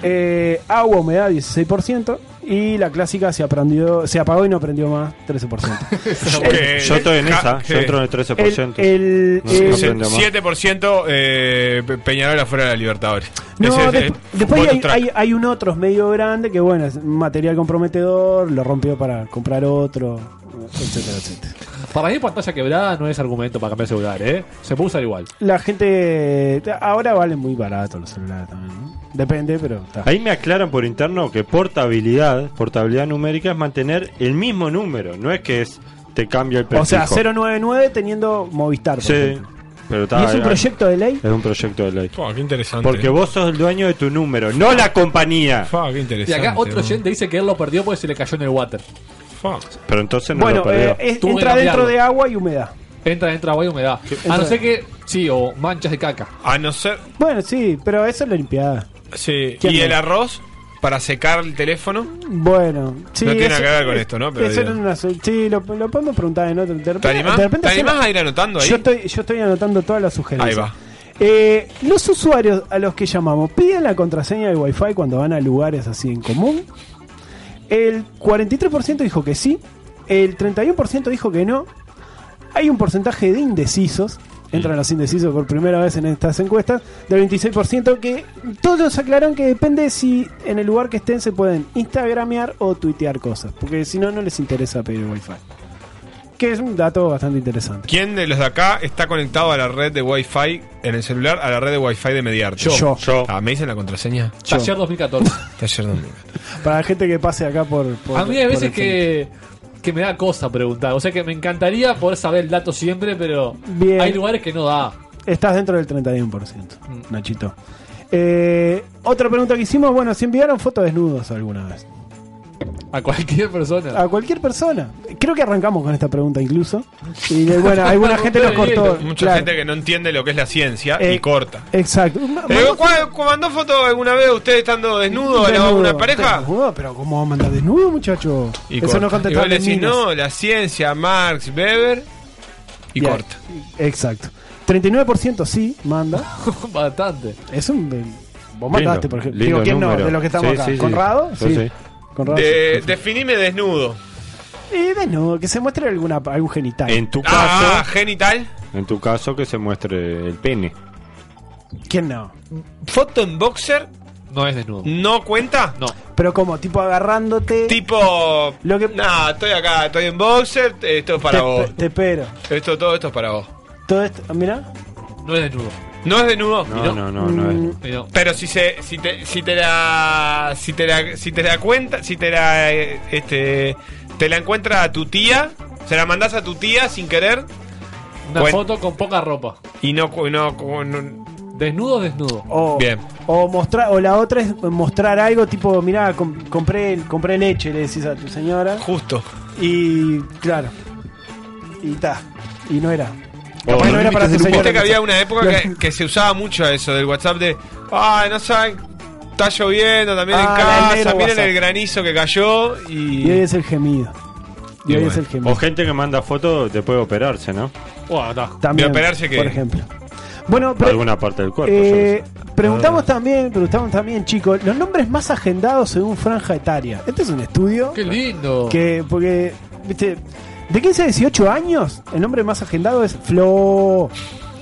Eh, agua, humedad, 16%. Y la clásica se aprendió, se apagó y no prendió más, 13%. era. Yo estoy en esa, yo entro en el 13%. El- el- No, el- no más. 7% eh, Pe- Peñarol afuera de la Libertadores. No, Ese es, de- eh, después hay, hay, hay un otro medio grande que, bueno, es material comprometedor, lo rompió para comprar otro, etcétera, etcétera. Para mí, pantalla quebrada no es argumento para cambiar celular, ¿eh? Se puede usar igual. La gente. Ahora valen muy barato los celulares también, ¿no? Depende, pero está. Ahí me aclaran por interno que portabilidad, portabilidad numérica es mantener el mismo número, no es que es te cambia el O prefijo. sea, 099 teniendo Movistar. por Sí, ejemplo. pero ¿Y es un proyecto de ley? Es un proyecto de ley. Fua, qué interesante. Porque vos sos el dueño de tu número, no la compañía. Fua, qué Y interesante. acá otro oyente dice que él lo perdió porque se le cayó en el water. Pero entonces no Bueno, lo perdió. eh, es- entra dentro de agua y humedad. Entra, entra agua y humedad. A no ser que, sí, o manchas de caca. A no ser. Bueno, sí, pero eso es la limpiada. Sí. ¿Quién ¿Y no? el arroz? Para secar el teléfono. Bueno, sí. No tiene eso- nada que ver con esto, ¿no? Pero eso una sí, lo, lo podemos preguntar en otro. De repente, ¿Te animás? de repente ¿Te animás a ir anotando ahí? Yo estoy, yo estoy anotando todas las sugerencias. Ahí va. Eh, los usuarios a los que llamamos piden la contraseña del Wi-Fi cuando van a lugares así en común. El 43% dijo que sí. El 31% dijo que no. Hay un porcentaje de indecisos. Entran los indecisos por primera vez en estas encuestas. Del 26% que todos aclaran que depende si en el lugar que estén se pueden instagramear o tuitear cosas. Porque si no, no les interesa pedir Wi-Fi. Que es un dato bastante interesante. ¿Quién de los de acá está conectado a la red de Wi-Fi en el celular, a la red de Wi-Fi de Mediarte? Yo. Yo. Ah, ¿Me dicen la contraseña? Yo. Taller 2014. Taller 2000. Para la gente que pase acá por. por- A mí hay por veces que, que me da cosa preguntar. O sea que me encantaría poder saber el dato siempre, pero Bien. hay lugares que no da. Estás dentro del 31%, Nachito. Eh, otra pregunta que hicimos, bueno, si enviaron fotos desnudos alguna vez. A cualquier persona. A cualquier persona. Creo que arrancamos con esta pregunta incluso. Y de- bueno, alguna gente nos cortó. Mucha claro. gente que no entiende lo que es la ciencia Eh, y corta. Exacto. Eh, ¿cuál- cu- ¿Mandó foto alguna vez usted estando desnudo a Desnudo, una pareja? desnudo, pero ¿cómo va a mandar desnudo, muchacho? Y Eso corta. no y contesta vos decís, minas. no, la ciencia, Marx, Weber, y corta. Exacto. 39% sí, manda. Bastante. Es un. Vos Lindo, mandaste, por ejemplo. Digo, ¿quién no? De los que estamos Sí, acá. sí, sí. ¿Conrado? Sí. De- definime desnudo. Y desnudo, que se muestre alguna, algún genital. En tu Ah, caso, genital. en tu caso que se muestre el pene. ¿Quién no? Foto en boxer. No es desnudo. ¿No cuenta? No. Pero como, tipo agarrándote. Tipo. Lo que... Nah, estoy acá, estoy en boxer, esto es para te, vos. te espero. Esto, todo esto es para vos. Todo esto, mira. No es desnudo. ¿No es desnudo? No, no, no, no es. Pero si se, si te, si te la, si te la, si te la cuenta, si te la, este, te la encuentra a tu tía, se la mandás a tu tía sin querer Una Cuen- foto con poca ropa. y no, no, no- Desnudo, desnudo. O, bien. o mostrar o la otra es mostrar algo tipo, mirá, com- compré, compré leche, le decís a tu señora. Justo. Y claro. Y ta. Y no era. Oh, Capaz no era para tu Viste señora. que había una época que, que se usaba mucho eso del WhatsApp de, ay, no saben, está lloviendo también Ah, en del casa, miren WhatsApp. el granizo que cayó Y y... hoy es el gemido. Y, Y hoy bueno. es el gemido. O gente que manda fotos después de operarse, ¿no? También, ¿De operarse qué? Por ejemplo. Bueno, pero, Alguna parte del cuerpo. eh, preguntamos también, preguntamos también, chicos, los nombres más agendados según franja etaria. Este es un estudio Qué lindo. que, porque, viste, de 15 a 18 años, el nombre más agendado es Flo,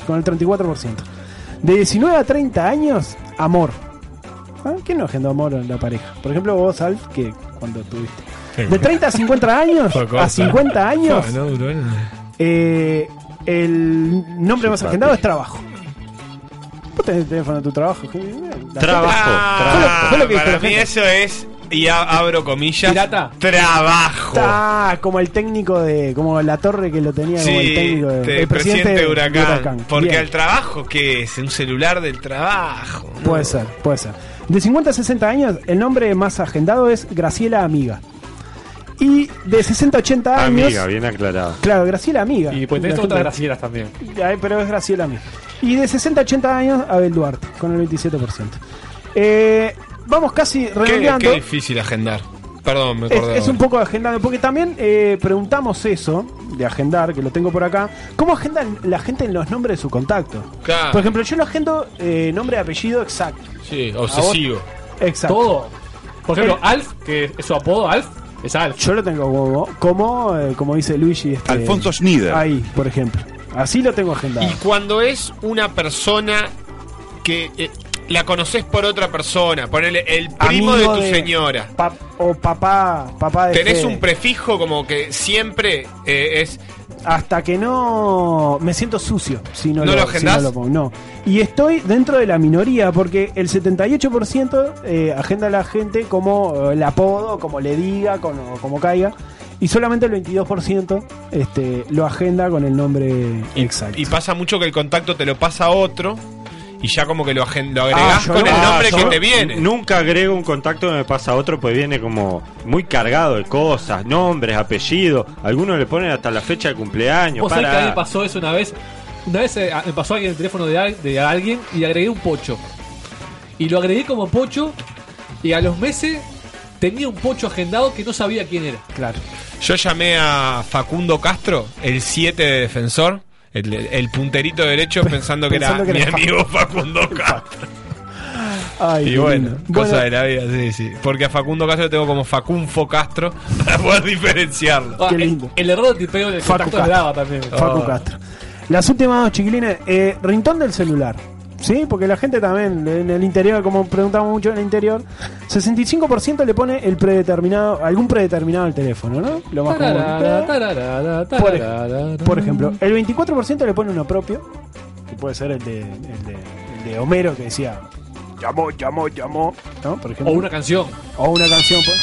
con el 34%. De 19 a 30 años, Amor. ¿Ah? ¿Quién no agendó amor en la pareja? Por ejemplo, vos, Alf, que cuando tuviste. De 30 a 50 años, a 50 años, Ah, no, duró el- eh, el nombre más agendado es trabajo. Vos tenés el teléfono de tu trabajo. Trabajo, Ah, Fue lo- fue lo que dijo para mí gente. eso es, y a- abro comillas, trabajo. Ah, como el técnico de. Como la torre que lo tenía como el técnico de. el presidente de Huracán. Porque Bien, al trabajo, ¿qué es? Un celular del trabajo. ¿no? Puede ser, puede ser. De 50 a 60 años, el nombre más agendado es Graciela Amiga. Y de 60 a 80 años. Amiga, bien aclarado. Claro, Graciela Amiga. Y pues tenés otras gracieras también. Ay, pero es Graciela Amiga. Y de 60 a 80 años, Abel Duarte, con el 27%. Eh, vamos casi Qué, redondeando. qué difícil agendar. Perdón, me Es, acordé. es un poco de agendado, porque también eh, preguntamos eso, de agendar, que lo tengo por acá. ¿Cómo agendan la gente en los nombres de su contacto? Claro. Por ejemplo, yo lo agendo eh, nombre y apellido exacto. Sí, obsesivo. Exacto. Todo. Por ejemplo, Eh, Alf, que es su apodo, Alf, es Alf. Yo lo tengo como, como, eh, como dice Luigi. Este, Alfonso Schneider. Ahí, por ejemplo. Así lo tengo agendado. Y cuando es una persona que eh, la conoces por otra persona, ponele el primo Amigo de tu de- señora. Pa- o papá, papá de Tenés Fede. un prefijo como que siempre eh, es. Hasta que no me siento sucio si no, ¿No lo, lo si no lo pongo. No. Y estoy dentro de la minoría porque el 78% eh, agenda a la gente como eh, el apodo, como le diga, con- o como caiga. Y solamente el 22% este, lo agenda con el nombre exacto. Y pasa mucho que el contacto te lo pasa a otro y ya como que lo, lo agregás Ah, yo con no. el nombre Ah, que te viene. Nunca agrego un contacto que me pasa a otro, pues viene como muy cargado de cosas, nombres, apellidos. Algunos le ponen hasta la fecha de cumpleaños. Vos sabés que a mí pasó eso una vez. Una vez eh, me pasó alguien el teléfono de, al- de alguien y le agregué un pocho. Y lo agregué como pocho y a los meses tenía un pocho agendado que no sabía quién era. Claro. Yo llamé a Facundo Castro, el 7 de defensor, el, el punterito derecho, pensando que era que mi amigo Facundo Castro. Ay, Y bueno, cosa de la vida, sí, sí. Porque a Facundo Castro lo tengo como Facunfo Castro para poder diferenciarlo. Ah, Qué el- lindo. El, error de tipeo del Facu Castro. daba también. Facu Ah. Castro. Las últimas dos, chiquilines. Eh, rintón del celular. ¿Sí? Porque la gente también, en el interior, como preguntamos mucho en el interior, 65% le pone el predeterminado, algún predeterminado al teléfono, ¿no? Lo más común. Tararara, tararara, Por, ejemplo, el 24% le pone uno propio, que puede ser el de, el de, el de Homero que decía, llamó, llamó, llamó, ¿no? Por ejemplo. O una canción. O una canción, pues.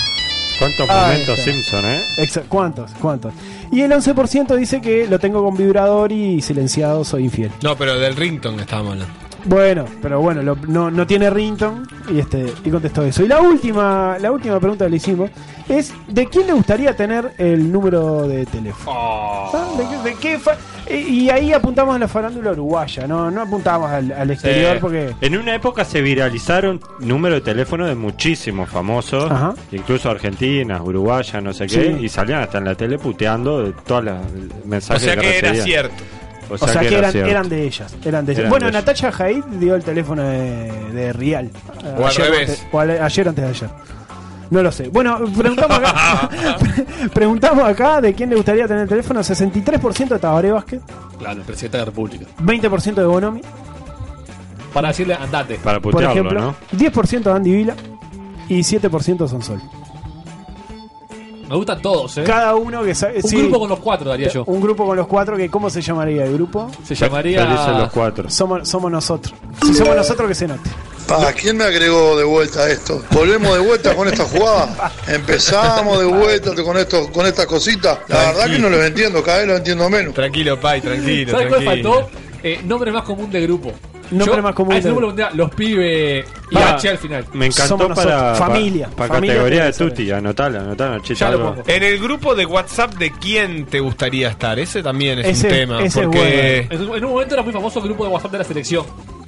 ¿Cuántos Ah, momentos. Simpson, eh? Exa- ¿Cuántos? ¿Cuántos? Y el 11% dice que lo tengo con vibrador y silenciado, soy infiel. No, pero del rington estábamos hablando. Bueno, pero bueno, lo- no, no tiene rington y este y contestó eso. Y la última, la última pregunta que le hicimos es ¿de quién le gustaría tener el número de teléfono? Ah, ¿De qué, de qué y, ahí apuntamos a la farándula uruguaya, no, no apuntamos al, al exterior porque En una época se viralizaron números de teléfono de muchísimos famosos, Ajá. incluso argentinas, uruguayas, no sé qué, Sí. y salían hasta en la tele puteando de todas las mensajes O sea que era cierto. O o sea, que, era eran, cierto. eran de ellas, eran de ellas. Eran Bueno, de ellas. Natacha Haid dio el teléfono de, de Rial. O al Ayer revés. antes- o ayer antes de ayer. No lo sé. Bueno, preguntamos acá, preguntamos acá de quién le gustaría tener el teléfono. 63% de Tabaré Vázquez, Claro, el presidente de la República. 20% de Bonomi, Para decirle, andate. Para por putearlo, ejemplo, ¿no? 10% de Andy Vila y 7% son Sol. Me gustan todos, ¿eh? Cada uno que sabe. Un sí, grupo con los cuatro, daría yo. Un grupo con los cuatro, que ¿cómo se llamaría el grupo? Se llamaría. Felices los cuatro. Somos, somos nosotros. Si somos nosotros, que se note. Pa, ¿quién me agregó de vuelta a esto? Volvemos de vuelta con esta jugada. Empezamos de vuelta con esto, con estas cositas. La verdad que no los entiendo, cada vez los entiendo menos. Tranquilo, Pai, tranquilo, ¿Sabes cuál faltó? Eh, nombre más común de grupo. Nombre más común de- los pibes y H al final. Me encantó Somos nosotros. para, Familia. para, para Familia categoría de puede ser. Tuti, anotala, anotala, chita, Ya lo algo. pongo. En el grupo de WhatsApp, ¿de quién te gustaría estar? Ese también es Ese- un tema. ese es porque, En un en un momento era muy famoso el grupo de WhatsApp de la selección.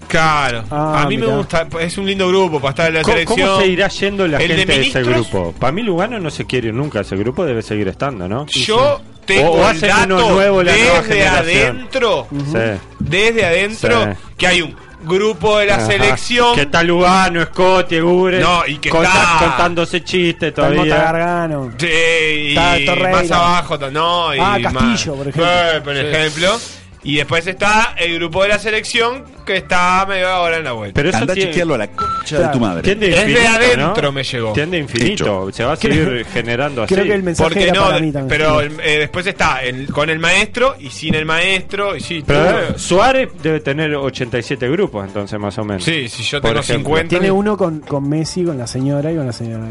claro, Ah, a mí mirá. me gusta, es un lindo grupo para estar en la ¿Cómo, selección. cómo se irá yendo la El de gente de, ese ministros, grupo? Para mí Lugano no se quiere ir nunca, ese grupo debe seguir estando, ¿no? Yo tengo O- o el dato nuevo desde adentro, Sí. desde adentro, Sí. que hay un grupo de la Ajá. selección Que está Lugano, Scotty, Gure. No, y que conta- está- contándose chistes Está todavía. Gargano. Sí, y Está Torreira. más abajo, no, y Ah, más- Castillo, por ejemplo. Eh, por ejemplo. Y después está el grupo de la selección que está medio ahora en la vuelta. Pero eso Anda a tiene- chequearlo a la concha de Claro. tu madre. Tiende Es de infinito, adentro ¿no? me llegó. Tiende infinito. Se va a seguir generando así. Creo que el mensaje Porque era no, para mí también. pero el- eh, después está el- con el maestro y sin el maestro. Y sí, Pero todo. eh, Suárez debe tener 87 grupos, entonces, más o menos. sí, si yo tengo ejemplo. 50. Tiene uno con, con Messi, con la señora y con la señora.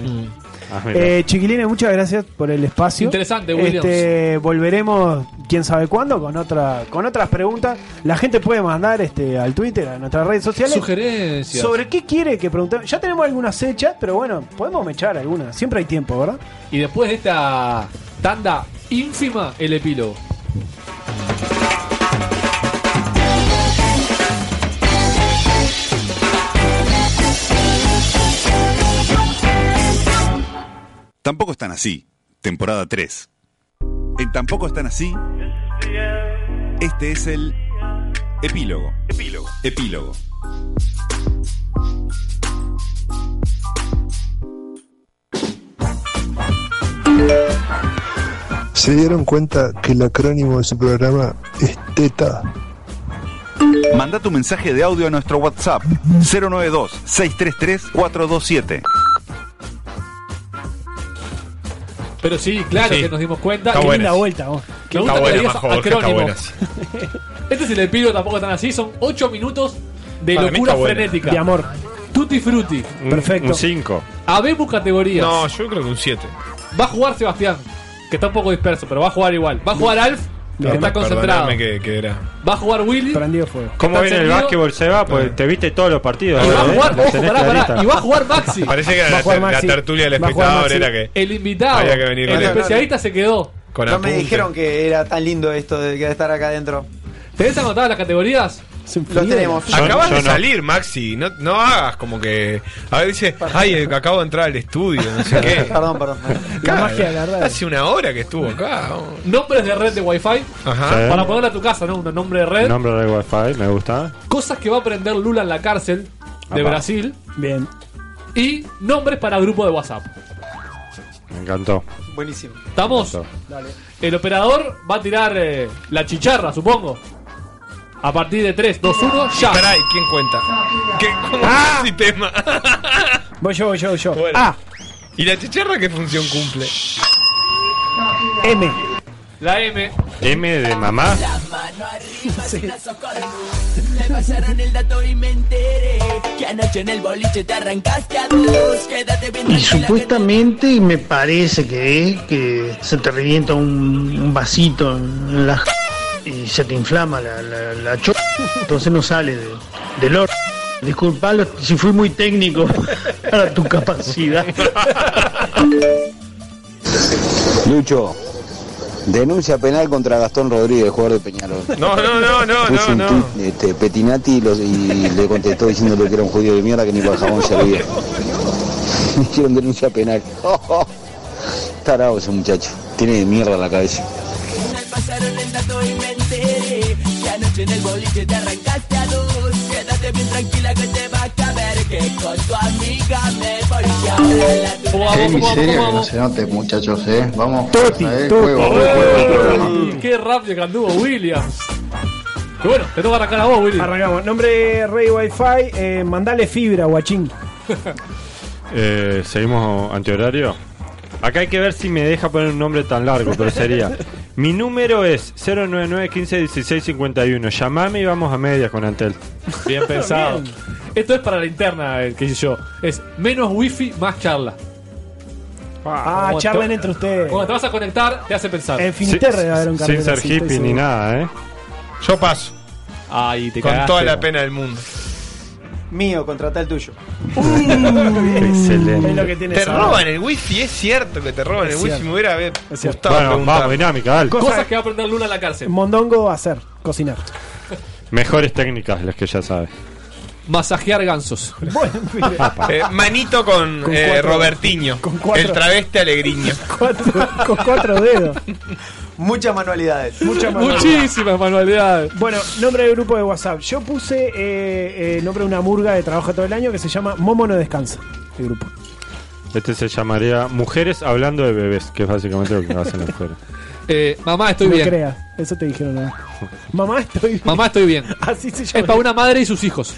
Ah. Eh, chiquilines, muchas gracias por el espacio. Interesante, Williams. Este, volveremos, quién sabe cuándo, con otra, con otras preguntas. La gente puede mandar este al Twitter, a nuestras redes sociales. Sugerencias. Sobre qué quiere que preguntemos. Ya tenemos algunas hechas, pero bueno, podemos mechar algunas. Siempre hay tiempo, ¿verdad? Y después de esta tanda ínfima, el epílogo. Tampoco están así. Temporada 3. En Tampoco están así. Este es el epílogo. Epílogo. Epílogo. ¿Se dieron cuenta que el acrónimo de su programa es TETA? Manda tu mensaje de audio a nuestro WhatsApp 092-633-427. Pero sí, claro Sí. que nos dimos cuenta. Está Y Qué buenas. linda vuelta, vos. Me gusta que buena, Majo está acrónimos. Este es el epílogo, tampoco tan así. Son 8 minutos de Para locura frenética. De amor. Tutti frutti. Un- perfecto. Un 5. Habemos categorías. No, yo creo que un 7. Va a jugar Sebastián, que está un poco disperso, pero va a jugar igual. Va a jugar Alf, que está concentrado. que, que era. Va a jugar Willy. Prendido fuego. ¿Cómo ¿Está viene el básquetbol, Seba? Pues te viste todos los partidos. Y va a ¿eh? jugar, ojo, pará, pará. Y va a jugar Maxi. Parece que la, ter- la Maxi. tertulia del espectador, Maxi. era que El invitado. Había que venir el especialista se quedó. con No me apunte. dijeron que era tan lindo esto de estar acá adentro. ¿Tenés anotadas las categorías? Los tenemos. Yo- Acabas yo de no. salir, Maxi. No, no hagas como que. A ver, dice. Ay, eh, acabo de entrar al estudio, no sé qué. Perdón, perdón. La magia de la radio. Hace una hora que estuvo acá. Nombres de red de Wi-Fi. Ajá. Sí. Para ponerle a tu casa, ¿no? Un nombre de red. Nombre de Wi-Fi, me gusta. Cosas que va a aprender Lula en la cárcel de. Brasil. Bien. Y nombres para grupo de WhatsApp. Me encantó. Buenísimo. ¿Estamos? El operador va a tirar eh, la chicharra, supongo. A partir de 3, 2, 1, ya. Pará, ¿y quién cuenta? ¿Qué, ¿Cómo Ah. es el sistema? Voy yo, voy yo, voy yo. Bueno. Ah, ¿Y la chicharra qué función cumple? M. La M. M de mamá. Me pasaron el dato y me enteré que anoche en el boliche te arrancaste a dos. Quédate bien Y supuestamente me parece que, que se te revienta un, un vasito en la... y se te inflama la, la, la cho- entonces no sale de- del orden. Disculpalo si fui muy técnico para tu capacidad. Lucho, denuncia penal contra Gastón Rodríguez, jugador de Peñarol. No, no, no, no, Puso no, un no. tuit, este, Petinati y, los- y le contestó diciéndole que era un judío de mierda que ni para el jabón servía. Hicieron denuncia penal. Tarado ese muchacho. Tiene de mierda la cabeza. Pasaron el dato y me enteré que anoche en el boliche te arrancaste a dos. Quédate bien tranquila que te va a caber que con tu amiga me voy a hablar. Qué miseria que no se note, muchachos, eh. Vamos, Toti, eh, Toti. juego, juego. Qué rápido que anduvo Williams. Bueno, te toca arrancar a vos, Willy. Arrancamos. Nombre Rey Wi-Fi. Eh, mandale fibra, guachín. Eh, Seguimos antihorario. Acá hay que ver si me deja poner un nombre tan largo, pero sería. Mi número es 099 15 16 51. Llamame y vamos a medias con Antel. Bien pensado. Bien. Esto es para la interna, el que hice yo. Es menos wifi, más charla. Ah, Como charlen te- entre ustedes. Cuando te vas a conectar, te hace pensar. En Finisterre debe haber un Sin cartel ser así, estoy hippie ni seguro. nada, ¿eh? Yo paso. Ay, te Con cagaste, toda la pena del mundo. Mío, contrata el tuyo. Excelente. Es lo que tiene Te esa- roban el wifi, es cierto que te roban Es el wifi. cierto. Me hubiera haber gustado Bueno, preguntar. vamos, dinámica, dale. Cosa- Cosas que va a aprender Luna en la cárcel. Mondongo hacer, cocinar. Mejores técnicas, las que ya sabes. Masajear gansos. Bueno, mire, Eh, manito con, Con eh, cuatro- Robertiño. con cuatro- El travesti alegriño. cuatro- con cuatro dedos. Muchas manualidades. Muchas manualidades. Muchísimas manualidades. Bueno, nombre de grupo de WhatsApp. Yo puse eh, eh, nombre de una murga de trabajo todo el año que se llama Momo no descansa. El grupo. Este se llamaría Mujeres hablando de bebés, que es básicamente lo que hacen las mujeres. Eh, mamá, estoy no bien. creas, eso te dijeron. ¿no? Mamá, estoy bien. Mamá, estoy bien. Así se llama. Es para una madre y sus hijos.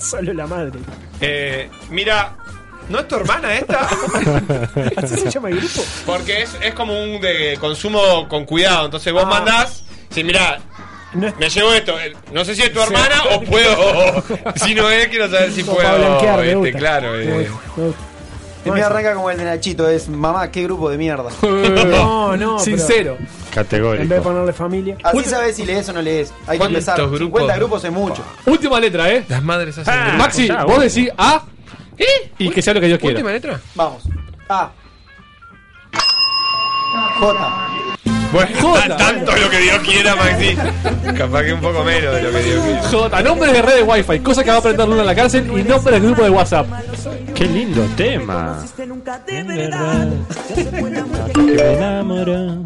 Solo la madre. Eh, mira, ¿no es tu hermana esta? Así se llama el grupo. Porque es, es como un de consumo con cuidado. Entonces vos Ah. mandás. Si mirá, No es- me llevo esto. eh, No sé si es tu Sí. hermana o puedo. Si no es, quiero saber si Como para puedo. blanquear, me este, gusta. claro. Me eh. gusta, me gusta. El mío arranca como el de Nachito, es mamá, qué grupo de mierda. No, no. Sincero. pero En vez de Categórico. ponerle familia. Así sabes si lees o no lees. Hay que ¿Cuántos empezar. grupos? 50 grupos es mucho. Última letra, ¿eh? Las madres hacen. Ah. Maxi, ya, vos bueno. decís A y que sea lo que Dios quiera. Última letra. Vamos. A. J. Bueno, Jota. tan- tanto lo que Dios quiera, Maxi. Capaz que un poco menos de lo que Dios quiera. J, nombres de redes Wi-Fi, cosa que va a aprender Luna en la cárcel y nombres del grupo de WhatsApp. Qué lindo tema. En verdad, que me enamoró.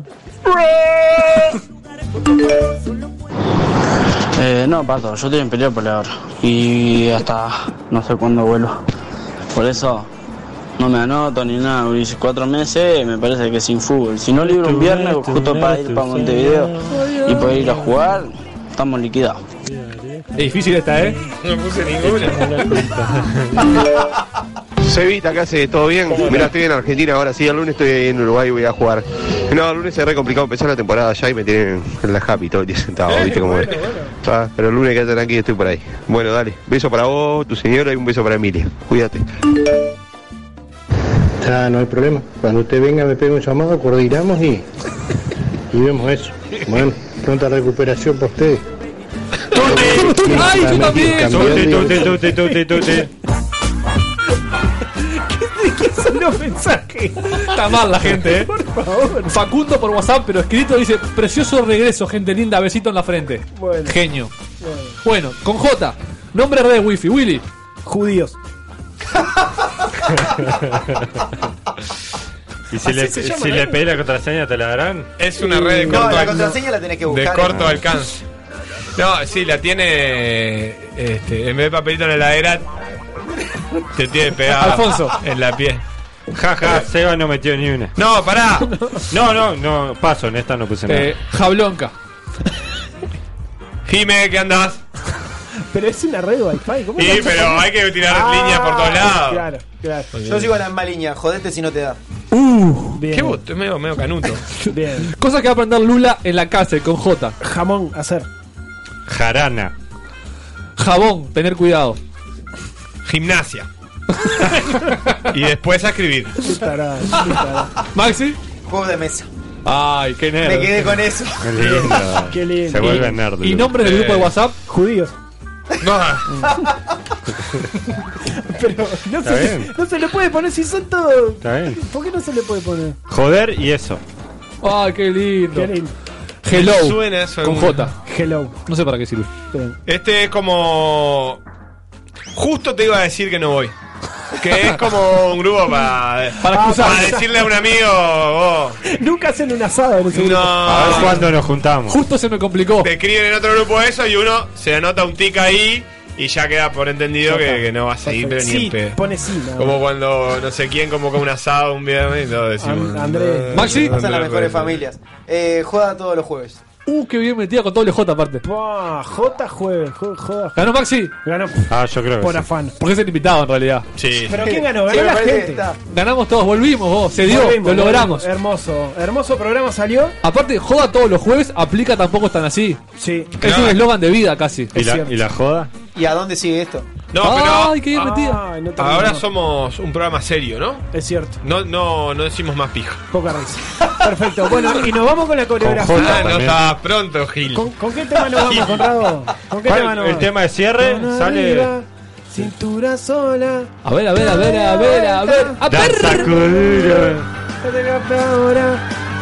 Eh, no, Pato, yo estoy en pelea por ahora. Y hasta no sé cuándo vuelvo. Por eso no me anoto ni nada. Dice cuatro meses, me parece que sin fútbol. Si no libro un viernes, justo para ir para Montevideo y poder ir a jugar, estamos liquidados. Es difícil esta, ¿eh? No puse ninguna. Cevita, ¿qué hace? ¿Todo bien? Mirá, estoy en Argentina ahora, sí, el lunes estoy en Uruguay y voy a jugar. No, el lunes es re complicado empezar la temporada allá y me tienen en la happy todo el día sentado, ¿viste cómo es? Ah, pero el lunes quédate tranquilo, estoy por ahí. Bueno, dale, beso para vos, tu señora y un beso para Emilia. Cuídate. Ah, no hay problema. Cuando usted venga me pega un llamado, coordinamos y, y vemos eso. Bueno, pronta recuperación para ustedes. ¡Ay, yo también! Son los mensajes? Está mal la gente, ¿eh? Por favor. Facundo por WhatsApp, pero escrito dice: Precioso regreso, gente linda, besito en la frente. Bueno. Genio. Bueno, con J, nombre de red Wi-Fi, Willy. Judíos. Y si le, llama, si ¿no? le pedís la contraseña, ¿te la darán? Es una red de No, corto, la al- contraseña la tenés que de buscar. corto alcance. No, sí, la tiene. Este, en vez de papelito en la heladera, te tiene pegado. Alfonso. En la piel. Jaja, Seba no metió ni una. No, pará. No, no, no, paso, en esta no puse nada. Eh, Jablonca. Jime, ¿qué andás? Pero es una red Wi-Fi. ¿Cómo Sí, pero hay que tirar Ah, líneas por todos lados. Claro, claro. Yo sigo la misma línea, jodete si no te da. Uh, bien. Qué bot, es medio, medio canuto. Bien. Cosa que va a aprender Lula en la cárcel con J. Jamón, hacer. Jarana. Jabón, tener cuidado. Gimnasia. y después a escribir. Qué tarado, qué tarado. Maxi. Juego de mesa. Ay, qué nerd. Me quedé con eso. Qué lindo. Qué lindo. Se vuelve nerd. ¿Y nombres del grupo de WhatsApp? Judíos. No. Pero no se, bien. no se le puede poner si son todos. Está bien. ¿Por qué no se le puede poner? Joder y eso. Ay, qué lindo. Qué lindo. Hello. Suena eso Con J. Hello. No sé para qué sirve. Este es como. Justo te iba a decir que no voy. Que es como un grupo para. Para decirle a un amigo. vos, Nunca hacen un asado en ese no. grupo. A ver cuándo nos juntamos. Justo se me complicó. Te escriben en otro grupo eso y uno se anota un tic ahí y ya queda por entendido que, no va a seguir, pero ni Sí, en pedo. pone sí. nada Como cuando no sé quién convocó un asado un viernes y todos decimos. An- Andrés. no, Maxi. no, Son las no, mejores no, no. familias. Eh, juega todos los jueves. Uh, qué bien metida con doble J aparte. J jueves. jo- Joda. ¿Ganó Maxi? Ganó Ah, yo creo que por sí. afán. Porque es el invitado en realidad. Sí. ¿Pero quién ganó? Ganó la gente. está. Ganamos todos, volvimos vos. Se dio, Volvimos, lo logramos. Hermoso. Hermoso programa salió. Aparte, joda todos los jueves, aplica tampoco están así. Sí. Es un eslogan de vida casi. ¿Y Es la, cierto. ¿Y la joda? ¿Y a dónde sigue esto? No, pero Ay, qué bien metida. Ay, no ahora somos un programa serio, ¿no? Es cierto. No, no, no decimos más pija. Poca risa. Perfecto. Bueno, y nos vamos con la coreografía. Con J. Ah, no estabas pronto, Gil. ¿Con, con qué tema nos vamos, Conrado? ¿Con qué ¿Cuál? tema nos El vamos? tema de cierre Mano sale. arriba, cintura sola. A ver, a ver, a ver, a ver, a ver. A Danza ver. Desde ahora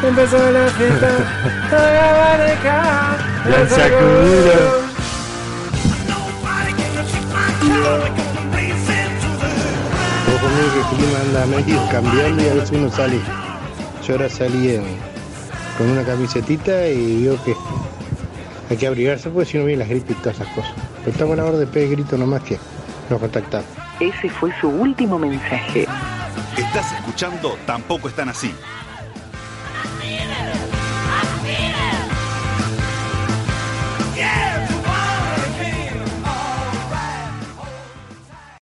empezó la fiesta. Toda pareja, Danza Kuduro. Vos conmigo que el clima anda medio cambiando y a veces uno sale. Yo ahora salí en- con una camisetita y veo que hay que abrigarse porque si no vienen las gripes y todas esas cosas. Pero estamos a la hora de pedir grito nomás que nos contactamos. Ese fue su último mensaje. Estás escuchando Tampoco están así.